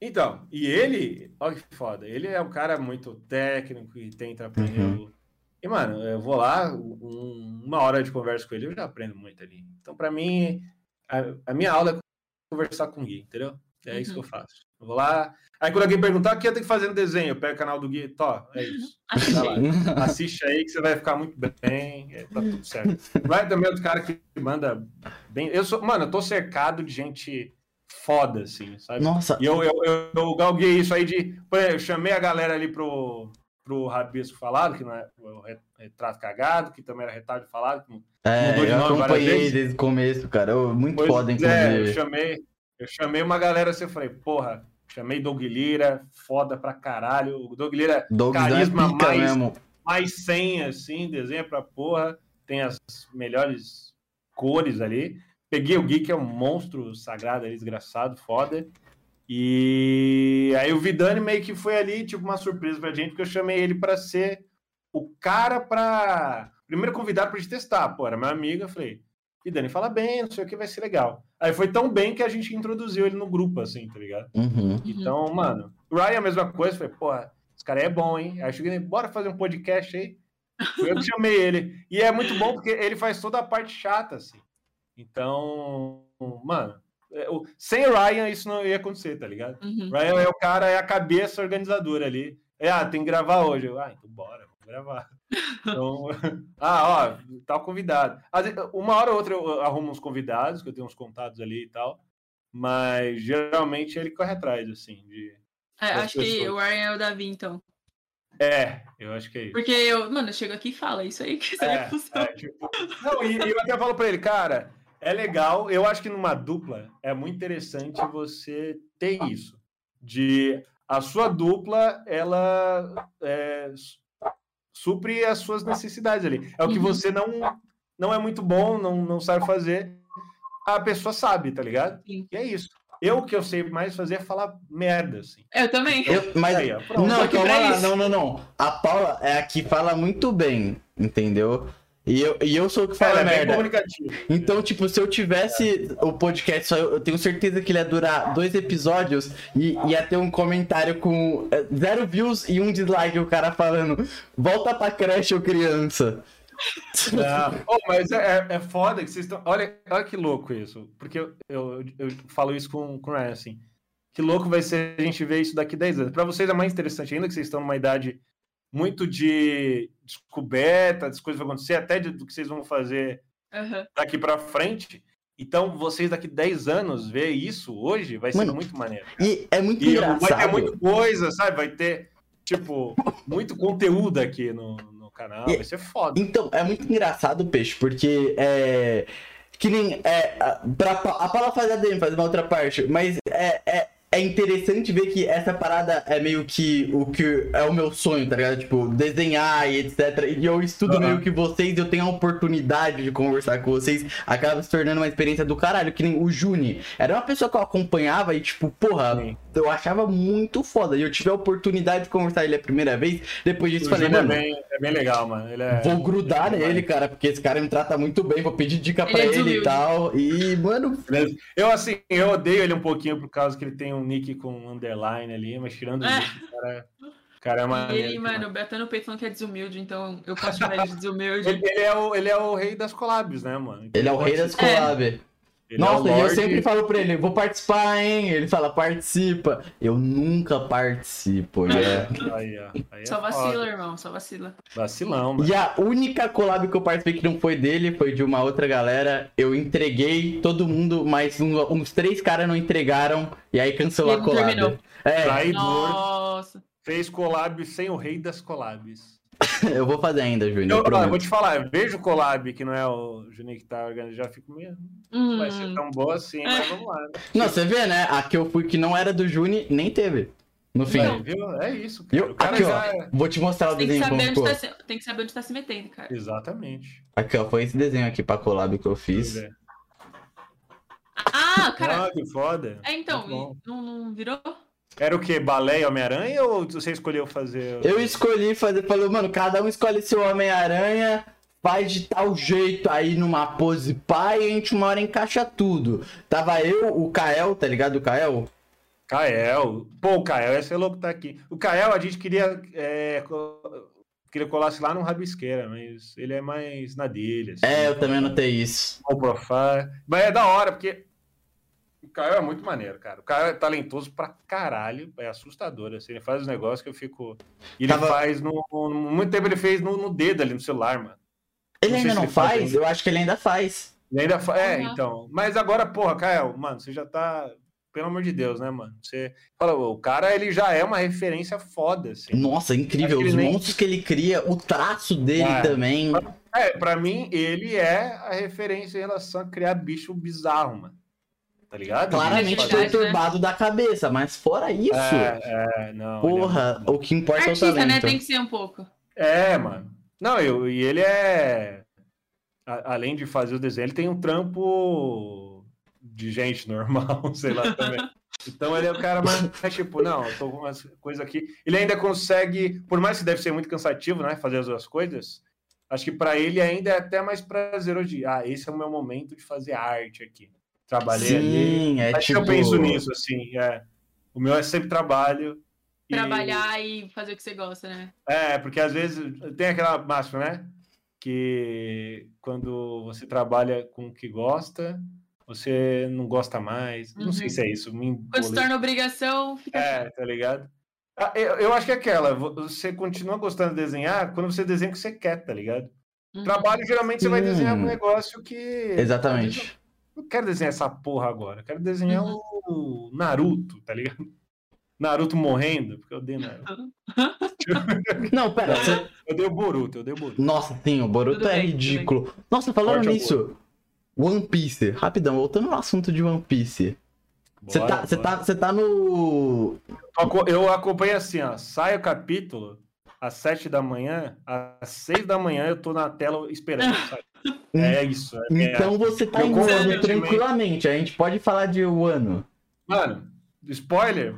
Então, e ele, olha que foda, ele é um cara muito técnico e tenta aprender. Uhum. o- E, mano, eu vou lá, um- uma hora de conversa com ele, eu já aprendo muito ali. Então, pra mim, a, a minha aula é conversar com o Gui, entendeu? É isso que eu faço. Eu vou lá. Aí, quando alguém perguntar, o que eu tenho que fazer no desenho? Eu pego o canal do Gui, tó, é isso. Tá. Assiste aí que você vai ficar muito bem. é, tá tudo certo. Vai também outro cara que manda bem. Eu sou, mano, eu tô cercado de gente foda, assim, sabe? Nossa, E eu, eu, eu, eu galguei isso aí de. Eu chamei a galera ali pro, pro Rabisco Falado, que não é o re- retrato cagado, que também era retardo falado. que não- é, mudou de eu nome várias acompanhei vezes. desde o começo, cara. Eu, muito Pois foda, é, eu inclusive. chamei, eu chamei uma galera assim, eu falei, porra, chamei Doug Lira, foda pra caralho. O Doug Lira Dogs é carisma pica mais- mesmo. mais 100, assim, desenha pra porra, tem as melhores cores ali. Peguei o Gui, que é um monstro sagrado ali, desgraçado, foda. E aí o Vidani meio que foi ali, tipo, uma surpresa pra gente, porque eu chamei ele pra ser o cara pra. Primeiro convidado pra gente testar, pô, era meu amigo, eu falei, Vidani, fala bem, não sei o que, vai ser legal. Aí foi tão bem que a gente introduziu ele no grupo, assim, tá ligado? Uhum. Então, mano, o Ryan a mesma coisa, falei, porra, esse cara é bom, hein? Aí eu cheguei, bora fazer um podcast aí. Foi Eu que chamei ele. E é muito bom porque ele faz toda a parte chata, assim. Então, mano, é, o- sem o Ryan isso não ia acontecer, tá ligado? Uhum. Ryan é o cara, é a cabeça organizadora ali. É, ah, tem que gravar hoje. Eu, ah, então bora, gravar. Então, ah, ó, tal convidado. Uma hora ou outra eu arrumo uns convidados, que eu tenho uns contatos ali e tal. Mas geralmente ele corre atrás, assim, de. É, acho que pessoas. o Ryan é o Davi, então. É, eu acho que é isso. Porque eu, mano, eu chego aqui e falo, é isso aí que aí É, é, tipo, não, e, e eu até falo pra ele, cara, é legal. Eu acho que numa dupla é muito interessante você ter isso. De a sua dupla, ela é, supre as suas necessidades ali. É o que Uhum. você não, não é muito bom, não, não sabe fazer. A pessoa sabe, tá ligado? Sim. E é isso. eu o que eu sei mais fazer é falar merda, assim. Eu também. Eu- mas Aí, ó, não, calma lá, não, não, não. A Paula é a que fala muito bem, entendeu? E eu, e eu sou o que fala é merda. comunicativo. Então, tipo, se eu tivesse o podcast eu tenho certeza que ele ia durar dois episódios e ia ter um comentário com eh, zero views e um dislike, o cara falando, volta pra creche, ô criança. Oh, mas é, é foda que vocês estão. Olha, olha que louco isso. Porque eu, eu, eu falo isso com, com o Ryan, assim. Que louco vai ser a gente ver isso daqui 10 anos. Para vocês é mais interessante ainda que vocês estão numa idade muito de descoberta, das coisas que vão acontecer, até de- do que vocês vão fazer Aham. daqui para frente. Então, vocês daqui 10 anos ver isso hoje vai ser Mano, muito maneiro. E é muito E vai ter engraçado. muita coisa, sabe? Vai ter, tipo, muito conteúdo aqui no, no canal. E- Vai ser foda. Então, é muito engraçado, Peixe, porque é. Que nem. É, a- pra, a Paula faz a DM, faz uma outra parte, mas é, é, é interessante ver que essa parada é meio que o que é o meu sonho, tá ligado? Tipo, desenhar e etc. E eu estudo Aham. meio que vocês, eu tenho a oportunidade de conversar com vocês, acaba se tornando uma experiência do caralho. Que nem o Juni. Era uma pessoa que eu acompanhava e, tipo, porra, Sim. eu achava muito foda. E eu tive a oportunidade de conversar ele a primeira vez. Depois disso, O falei, Júnior mano. é bem, é bem legal, mano. Ele é... Vou grudar ele é nele, cara, porque esse cara me trata muito bem. Vou pedir dica Ele pra é ele e tal. E, mano, Eu, assim, eu odeio ele um pouquinho por causa que ele tem um nick com underline ali, mas tirando É. isso, o cara, o cara é maneiro. ele, mano, o Betano Peito falando que é desumilde, então eu posso chamar ele de desumilde. Ele, ele é o, ele é o rei das collabs, né, mano? ele é o rei das Ele collab. é o Nossa, e eu sempre falo pra ele, vou participar, hein? Ele fala, participa. Eu nunca participo, né? Aí, ó, aí é Só foda. vacila, irmão, só vacila. Vacilão, mano. E a única collab que eu participei que não foi dele, foi de uma outra galera. Eu entreguei todo mundo, mas um- uns três caras não entregaram. E aí cancelou E a collab. terminou. É, Traidor Nossa. fez collab sem o rei das collabs. eu vou fazer ainda, Júnior. Eu, Eu, vou te falar, eu vejo collab que não é o Juninho que tá organizando, já fico meio. Hum. Vai ser tão boa assim, mas vamos lá. né? Não, você vê, né? A que eu fui que não era do Juni, nem teve. No fim. Aí, viu? É isso, cara. eu- O cara aqui, já ó. é- Vou te mostrar o Tem que, desenho como saber onde ficou. tá se... tem que saber onde tá se metendo, cara. Exatamente. Aqui, ó, foi esse desenho aqui pra collab que eu fiz. É. Ah, cara. Ah, que foda. É, então, não, não virou? Era o que? Balé e Homem-Aranha ou você escolheu fazer. Eu escolhi fazer, falei, mano, cada um escolhe seu Homem-Aranha, faz de tal jeito aí numa pose pai e a gente uma hora encaixa tudo. Tava eu, o Kael, tá ligado? O Kael? Kael. Pô, o Kael, esse é louco que tá aqui. O Kael a gente queria. É, queria colasse lá no Rabisqueira, mas ele é mais na dele. Assim, É, eu também notei isso. O profile. Mas é da hora, porque. O Caio é muito maneiro, cara. O Caio é talentoso pra caralho. É assustador. Assim, ele faz os negócios que eu fico. e Ele Tava- faz no, no- Muito tempo ele fez no, no dedo ali no celular, mano. Ele Não ainda não ele faz faz? Eu acho que ele ainda faz. Ele ainda fa... É, Uhum. então. Mas agora, porra, Caio, mano, você já tá. Pelo amor de Deus, né, mano? Você fala, o cara, ele já é uma referência foda, assim. Nossa, incrível. Os ele nem- monstros que ele cria, o traço dele É. também. É, pra mim, ele é a referência em relação a criar bicho bizarro, mano. Tá ligado? Claramente né? perturbado da cabeça, mas fora isso, É, é, não. é porra, muito bom. o que importa é o Artista, talento. né? Tem que ser um pouco. É, mano. Não, eu, e ele é. a- além de fazer o desenho, ele tem um trampo de gente normal, sei lá também. Então ele é o cara mais, mais tipo, não, eu tô com umas coisas aqui. Ele ainda consegue, por mais que deve ser muito cansativo, né, fazer as duas coisas, acho que pra ele ainda é até mais prazeroso de, ah, esse é o meu momento de fazer arte aqui. Trabalhei ali. Sim, é Acho tipo... que eu penso nisso, assim, é. O meu é sempre trabalho. e- Trabalhar e fazer o que você gosta, né? é, porque às vezes tem aquela máxima, né? Que quando você trabalha com o que gosta, você não gosta mais. Não sei Uhum. se é isso. Me Quando se torna obrigação, fica. É, tá ligado? Ah, Eu, eu acho que é aquela. Você continua gostando de desenhar quando você desenha o que você quer, tá ligado? Uhum. Trabalho, geralmente, você vai desenhar um negócio que. Exatamente. Não quero desenhar essa porra agora. Eu quero desenhar Uhum. o Naruto, tá ligado? Naruto morrendo, porque eu odeio Naruto. Não, pera, você... Eu odeio Boruto, eu odeio Boruto. Nossa, sim, o Boruto Tudo é bem, ridículo. Nossa, falando ao nisso, One Piece, rapidão, voltando no assunto de One Piece. Você tá, tá, você tá no... Eu acompanho assim, ó. Sai o capítulo às sete da manhã, às seis da manhã eu tô na tela esperando. sabe? É isso. É, Então você tá Eu em tranquilamente, a gente pode falar de Wano. Mano, spoiler,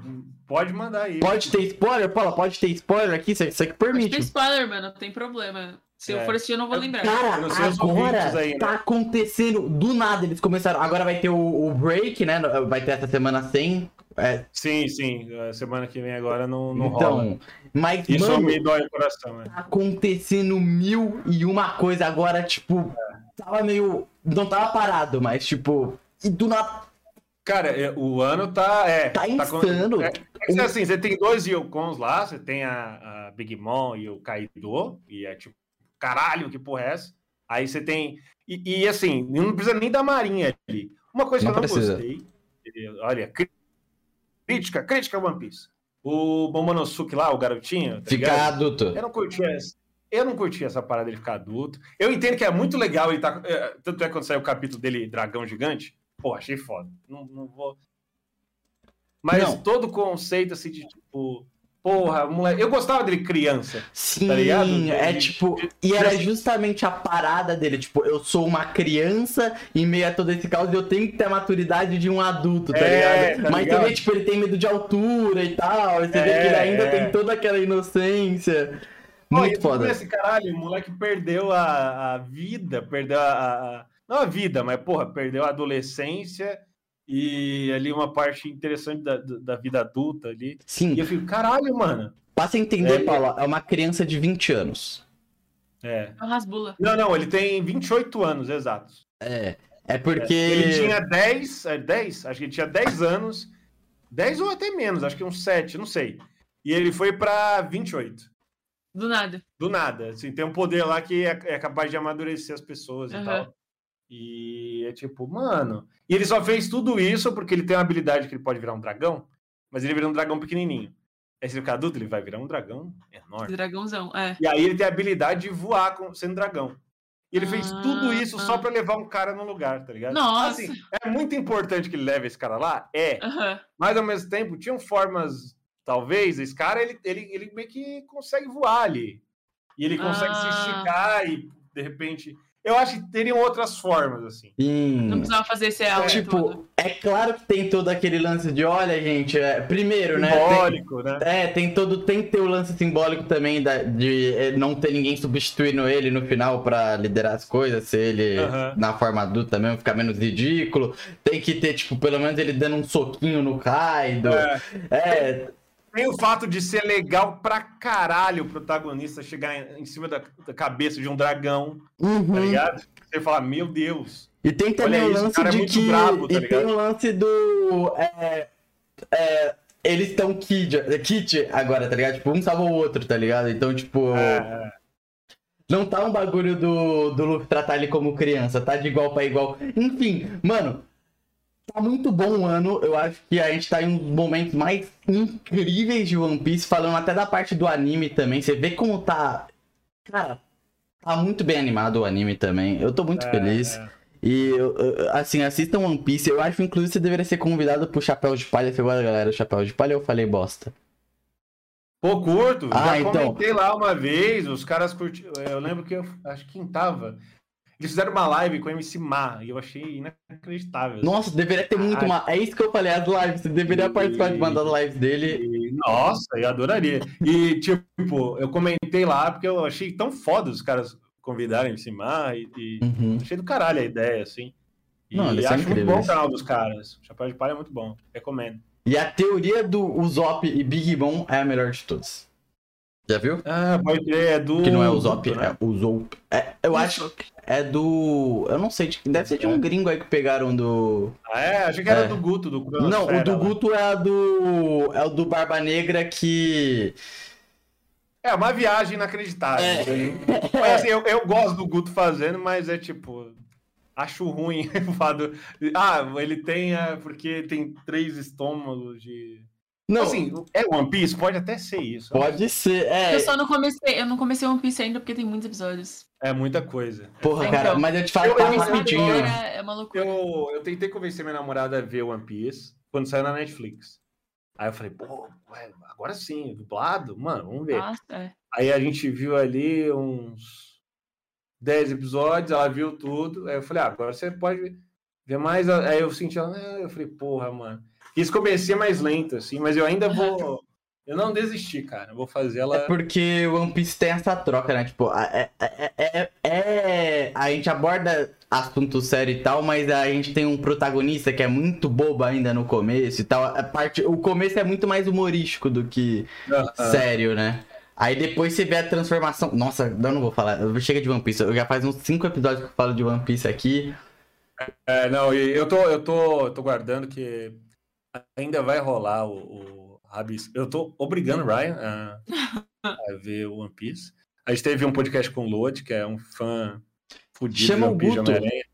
pode mandar aí. Pode ter spoiler, Paula? Pode ter spoiler aqui? Você, você que Pode permite. ter spoiler, mano, não tem problema. Se eu É. for assistir, eu não vou lembrar. Cara, Eu agora aí, né? tá acontecendo do nada. Eles começaram. Agora vai ter o, o break, né? Vai ter essa semana sem. É, Sim, sim. Semana que vem agora não, não rola. então. Mas, Isso mano, me dói o coração, né? tá acontecendo mil e uma coisa agora, tipo. Tava meio. Não tava parado, mas, tipo. E do nada. Cara, é, o ano tá. É, Tá com- insano. É, é que, assim, você tem dois Yokons lá, você tem a, a Big Mom e o Kaido, e é tipo, caralho, que porra é essa? Aí você tem. E, e, assim, não precisa nem da Marinha ali. Uma coisa Não que eu não precisa. gostei. Olha, cri- crítica, crítica One Piece. O Momonosuke lá, o garotinho. tá Ficar ligado? adulto. Eu não curti essa. Eu não curti essa parada dele ficar adulto. Eu entendo que é muito legal ele tá. é, Tanto é quando saiu o capítulo dele, Dragão Gigante, pô, achei foda. Não, não vou. Mas Não. todo o conceito assim de tipo. Porra, moleque. Eu gostava dele criança. Sim, Tá ligado? é tipo. de- E era justamente a parada dele. Tipo, eu sou uma criança em meio a todo esse caos e eu tenho que ter a maturidade de um adulto, tá É, ligado? tá Mas ligado? também, tipo, ele tem medo de altura e tal. E você vê É, que ele ainda é. tem toda aquela inocência. Muito e foda. vê Esse caralho, o moleque perdeu a, a vida, perdeu a, a- Não a vida, mas, porra, perdeu a adolescência e ali uma parte interessante da, da vida adulta ali. Sim, E eu fico, caralho, mano. passa a entender, É, Paulo, é uma criança de 20 anos. É. É um rasbula. Não, não, ele tem 28 anos exatos. É. É porque. Ele tinha 10, é, 10, acho que ele tinha 10 anos, 10 ou até menos, acho que uns 7, não sei. E ele foi pra 28, Do nada. do nada. Assim, tem um poder lá que é, é capaz de amadurecer as pessoas e Aham. tal. E é tipo, mano. E ele só fez tudo isso porque ele tem uma habilidade que ele pode virar um dragão, mas ele vira um dragão pequenininho. Aí se ele ficar adulto, ele vai virar um dragão enorme. Dragãozão, é. E aí ele tem a habilidade de voar com, sendo dragão. E ele fez tudo isso só Ah. pra levar um cara no lugar, tá ligado? Nossa. Assim, é muito importante que ele leve esse cara lá? É. Mas ao mesmo tempo, tinham formas. Talvez esse cara ele, ele, ele meio que consegue voar ali. E ele consegue se Ah. esticar e, de repente. Eu acho que teriam outras formas, assim. Sim. Não precisava fazer esse elo Tipo, todo. é claro que tem todo aquele lance de, olha, gente, é, primeiro, né? tem- Simbólico, né? É, tem todo, tem que ter o lance simbólico também da- de eh, não ter ninguém substituindo ele no final pra liderar as coisas, se ele na forma adulta mesmo ficar menos ridículo. Tem que ter, tipo, pelo menos ele dando um soquinho no Kaido. É. É, Tem o fato de ser legal pra caralho o protagonista chegar em, em cima da, da cabeça de um dragão, uhum. tá ligado? Você fala, meu Deus. E tem também Olha o isso, o lance cara é de muito que. brabo, tá e tem ligado? o lance do. é, é, eles estão kid, kit agora, tá ligado? Tipo, um salva o outro, tá ligado? Então, tipo. É, Não tá um bagulho do, do Luffy tratar ele como criança, tá de igual pra igual. Enfim, mano, tá muito bom o ano. Eu acho que a gente tá em um dos momentos mais incríveis de One Piece, falando até da parte do anime também. Você vê como tá. Cara, tá muito bem animado o anime também. Eu tô muito é, feliz. E, eu- eu- assim, assistam One Piece. Eu acho, inclusive, que você deveria ser convidado pro Chapéu de Palha. Você galera, do Chapéu de Palha eu falei bosta? Pô, curto. Ah, Já então. comentei lá uma vez, os caras curtiram. Eu lembro que eu acho que quem tava. Eles fizeram uma live com o MC Mar e eu achei inacreditável. assim. Nossa, deveria ter muito uma. É isso que eu falei, as lives. Você deveria participar de uma das lives dele. E, nossa, eu adoraria. E, tipo, eu comentei lá porque eu achei tão foda os caras convidarem o MC Mar e, e Uhum. achei do caralho a ideia, assim. E Não, acho muito bom incríveis. o canal dos caras. O Chapéu de Palha é muito bom. Recomendo. E a teoria do Usopp e Big Mom é a melhor de todas. Já viu? Ah, pode crer, é do. Que não é Usopp, Guto, é Usopp. É, eu acho que é do. Eu não sei, de- deve ser de um gringo aí que pegaram do. Ah, é? Achei que era É. do Guto, do Não, o do lá. Guto é a do. É o do Barba Negra que. É uma viagem inacreditável. É. Mas, assim, eu, eu gosto do Guto fazendo, mas é tipo. Acho ruim o fato. Ah, ele tem. é, porque tem três estômagos de. Não, Assim, é One Piece? Pode até ser isso. pode ser. É, Eu só não comecei, eu não comecei One Piece ainda porque tem muitos episódios. É muita coisa. porra, Então, cara, mas eu te falo eu- tá eu- rapidinho. Agora é uma loucura. Eu, eu tentei convencer minha namorada a ver One Piece quando saiu na Netflix. Aí eu falei, pô, ué, agora sim, dublado? Mano, vamos ver. Nossa, é. Aí a gente viu ali uns 10 episódios, ela viu tudo. Aí eu falei, ah, agora você pode ver mais. Aí eu senti ela, "Ah", eu falei, porra, mano. Esse comecinho é mais lento, assim, mas eu ainda vou. Eu não desisti, cara. Eu vou fazer ela. É porque o One Piece tem essa troca, né? Tipo, é, é, é, é, a gente aborda assunto sério e tal, mas a gente tem um protagonista que é muito bobo ainda no começo e tal. A parte, o começo é muito mais humorístico do que sério, né? Aí depois você vê a transformação. Nossa, eu não vou falar. Chega de One Piece. Eu já faz uns 5 episódios que eu falo de One Piece aqui. É, não, eu tô, eu tô, tô guardando que ainda vai rolar o, o Rabis. Eu tô obrigando o Ryan a, a ver o One Piece. A gente teve um podcast com o Lodi, que é um fã fudido Chama de One Piece Guto. Homem-Aranha.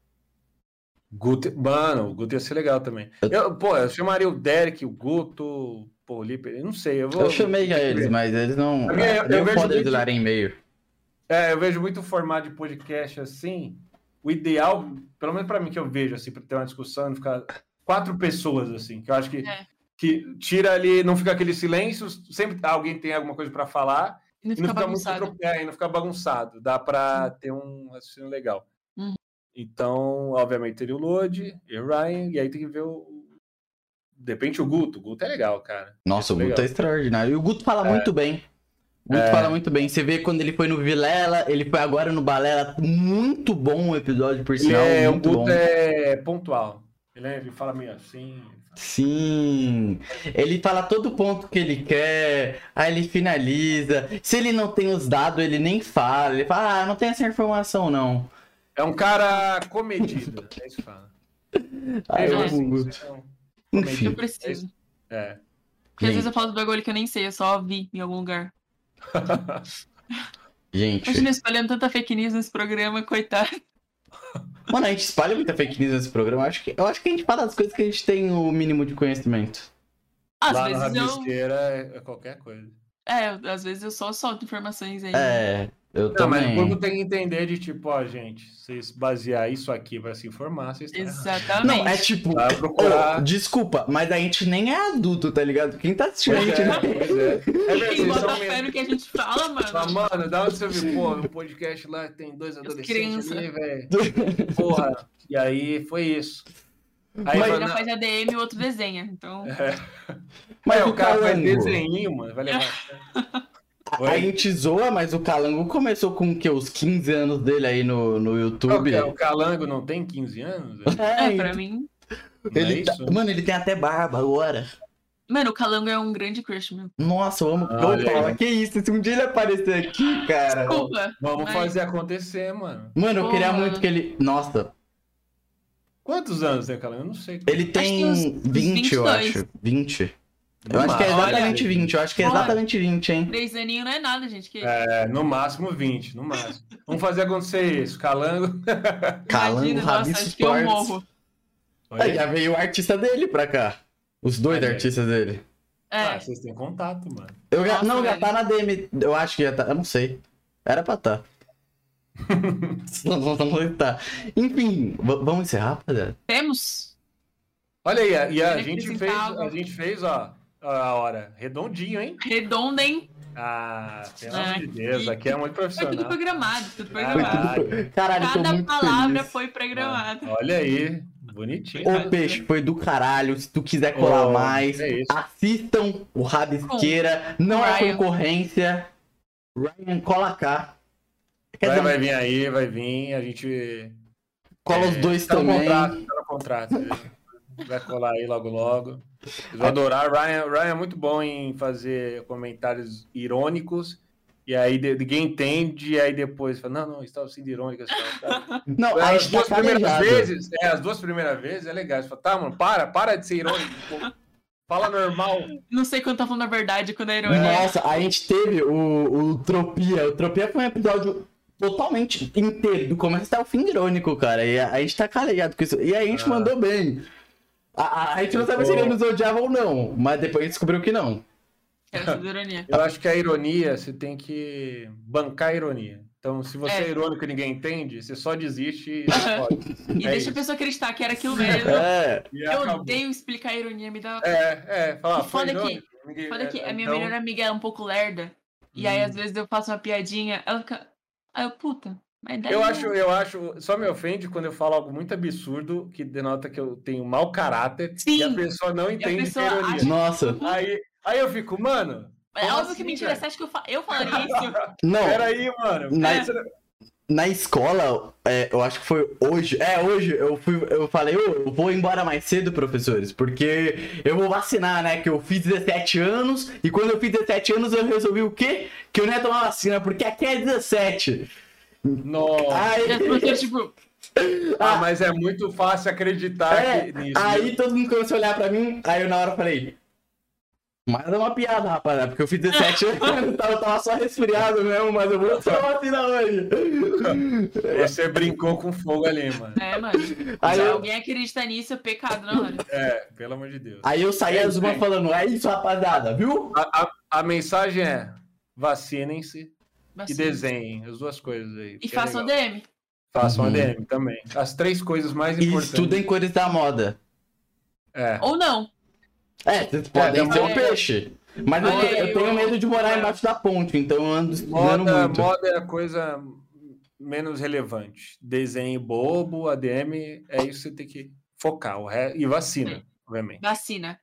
Guto, mano, o Guto ia ser legal também. Eu, pô, eu chamaria o Derek, o Guto, pô, o Lipe, eu não sei. Eu, vou, Eu chamei já eles, mas eles não. Eu- eu nem vejo eles muito- darem e-mail. É, eu vejo muito formato de podcast assim. O ideal, pelo menos pra mim que eu vejo, assim, pra ter uma discussão, não ficar quatro pessoas, assim, que eu acho que, É. que tira ali, não fica aquele silêncio, sempre alguém tem alguma coisa pra falar, Não e não fica fica muito é, e não fica bagunçado. Dá pra ter um raciocínio legal. Uhum. Então, obviamente, teria o Lodi e o Ryan, e aí tem que ver o. De repente o Guto. O Guto é legal, cara. Nossa, o Legal. Guto é extraordinário. E o Guto fala muito bem. O Guto É. fala muito bem. Você vê quando ele foi no Vilela, ele foi agora no Balela. Muito bom o episódio, por sinal. é, o muito Guto bom. é pontual. Ele, ele fala meio assim. Sim. Ele fala todo ponto que ele quer, aí ele finaliza. Se ele não tem os dados, ele nem fala. Ele fala, ah, não tem essa informação, não. É um cara comedido, é isso que fala. Eu assim, amo Enfim. Eu preciso. É. Porque às vezes eu falo do bagulho que eu nem sei, eu só vi em algum lugar. gente. Imagina espalhando tanta fake news nesse programa, coitado. Mano, a gente espalha muita fake news nesse programa. Eu acho que, eu acho que a gente fala das coisas que a gente tem o mínimo de conhecimento. Às Lá na vezes eu. rabisqueira é, é qualquer coisa. É, às vezes eu só solto informações aí. É, eu Não, mas o também. público tem que entender de tipo, ó, gente, se vocês basear isso aqui vai se informar, vocês estão errados. Exatamente. Não, é tipo, procurar. ô, desculpa, mas a gente nem é adulto, tá ligado? Quem tá assistindo a Pois gente é, não pois é. É verdade, Quem bota fé mesmo. no que a gente fala, mano. Fala, mano, da onde você viu? Pô, no podcast lá tem dois adolescentes criança. ali, velho. Porra. E aí foi isso. Aí Mas- Um não, faz ADM e o outro desenha. Então. Mas é, o cara faz desenho, mano. Vai levar. a, Oi? a gente zoa, mas o calango começou com o quê? Os 15 anos dele aí no, no YouTube. O, o Calango não tem 15 anos? É, pra mim. É ele tá- isso? Mano, ele tem até barba agora. Mano, o Calango é um grande crush, meu. Nossa, eu amo. Olha Opa, aí. que isso? Se um dia ele aparecer aqui, cara. Desculpa. Vamos mas- fazer acontecer, mano. Mano, eu queria muito que ele. Nossa, Quantos anos tem o Calango? Eu não sei. ele que tem uns 20, eu 22. acho. 20. Eu acho que é No exatamente máximo. 20. Eu acho que é exatamente 20, hein? Três aninhos não é nada, gente. Que... É, no máximo 20, no máximo. Vamos fazer acontecer isso. Calango. Calango, Rabi nossa, acho que eu Sports. morro. Aí já veio o artista dele pra cá. Os dois Olha artistas dele. É. Ah, vocês têm contato, mano. Eu já- Nossa, não, já tá na DM. Eu acho que já tá. Eu não sei. Era pra tá. não, não, não tá. Enfim, vamos encerrar, rapaziada? Temos. Olha aí, a- e a Queria gente fez, a gente fez, ó, a hora, redondinho, hein? Redonda, hein? Ah, pelo Ah, amor de Deus, que- aqui é muito Foi tudo profissional. programado, tudo Foi programado. Caralho, tô Cada muito palavra feliz. foi programada. Olha aí, bonitinho. Ô, Peixe, foi do caralho. Se tu quiser colar Ô, mais, é assistam o Rabisqueira. Não é Ryan. concorrência. Ryan, cola cá. Vai, dizer, vai vir aí, vai vir, a gente... cola os é, dois tá no também. Contrato, tá no contrato. Vai colar aí logo, logo. Vocês vão adorar. Ryan, Ryan é muito bom em fazer comentários irônicos. E aí ninguém entende, e aí depois fala, não, não, estava sendo irônico. essa palavra." Não, a As gente tá duas primeiras calejado. vezes, é, as duas primeiras vezes é legal. Você fala, tá, mano, para, para de ser irônico. pô. Fala normal. Não sei quando tá falando a verdade, quando é irônia. Nossa, a gente teve o, o Tropia. O Tropia foi um episódio totalmente inteiro, do começo até o fim irônico, cara. E a, a gente tá calejado com isso. E a gente Ah. mandou bem. A, a- a gente não sabia se ele nos odiava ou não, mas depois a descobriu que não. Ironia. Eu acho que a ironia, você tem que bancar a ironia. Então, se você é, É. irônico e ninguém entende, você só desiste e pode. E É deixa isso. a pessoa acreditar que era aquilo mesmo. É. Eu acabou. odeio explicar ironia, me dá. É, é, fala, foi foda que-. Ninguém- Foda que é, a minha então- melhor amiga é um pouco lerda. E aí, Hum. às vezes, eu faço uma piadinha, ela fica. Aí eu, puta, Eu não- acho, eu acho, só me ofende quando eu falo algo muito absurdo que denota que eu tenho mau caráter e a Sim. pessoa não entende é pessoa ironia. acha- Nossa. Aí, aí eu fico, mano, É óbvio assim, que mentira, velho? você acha que eu, fa... eu falaria isso? Não, peraí, mano. Na- Você- na escola, é, eu acho que foi hoje. É, hoje eu fui, eu falei, "Ô, eu vou embora mais cedo, professores, porque eu vou vacinar, né? Que eu fiz 17 anos, e quando eu fiz 17 anos eu resolvi o quê? Que eu não ia tomar vacina, porque aqui é 17. Nossa. Aí, tipo, Ah, mas é muito fácil acreditar é, que- nisso. aí todo mundo começou a olhar pra mim, aí eu na hora falei. Mas é uma piada, rapaziada, porque eu fiz 17 anos, tava, tava só resfriado mesmo, mas eu vou tomar vacina hoje. Você brincou com fogo ali, mano. é, mano. Aí Se eu- alguém acredita nisso, é pecado na hora. É, pelo amor de Deus. Aí eu saí É as uma aí. falando, é isso, rapaziada, viu? A, a- a mensagem é: vacinem-se e Vacina. desenhem as duas coisas aí. E é façam legal. DM. Façam Uhum. ADM também. As três coisas mais E importantes. estudem cores da moda. É. Ou não. É, vocês podem não, ser um é. peixe. Mas eu, É, te- eu tenho eu- medo de morar embaixo da ponte, então eu ando Moda, muito. moda é a coisa menos relevante. Desenho bobo, ADM, é isso que você tem que focar. Re... E vacina, Sim. obviamente. Vacina.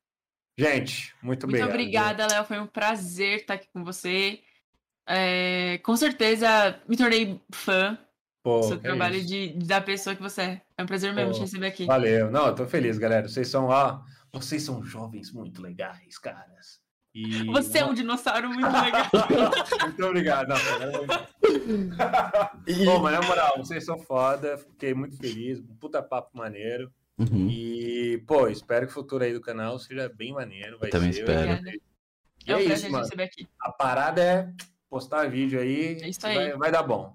Gente, muito, Muito obrigado. obrigada, Léo. Foi um prazer estar aqui com você. É, com certeza me tornei fã Pô, do seu trabalho isso. de, da pessoa que você é. É um prazer mesmo Pô, te receber aqui. Valeu. Não, eu tô feliz, galera. Vocês são, ó, vocês são jovens muito legais, caras. E... Você é um dinossauro muito legal. Muito obrigado. Não, E- Bom, mas na moral, vocês são foda. Fiquei muito feliz. Um puta papo maneiro. Uhum. E, pô, espero que o futuro aí do canal seja bem maneiro. Vai Também ser. espero. E É um é prazer isso, te mano. receber aqui. A parada é postar vídeo aí. É isso aí. Vai, vai dar bom.